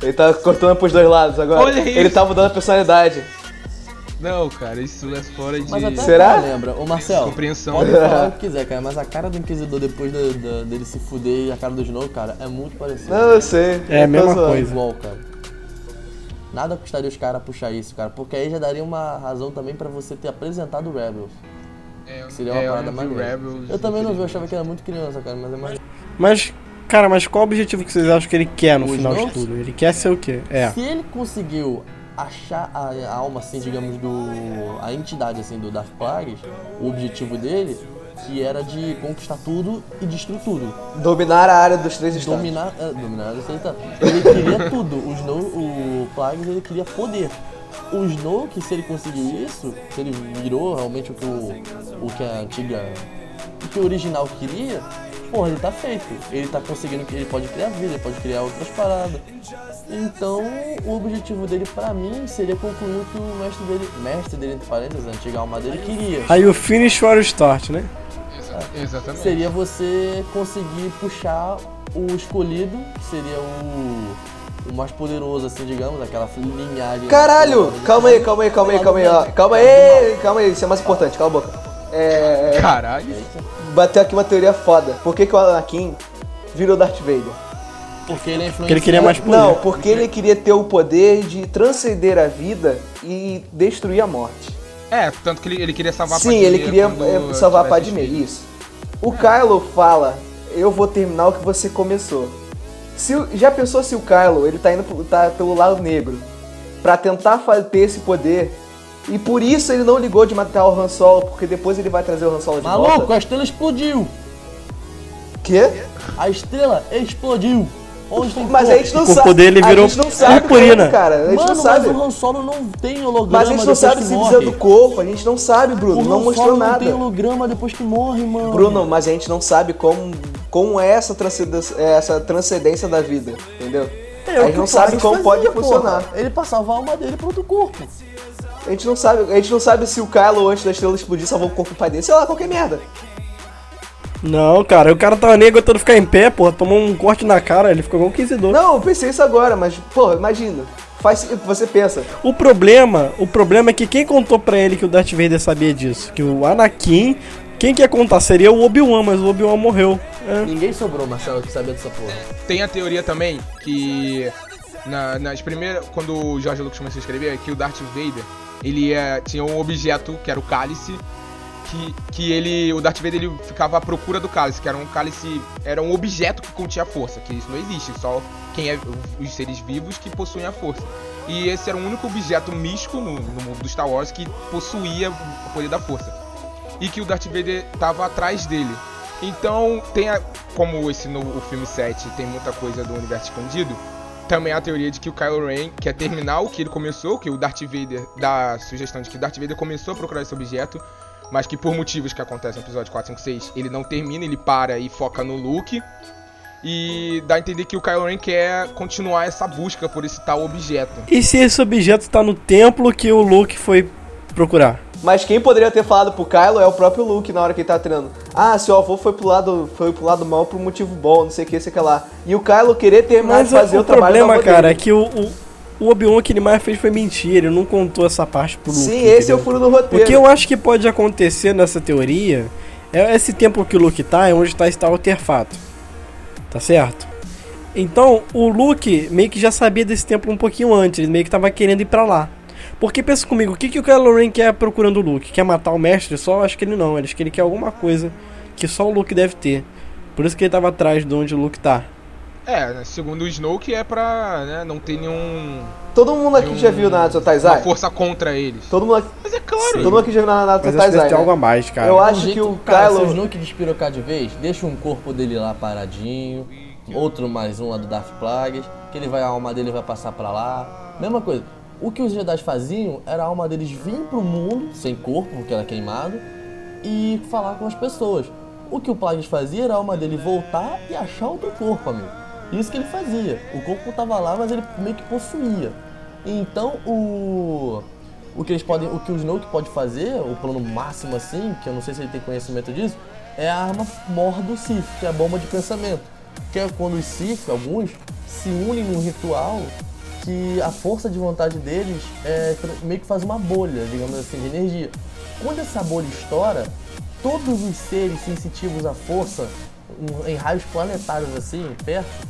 Ele tá cortando pros dois lados agora. Olha isso. Ele tá mudando a personalidade. não, cara, isso é fora de. Mas até Será? lembra, ô Marcelo, Compreensão. pode falar o que quiser, cara, mas a cara do Inquisidor depois da- da- dele se fuder e a cara do Snow, cara, é muito parecido. Não, eu sei. É a mesma coisa. igual, cara. Nada custaria os caras puxar isso, cara, porque aí já daria uma razão também pra você ter apresentado o Rebels. É, Seria uma é, eu parada. Rebels, Eu também não vi, eu achava que era muito criança, cara, mas é mais. Mas, cara, mas qual o objetivo que vocês acham que ele quer no O final de Snoke? tudo? Ele quer ser o quê? É. Se ele conseguiu achar a, a alma, assim, digamos, do. a entidade, assim, do Darth Plagueis, o objetivo dele, que era de conquistar tudo e destruir tudo. Dominar a área dos três estados. Dominar. É, dominar, eu sei, tá. Ele queria tudo. O Snow, o Plagueis, ele queria poder. O Snoke, se ele conseguiu isso, se ele virou realmente o que o, o que a antiga. o que o original queria, porra, ele tá feito. Ele tá conseguindo que ele pode criar vida, ele pode criar outras paradas. Então, o objetivo dele pra mim seria concluir o que o mestre dele, mestre dele entre parênteses, a antiga alma dele queria. Aí o finish for o start, né? Exa- Exatamente. seria você conseguir puxar o escolhido, que seria o, o mais poderoso, assim, digamos, aquela linhagem. Caralho! Calma aí, calma aí, calma aí, calma aí, ó. Calma aí, calma aí, isso é mais importante, cala a boca. É. Caralho. Bateu aqui uma teoria foda. Por que, que o Anakin virou Darth Vader? Porque ele é Porque ele queria mais poder. Não, porque ele queria ter o poder de transcender a vida e destruir a morte. É, tanto que ele, ele queria salvar a Sim, Padmé ele queria quando é, salvar a filho. isso. O Kylo fala, eu vou terminar o que você começou. Se, já pensou se o Kylo, ele tá indo tá pelo lado negro, pra tentar ter esse poder, e por isso ele não ligou de matar o Han Solo, porque depois ele vai trazer o Han Solo de Maluco, volta. a estrela explodiu! Quê? A estrela explodiu! Onde tem Mas a gente não O corpo sabe. dele virou a gente não sabe purpurina. como, cara. A gente Mano, não sabe. mas o Han Solo não tem holograma Mas a gente não sabe que se precisa do corpo, a gente não sabe, Bruno. O Não Han mostrou Solo não nada. tem holograma depois que morre, mano. Bruno, mas a gente não sabe como, como é essa transcendência, essa transcendência da vida, entendeu? É, a o gente não sabe como pode fazia, funcionar. porra. Ele passava a alma dele pra outro corpo. A gente não sabe, a gente não sabe se o Kylo antes da estrela explodir salvou o corpo do pai dele, sei lá, qualquer merda. Não, cara, o cara tava nem aguentando ficar em pé, porra. Tomou um corte na cara, ele ficou igual um inquisidor. Não, eu pensei isso agora, mas, pô, imagina. faz, você pensa. O problema, o problema é que quem contou pra ele que o Darth Vader sabia disso? Que o Anakin, quem quer contar seria o Obi-Wan, mas o Obi-Wan morreu. É. Ninguém sobrou, Marcelo, que sabia dessa porra. Tem a teoria também que na- nas primeiras. Quando o George Lucas começou a escrever, que o Darth Vader ele é, tinha um objeto que era o cálice. Que, que ele. O Darth Vader ele ficava à procura do cálice, que era um cálice. Era um objeto que continha força, que isso não existe, só quem é os seres vivos que possuem a força. E esse era o único objeto místico no, no mundo do Star Wars que possuía o poder da força. E que o Darth Vader tava atrás dele. Então, tem a, como esse no o filme 7 tem muita coisa do universo expandido, também a teoria de que o Kylo Ren quer terminar o que ele começou, que o Darth Vader dá a sugestão de que o Darth Vader começou a procurar esse objeto, mas que por motivos que acontecem no episódio 4, 5, 6, ele não termina, ele para e foca no Luke. E dá a entender que o Kylo Ren quer continuar essa busca por esse tal objeto. E se esse objeto tá no templo que o Luke foi procurar? Mas quem poderia ter falado pro Kylo é o próprio Luke na hora que ele tá treinando. Ah, seu avô foi pro lado, foi pro lado mal por um motivo bom, não sei o que, sei o que lá. E o Kylo querer terminar Mas de fazer o, o, trabalho do problema, cara, é dele. que o, o, o Obi-Wan que ele mais fez foi mentira, ele não contou essa parte pro Luke. Sim, esse é o entendeu? furo do roteiro. O que eu acho que pode acontecer nessa teoria é esse templo que o Luke tá, é onde tá esse tal artefato. Tá certo? Então, o Luke meio que já sabia desse templo um pouquinho antes, ele meio que tava querendo ir pra lá. Porque pensa comigo, o que, que o Kylo Ren quer procurando o Luke? Quer matar o mestre só? Acho que ele não, acho que ele quer alguma coisa que só o Luke deve ter. Por isso que ele tava atrás de onde o Luke tá. É, né, segundo o Snoke é pra né, não ter nenhum. Todo mundo aqui nenhum- já viu Naruto uma Taizai? força contra eles. Todo mundo aqui, Mas é claro. todo mundo aqui já viu Naruto Mas que Taizai, algo né? a mais, cara. Eu acho que jeito- o cara, se o Kylo... Snoke despirocar de vez, deixa um corpo dele lá paradinho, outro mais um lá do Darth Plagueis, que ele vai, a alma dele vai passar pra lá. Mesma coisa. O que os Jedi faziam era a alma deles vir pro mundo, sem corpo, porque era queimado, e falar com as pessoas. O que o Plagueis fazia era a alma dele voltar e achar outro corpo, amigo. Isso que ele fazia. O corpo tava lá, mas ele meio que possuía. Então o o que eles podem, o que o Snoke pode fazer, o plano máximo assim, que eu não sei se ele tem conhecimento disso, é a arma mor do Sith, que é a bomba de pensamento. Que é quando os Sith, alguns, se unem num ritual que a força de vontade deles é meio que faz uma bolha, digamos assim, de energia. Quando essa bolha estoura, todos os seres sensitivos à força, em raios planetários assim, perto,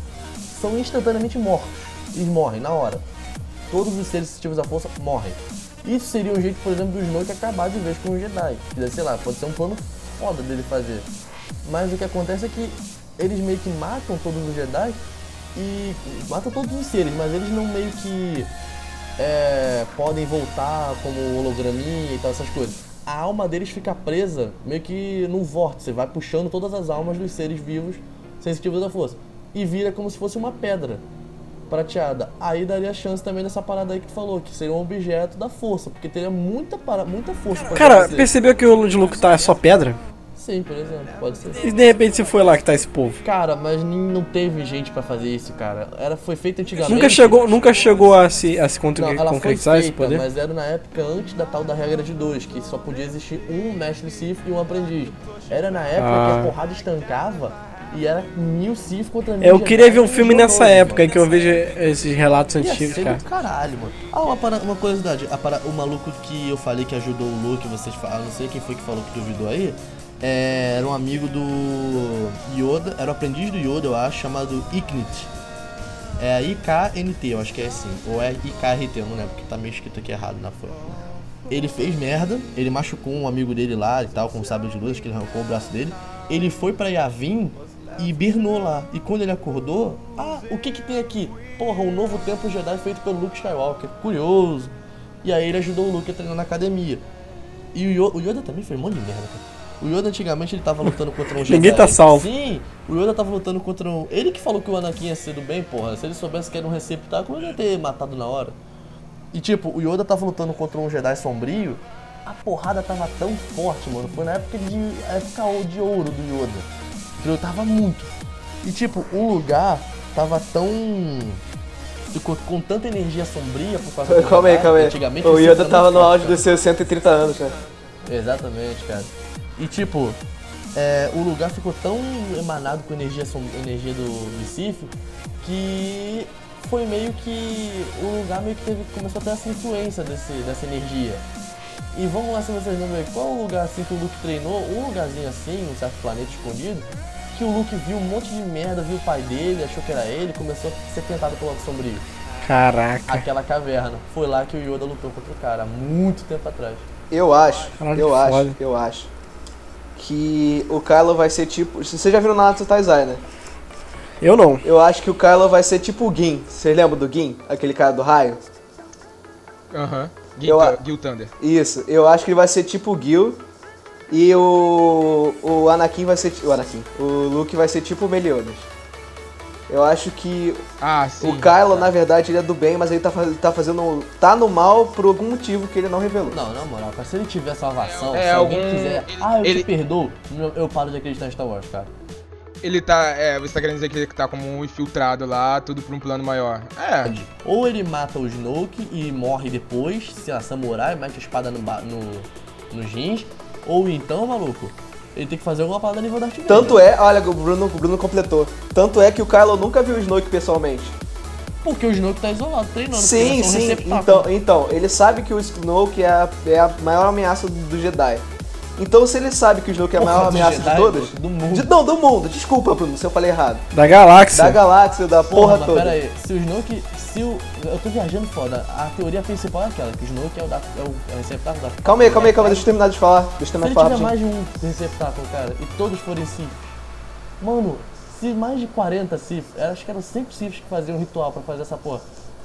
são instantaneamente mortos. Eles morrem na hora. Todos os seres sensitivos à força morrem. Isso seria um jeito, por exemplo, do Snoke acabar de vez com o Jedi. Sei lá, pode ser um plano foda dele fazer. Mas o que acontece é que eles meio que matam todos os Jedi e matam todos os seres, mas eles não meio que é, podem voltar como holograminha e tal, essas coisas. A alma deles fica presa meio que num vórtice, vai puxando todas as almas dos seres vivos sensitivos à força. E vira como se fosse uma pedra prateada. Aí daria chance também dessa parada aí que tu falou, que seria um objeto da força, porque teria muita, para... muita força pra Cara, acontecer. percebeu que o onde o Luke tá é só pedra? Sim, por exemplo, pode ser. E de repente se foi lá que tá esse povo? Cara, mas nem- não teve gente pra fazer isso, cara. Era, foi feito antigamente. Nunca chegou, nunca chegou a se, a se Não, ela foi concretizar esse feita, poder? mas era na época antes da tal da regra de dois, que só podia existir um mestre Sith e um aprendiz. Era na época Ah. que a porrada estancava e era mil Sith contra mil Eu queria ver um filme nessa época mano. que eu vejo esses relatos Ia antigos, ser cara. do caralho, mano. Ah, uma, para- uma curiosidade. A para- o maluco que eu falei que ajudou o Luke, vocês falaram, não sei quem foi que falou que duvidou aí. é, era um amigo do Yoda, era o aprendiz do Yoda, eu acho, chamado Iknit. É I-K-N-T, eu acho que é assim. Ou é I-K-R-T, eu não lembro, porque tá meio escrito aqui errado na foto. Ele fez merda, ele machucou um amigo dele lá e tal, com o sábio de luz, que ele arrancou o braço dele. Ele foi pra Yavin e hibernou lá. E quando ele acordou, ah, o que que tem aqui? Porra, um novo templo Jedi feito pelo Luke Skywalker. Curioso. E aí ele ajudou o Luke a treinar na academia. E o Yoda, o Yoda também fez um monte de merda, cara. O Yoda antigamente ele tava lutando contra um Jedi. Ninguém tá salvo. Sim, o Yoda tava lutando contra um. Ele que falou que o Anakin ia ser do bem, porra. Se ele soubesse que era um receptáculo, ele ia ter matado na hora. E tipo, o Yoda tava lutando contra um Jedi sombrio. A porrada tava tão forte, mano. Foi na época de. época de ouro do Yoda. Ele tava muito. E tipo, o lugar tava tão. Ficou com tanta energia sombria por causa do Calma aí, calma aí. Antigamente O Yoda tava no auge dos seus 130 anos, né? Exatamente, cara. E tipo, é, o lugar ficou tão emanado com energia, energia do, Sith que foi meio que o lugar meio que teve, começou a ter essa influência desse, dessa energia. E vamos lá se vocês não verem qual o lugar assim que o Luke treinou, um lugarzinho assim, um certo planeta escondido, que o Luke viu um monte de merda, viu o pai dele, achou que era ele, começou a ser tentado pelo lado sombrio. Caraca. Aquela caverna. Foi lá que o Yoda lutou contra o cara, há muito tempo atrás. Eu acho, Caralho, eu que acho, foda. eu acho que o Kylo vai ser tipo. Vocês já viram Naruto Taizai, né? Eu não. Eu acho que o Kylo vai ser tipo o Gin. Vocês lembram do Gin? Aquele cara do raio? Aham. Gil, a- Gil Thunder. Isso, eu acho que ele vai ser tipo o Gil. E o. O Anakin vai ser. O Anakin. O Luke vai ser tipo o Meliodas. Eu acho que Ah, sim. o Kylo, na verdade, ele é do bem, mas ele tá, ele tá fazendo. tá no mal por algum motivo que ele não revelou. Não, na moral, cara, se ele tiver salvação, É, se alguém algum- quiser. ele- ah, eu ele- te perdoo, eu- eu paro de acreditar em Star Wars, cara. Ele tá. É, você tá querendo dizer que ele tá como um infiltrado lá, tudo pra um plano maior. É. Ou ele mata o Snoke e morre depois, se a samurai, mete a espada no, no, no jeans. Ou então, maluco, ele tem que fazer alguma parada nível Darth Vader. Tanto é, olha, o Bruno, o Bruno completou. Tanto é que o Kylo nunca viu o Snoke pessoalmente. Porque o Snoke tá isolado, treinando. Sim, é sim. Então, então, ele sabe que o Snoke é a, é a maior ameaça do, do Jedi. Então, se ele sabe que o Snoke é a Porra, maior do ameaça Jedi, de todas. do mundo. De- não, do mundo. Desculpa, Bruno, se eu falei errado. Da galáxia. Da galáxia, da porra, Porra, mas toda. pera aí, se o Snoke. Se o. Eu tô viajando foda. A teoria principal é aquela, que o Snoke é o, da, é o, é o receptáculo da. Calma aí, calma aí, calma aí, deixa eu terminar de falar. Deixa eu Se terminar de falar. tiver rapidinho. mais de um receptáculo, cara, e todos forem Sith. Mano, se mais de 40 Sith, acho que eram 100 Siths que faziam um ritual pra fazer essa porra.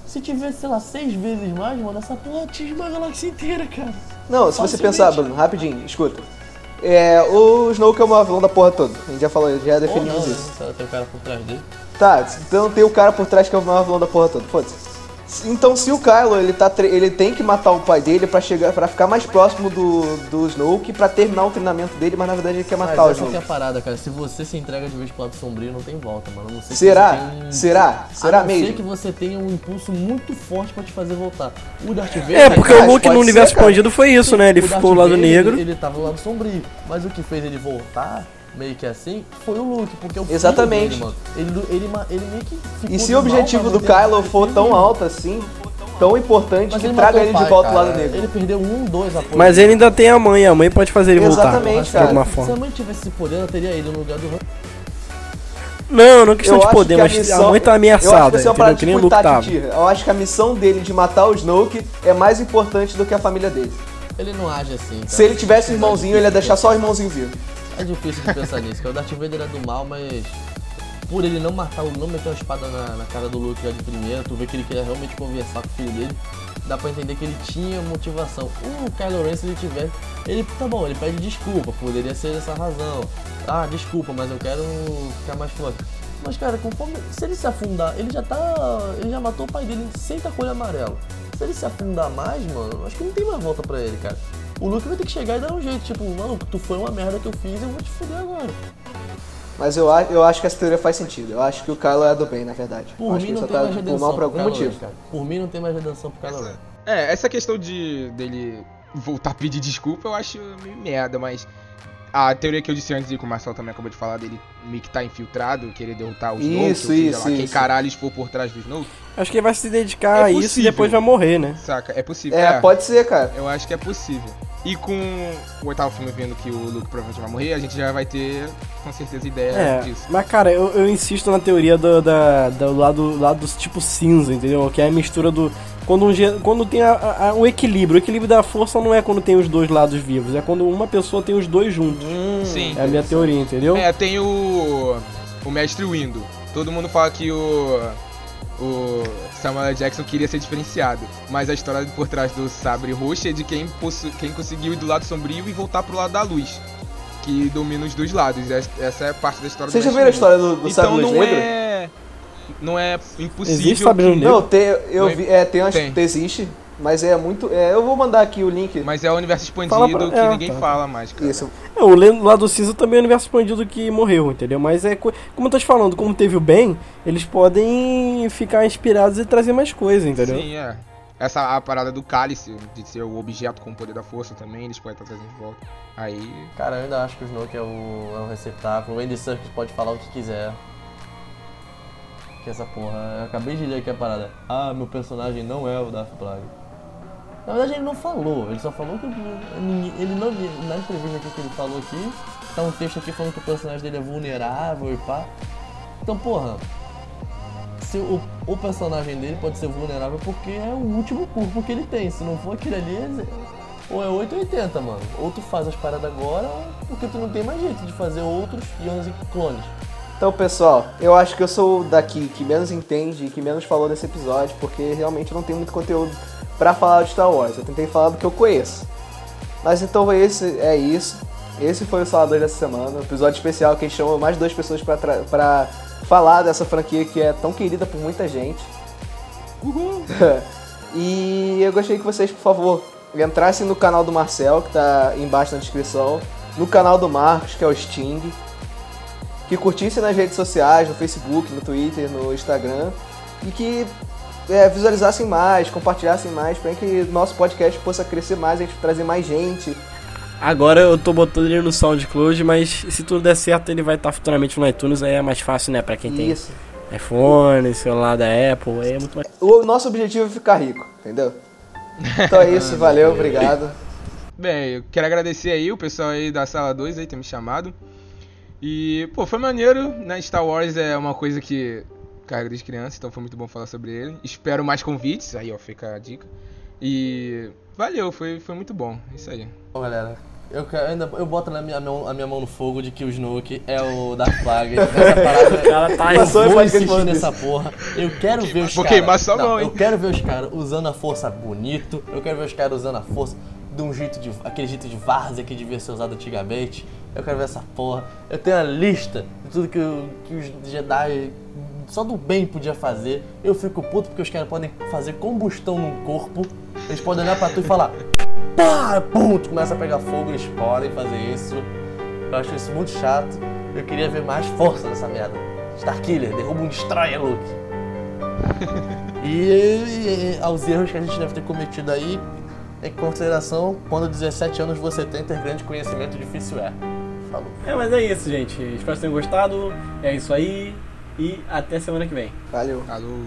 Se tivesse, sei lá, seis vezes mais, mano, essa porra atinge uma galáxia inteira, cara. Não, se você Facilmente. pensar, Bruno, rapidinho, escuta. É, o Snoke é o maior vilão da porra toda. A gente já falou, já definimos não, né? isso. Ela tem o cara por trás dele. Tá, então tem o cara por trás que é o maior vilão da porra toda. Foda-se. Então se o Kylo, ele, tá ele tem que matar o pai dele pra, chegar, pra ficar mais próximo do, do Snoke pra terminar o treinamento dele, mas na verdade ele quer Mas matar o essa que é a Snoke. parada, cara. Se você se entrega de vez pro lado sombrio, não tem volta, mano. Será? um- Será? Será a não mesmo? ser que você tenha um impulso muito forte pra te fazer voltar. O Darth Vader... É, porque Cara, o Luke no universo ser, cara. expandido foi isso, né? Ele O Darth ficou do lado Vader, negro. Ele, ele tava no lado sombrio. Mas o que fez ele voltar, meio que assim, foi o Luke, porque o filho Exatamente. dele, mano. Ele, ele, ele meio que E se o objetivo do Kylo for tão alto assim, tão importante, Mas que ele traga ele o pai, de volta pro cara. lado negro. Ele perdeu um, dois apoios. Mas ele ainda tem a mãe, a mãe pode fazer ele voltar. Exatamente, De cara. alguma Se forma. a mãe tivesse esse poder, ela teria ele no lugar do Han. Não, não é questão Eu de acho poder, que a mas missão- a mãe tá Eu acho ameaçada, que uma entendeu? Que tipo Eu acho que a missão dele de matar o Snoke é mais importante do que a família dele. Ele não age assim, cara. Se ele tivesse um irmãozinho, ele ia deixar só o irmãozinho vivo. É difícil de pensar nisso, o Darth Vader é do mal, mas por ele não matar, não meter uma espada na, na cara do Luke já de primeira, tu vê que ele queria realmente conversar com o filho dele, dá pra entender que ele tinha motivação. O Kylo Ren, se ele tiver, ele, tá bom, ele pede desculpa, poderia ser essa razão. Ah, desculpa, mas eu quero ficar mais forte. Mas cara, conforme, se ele se afundar, ele já tá, ele já matou o pai dele sem tacolho amarelo. Se ele se afundar mais, mano, acho que não tem mais volta pra ele, cara. O Luke vai ter que chegar e dar um jeito, tipo, maluco, tu foi uma merda que eu fiz, eu vou te fuder agora. Mas eu, a- eu acho que essa teoria faz sentido. Eu acho que o Kylo é do bem, na verdade. Por eu acho mim que ele não só tem tá mais por redenção mal por pro algum motivo. cara. Por mim não tem mais redenção pro Kylo. É, essa questão de dele voltar a pedir desculpa eu acho meio merda, mas a teoria que eu disse antes e que o Marcel também acabou de falar dele meio que tá infiltrado, querer derrotar o Snoke, Isso, ou seja isso, lá, quem isso. caralho for por trás do Snoke, Acho que ele vai se dedicar É a isso e depois vai morrer, né? saca? É possível. É, pode ser, cara. Eu acho que é possível. E com o oitavo filme vendo que o Luke provavelmente vai morrer, a gente já vai ter com certeza ideia É, disso. mas cara, eu, eu insisto na teoria do, da, do lado, lado tipo cinza, entendeu? Que é a mistura do. Quando, um, quando tem a, a- a- o equilíbrio. O equilíbrio da força não é quando tem os dois lados vivos, é quando uma pessoa tem os dois juntos. Sim. É a minha teoria, entendeu? É, tem o. O Mestre Windu. Todo mundo fala que o. O Samuel. Jackson queria ser diferenciado. Mas a história por trás do sabre roxo é de quem, quem conseguiu ir do lado sombrio e voltar pro lado da luz. Que domina os dois lados. Es- Essa é parte da história Vocês do já viram a história do, do Então Sabre Negro? é. Não é impossível. Existe Sabre que- Negro? Não, tem, eu Não vi, é, tem umas, tem. existe, mas é muito, é, eu vou mandar aqui o link. Mas é o universo expandido pra- que é, ninguém tá. fala mais, cara. Isso, É, o lado cinza também é o universo expandido que morreu, entendeu? Mas é. co- Como eu tô te falando, como teve o bem, eles podem ficar inspirados e trazer mais coisas, entendeu? Sim, é. Essa a parada do cálice, de ser o objeto com o poder da força também, eles podem estar trazendo de volta. Aí. Cara, eu ainda acho que o Snoke é o, é o receptáculo. O Andy Serkis pode falar o que quiser. Que essa porra. Eu acabei de ler aqui a parada. Ah, meu personagem não é o Darth Plague. Na verdade ele não falou, ele só falou que ele não na entrevista aqui que ele falou aqui, tá um texto aqui falando que o personagem dele é vulnerável e pá. Então, porra, se o, o personagem dele pode ser vulnerável porque é o último corpo que ele tem. Se não for aquele ali, ou é 8 ou 80, mano. Ou tu faz as paradas agora, porque tu não tem mais jeito de fazer outros e 11 clones. Então, pessoal, eu acho que eu sou daqui que menos entende e que menos falou nesse episódio, porque realmente não tem muito conteúdo pra falar de Star Wars. Eu tentei falar do que eu conheço. Mas então esse é isso. Esse foi o Salador dessa semana, um episódio especial que a gente chamou mais duas pessoas pra falar dessa franquia que é tão querida por muita gente. e eu gostaria que vocês, por favor, entrassem no canal do Marcel, que tá embaixo na descrição, no canal do Marcos, que é o Sting, que curtissem nas redes sociais, no Facebook, no Twitter, no Instagram, e que é, visualizassem mais, compartilhassem mais, para que nosso podcast possa crescer mais, a gente trazer mais gente. Agora eu tô botando ele no SoundCloud, mas se tudo der certo, ele vai estar futuramente no iTunes, aí é mais fácil, né? Pra quem tem Isso. iPhone, celular da Apple, aí é muito mais. O nosso objetivo é ficar rico, entendeu? Então é isso, valeu, obrigado. Bem, eu quero agradecer aí o pessoal aí da sala 2 aí ter me chamado. E, pô, foi maneiro, né? Star Wars é uma coisa que carrego desde criança, então foi muito bom falar sobre ele. Espero mais convites, aí ó, fica a dica. E valeu, foi, foi muito bom. É isso aí. Bom, galera, eu, ainda, eu boto na minha mão, a minha mão no fogo de que o Snoke é o Darth Plague. Essa parada, O cara tá eu vou insistir nessa porra. Eu quero ver os Vou caras. queimar sua Não, mão, hein? Eu quero ver os caras usando a força bonito. Eu quero ver os caras usando a força de um jeito de. aquele jeito de várzea que devia ser usado antigamente. Eu quero ver essa porra. Eu tenho a lista de tudo que, que os Jedi só do bem podia fazer. Eu fico puto porque os caras podem fazer combustão num corpo. Eles podem olhar pra tu e falar. Pá! Pum! Tu começa a pegar fogo, eles podem fazer isso. Eu acho isso muito chato. Eu queria ver mais força nessa merda. Starkiller, derruba um Destroyer, Luke. e, e- e aos erros que a gente deve ter cometido aí, em consideração, quando 17 anos você tem, ter grande conhecimento difícil é. Falou. É, mas é isso, gente. Espero que tenham gostado. É isso aí. E até semana que vem. Valeu. Alô.